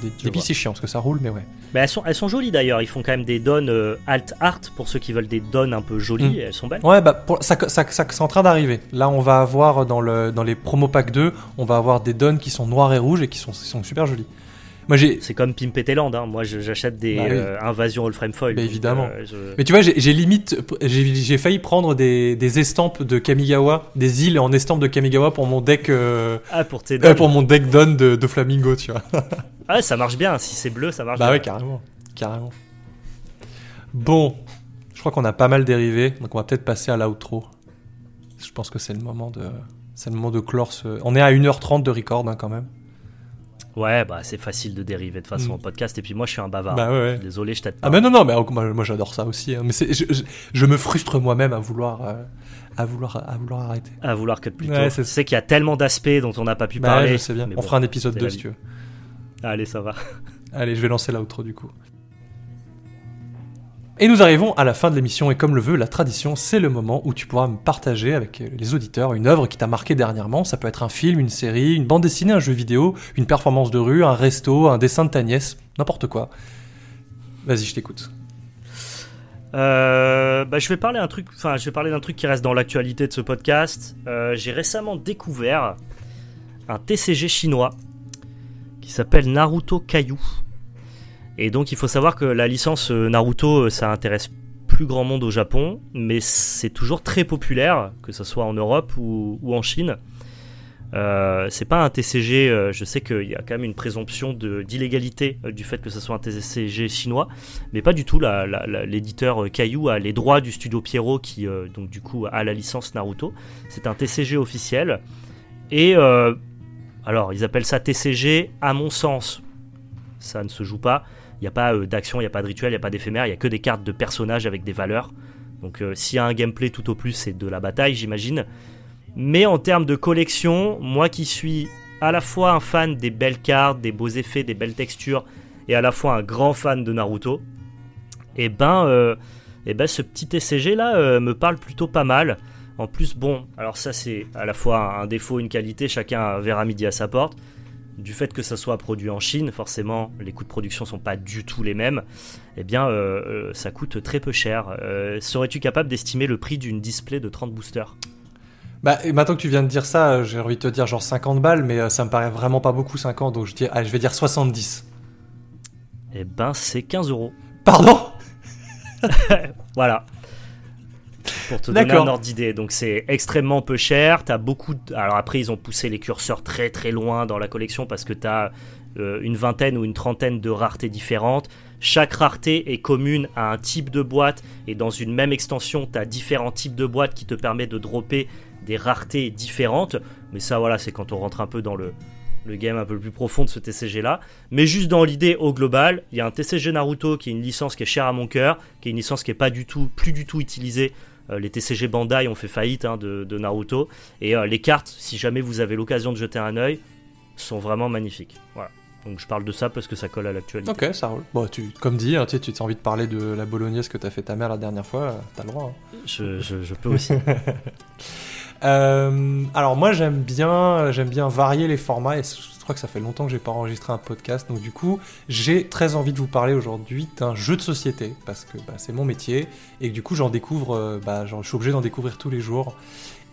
Des c'est chiant parce que ça roule, mais ouais. Mais elles sont, elles sont jolies d'ailleurs. Ils font quand même des dons euh, alt art pour ceux qui veulent des dons un peu jolies. Mm. et Elles sont belles. Ouais, bah, pour- ça, ça, ça- c'est en train d'arriver. Là, on va avoir dans, le, dans les promo pack 2, on va avoir des dons qui sont noirs et rouges et qui sont, qui sont super jolis. Moi, j'ai. C'est comme Pimp et Land. Hein. Moi, j'achète des Bah oui. euh, Invasion All Frame Foil. Bah, évidemment. euh, je- Mais tu vois, j'ai j'ai limite. J'ai j'ai failli prendre des, des estampes de Kamigawa, des îles en estampes de Kamigawa pour mon deck. euh, Ah, pour tes pour mon deck don de, de Flamingo, tu vois. Ah, ça marche bien. Si c'est bleu, ça marche Bah bien. ouais, carrément. Carrément. Bon, je crois qu'on a pas mal dérivé, donc on va peut-être passer à l'outro. Je pense que c'est le moment de. C'est le moment de clore ce. On est à 1h30 de record hein, quand même. Ouais, bah c'est facile de dériver de façon Mm. en podcast. Et puis moi, je suis un bavard. Bah ouais, ouais. Désolé, je t'aide pas. Ah mais non non mais moi, j'adore ça aussi. hein. Mais je, je- je me frustre moi-même à vouloir euh, à vouloir à vouloir arrêter. À vouloir que plus tôt. Ouais, je c'est- sais qu'il y a tellement d'aspects dont on n'a pas pu Bah, parler. je sais bien. mais On bon, fera un épisode c'est 2 la si tu veux. Allez, ça va. Allez, je vais lancer l'outro du coup. Et nous arrivons à la fin de l'émission et comme le veut la tradition, c'est le moment où tu pourras me partager avec euh, les auditeurs une œuvre qui t'a marqué dernièrement. Ça peut être un film, une série, une bande dessinée, un jeu vidéo, une performance de rue, un resto, un dessin de ta nièce, n'importe quoi. Vas-y, je t'écoute. Euh, bah, je vais parler. Enfin, je vais parler d'un truc qui reste dans l'actualité de ce podcast. Euh, J'ai récemment découvert un TCG chinois qui s'appelle Naruto Caillou. Et donc, il faut savoir que la licence euh, Naruto, euh, ça intéresse plus grand monde au Japon, mais c'est toujours très populaire, que ce soit en Europe ou, en Chine. Euh, c'est pas un TCG, je sais qu'il y a quand même une présomption d'illégalité du fait que ce soit un TCG chinois, mais pas du tout. L'éditeur Caillou a les droits du studio Pierrot qui, donc du coup, a la licence Naruto. C'est un TCG officiel. Et alors ils appellent ça TCG, à mon sens, ça ne se joue pas. Il n'y a pas euh, d'action, il n'y a pas de rituel, il n'y a pas d'éphémère, il n'y a que des cartes de personnages avec des valeurs. Donc euh, s'il y a un gameplay tout au plus, c'est de la bataille, j'imagine. Mais en termes de collection, moi qui suis à la fois un fan des belles cartes, des beaux effets, des belles textures, et à la fois un grand fan de Naruto, eh ben, euh, eh ben ce petit TCG là me parle plutôt pas mal. En plus, bon, alors ça c'est à la fois un défaut, une qualité, chacun verra midi à sa porte. Du fait que ça soit produit en Chine, forcément, les coûts de production sont pas du tout les mêmes. Eh bien, euh, euh, ça coûte très peu cher. Euh, serais-tu capable d'estimer le prix d'une display de 30 boosters? Bah, maintenant que tu viens de dire ça, j'ai envie de te dire genre 50 balles, mais ça me paraît vraiment pas beaucoup 50, donc je, dis, je vais dire 70. Eh ben, c'est 15 euros. Pardon? Voilà pour te donner un ordre d'idée. Donc c'est extrêmement peu cher. As beaucoup. Alors après, ils ont poussé les curseurs très très loin dans la collection parce que tu as euh, une vingtaine ou une trentaine de raretés différentes. Chaque rareté est commune à un type de boîte et dans une même extension, tu as différents types de boîtes qui te permettent de dropper des raretés différentes. Mais ça, voilà, c'est quand on rentre un peu dans le, le game un peu plus profond de ce TCG là. Mais juste dans l'idée au global, il y a un TCG Naruto qui est une licence qui est chère à mon cœur, qui est une licence qui est pas du tout, plus du tout utilisée les TCG Bandai ont fait faillite hein, de, Naruto. Et euh, les cartes, si jamais vous avez l'occasion de jeter un œil, sont vraiment magnifiques. Voilà. Donc je parle de ça parce que ça colle à l'actualité. Ok, ça roule. Bon, tu, comme dit, hein, tu as envie de parler de la bolognaise que t'as fait ta mère la dernière fois, euh, t'as le droit. Hein. Je, peux aussi. alors moi j'aime bien, j'aime bien varier les formats et je crois que ça fait longtemps que j'ai pas enregistré un podcast, donc du coup, j'ai très envie de vous parler aujourd'hui d'un jeu de société, parce que bah, c'est mon métier, et du coup, j'en découvre, euh, bah, je suis obligé d'en découvrir tous les jours.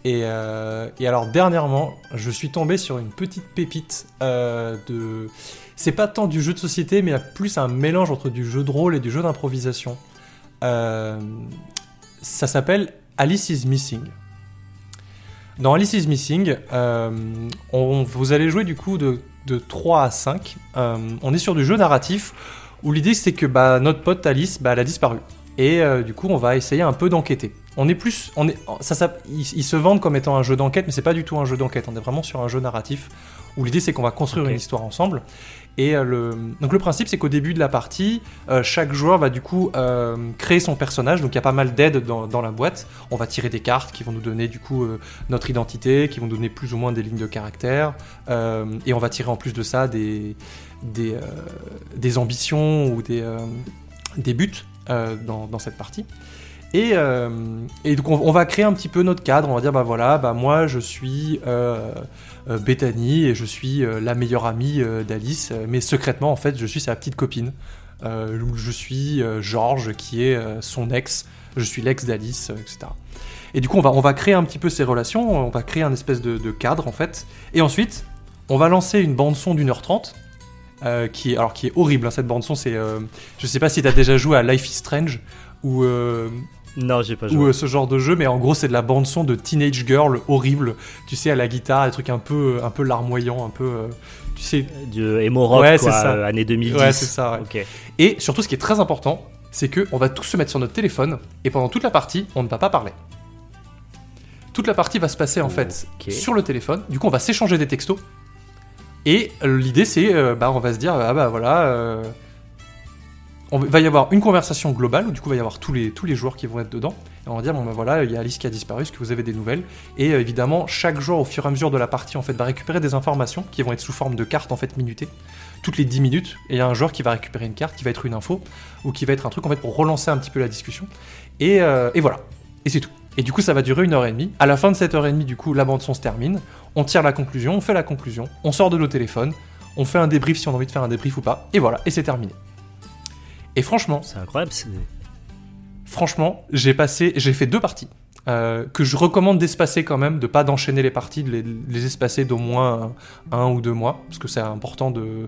Euh, et, alors, dernièrement, je suis tombé sur une petite pépite euh, de. C'est pas tant du jeu de société, mais plus un mélange entre du jeu de rôle et du jeu d'improvisation. ça s'appelle Alice is Missing. Dans Alice is Missing, euh, on, vous allez jouer du coup de, 3 à 5. Euh, on est sur du jeu narratif où l'idée c'est que bah, notre pote Alice, bah, elle a disparu. Et euh, du coup, on va essayer un peu d'enquêter. On est plus, on est, ça, ça ils, se vendent comme étant un jeu d'enquête, mais c'est pas du tout un jeu d'enquête. On est vraiment sur un jeu narratif où l'idée c'est qu'on va construire une histoire ensemble. Et euh, le... Donc le principe c'est qu'au début de la partie, euh, chaque joueur va du coup euh, créer son personnage, donc il y a pas mal d'aides dans, la boîte. On va tirer des cartes qui vont nous donner du coup notre identité, qui vont donner plus ou moins des lignes de caractère, et on va tirer en plus de ça des, ambitions ou des, buts dans, cette partie. Et, donc on, va créer un petit peu notre cadre, on va dire bah voilà, bah moi je suis Bethany et je suis euh, la meilleure amie euh, d'Alice, mais secrètement en fait je suis sa petite copine. je suis George qui est son ex, je suis l'ex d'Alice, etc. Et du coup on va, créer un petit peu ces relations, on va créer un espèce de, cadre en fait, et ensuite on va lancer une bande son d'une heure trente. qui est alors qui est horrible hein, cette bande son c'est je sais pas si t'as déjà joué à Life is Strange ou non, j'ai pas joué. Ou euh, ce genre de jeu, mais en gros, c'est de la bande-son de Teenage Girl horrible. Tu sais, à la guitare, des trucs un peu, un peu larmoyants, un peu. Euh, tu sais. Du emo rock, ouais, quoi, ça. année 2010. Ouais, c'est ça. Et surtout, ce qui est très important, c'est que on va tous se mettre sur notre téléphone et pendant toute la partie, on ne va pas parler. Toute la partie va se passer en fait sur le téléphone. Du coup, on va s'échanger des textos. Et l'idée, c'est, euh, bah, on va se dire, ah bah voilà on va y avoir une conversation globale où du coup il va y avoir tous les, joueurs qui vont être dedans. Et on va dire bon ben voilà, il y a Alice qui a disparu, est-ce que vous avez des nouvelles? Et euh, évidemment, chaque joueur au fur et à mesure de la partie en fait va récupérer des informations qui vont être sous forme de cartes en fait minutées toutes les 10 minutes. Et il y a un joueur qui va récupérer une carte qui va être une info ou qui va être un truc en fait pour relancer un petit peu la discussion. Et, euh, et voilà. Et c'est tout. Et du coup, ça va durer une heure et demie. À la fin de cette heure et demie, du coup, la bande son se termine. On tire la conclusion, on fait la conclusion, on sort de nos téléphones, on fait un débrief si on a envie de faire un débrief ou pas. Et voilà, et c'est terminé. Et franchement, c'est incroyable. Franchement, j'ai passé, j'ai fait deux parties. Euh, que je recommande d'espacer quand même, de pas d'enchaîner les parties, de les, espacer d'au moins un, ou deux mois, parce que c'est important de.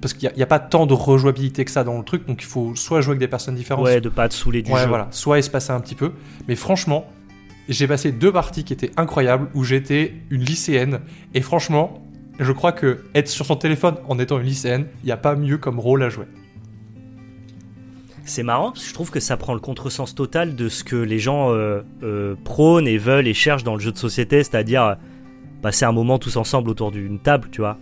Parce qu'il n'y a, pas tant de rejouabilité que ça dans le truc, donc il faut soit jouer avec des personnes différentes. Ouais, de pas être saouler du ouais, jeu. voilà, soit espacer un petit peu. Mais franchement, j'ai passé deux parties qui étaient incroyables, où j'étais une lycéenne, et franchement, je crois que être sur son téléphone en étant une lycéenne, il n'y a pas mieux comme rôle à jouer. C'est marrant parce que je trouve que ça prend le contresens total de ce que les gens euh, euh, prônent et veulent et cherchent dans le jeu de société, c'est-à-dire passer un moment tous ensemble autour d'une table, tu vois.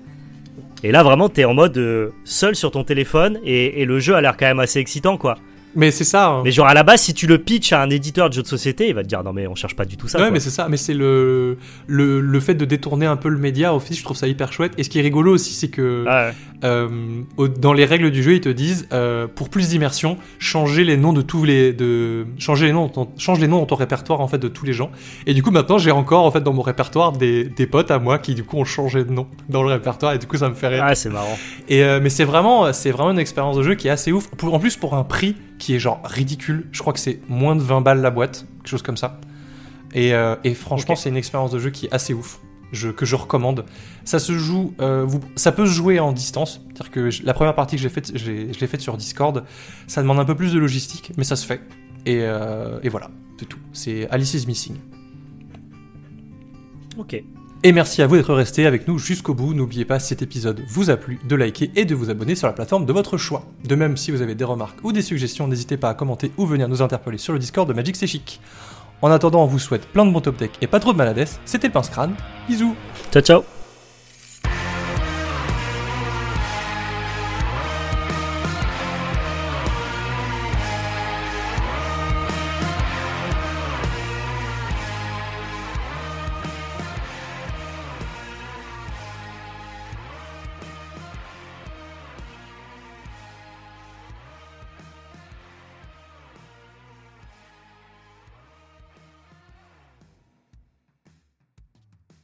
Et là, vraiment, t'es en mode euh, seul sur ton téléphone et le jeu a l'air quand même assez excitant, quoi. Mais c'est ça. hein. Mais genre à la base, si tu le pitches à un éditeur de jeu de société, il va te dire non mais on cherche pas du tout ça. ouais, quoi. mais c'est ça. Mais c'est le, le le fait de détourner un peu le média. Au fait, je trouve ça hyper chouette. Et ce qui est rigolo aussi, c'est que Ouais. euh, au- dans les règles du jeu, ils te disent euh, pour plus d'immersion, changer les noms de tous les de changer les noms, ton- change les noms dans ton répertoire en fait de tous les gens. Et du coup, maintenant, j'ai encore en fait dans mon répertoire des, des potes à moi qui du coup ont changé de nom dans le répertoire et du coup, ça me fait rire. Ah, c'est marrant. Et euh, mais c'est vraiment, c'est vraiment une expérience de jeu qui est assez ouf. Pour- en plus, pour un prix qui est genre ridicule, je crois que c'est moins de 20 balles la boîte, quelque chose comme ça. Et, euh, et franchement, c'est une expérience de jeu qui est assez ouf. Je, que je recommande. Ça se joue, euh, vous, ça peut se jouer en distance. C'est-à-dire que je- la première partie que j'ai faite, je l'ai faite sur Discord. Ça demande un peu plus de logistique, mais ça se fait. Et, euh, et voilà, c'est tout. C'est Alice is Missing. Ok. Et merci à vous d'être resté avec nous jusqu'au bout. N'oubliez pas, si cet épisode vous a plu, de liker et de vous abonner sur la plateforme de votre choix. De même, si vous avez des remarques ou des suggestions, n'hésitez pas à commenter ou venir nous interpeller sur le Discord de Magic C'est. En attendant, on vous souhaite plein de bons top tech et pas trop de maladesse. C'était le Pince Crâne. Bisous Ciao ciao.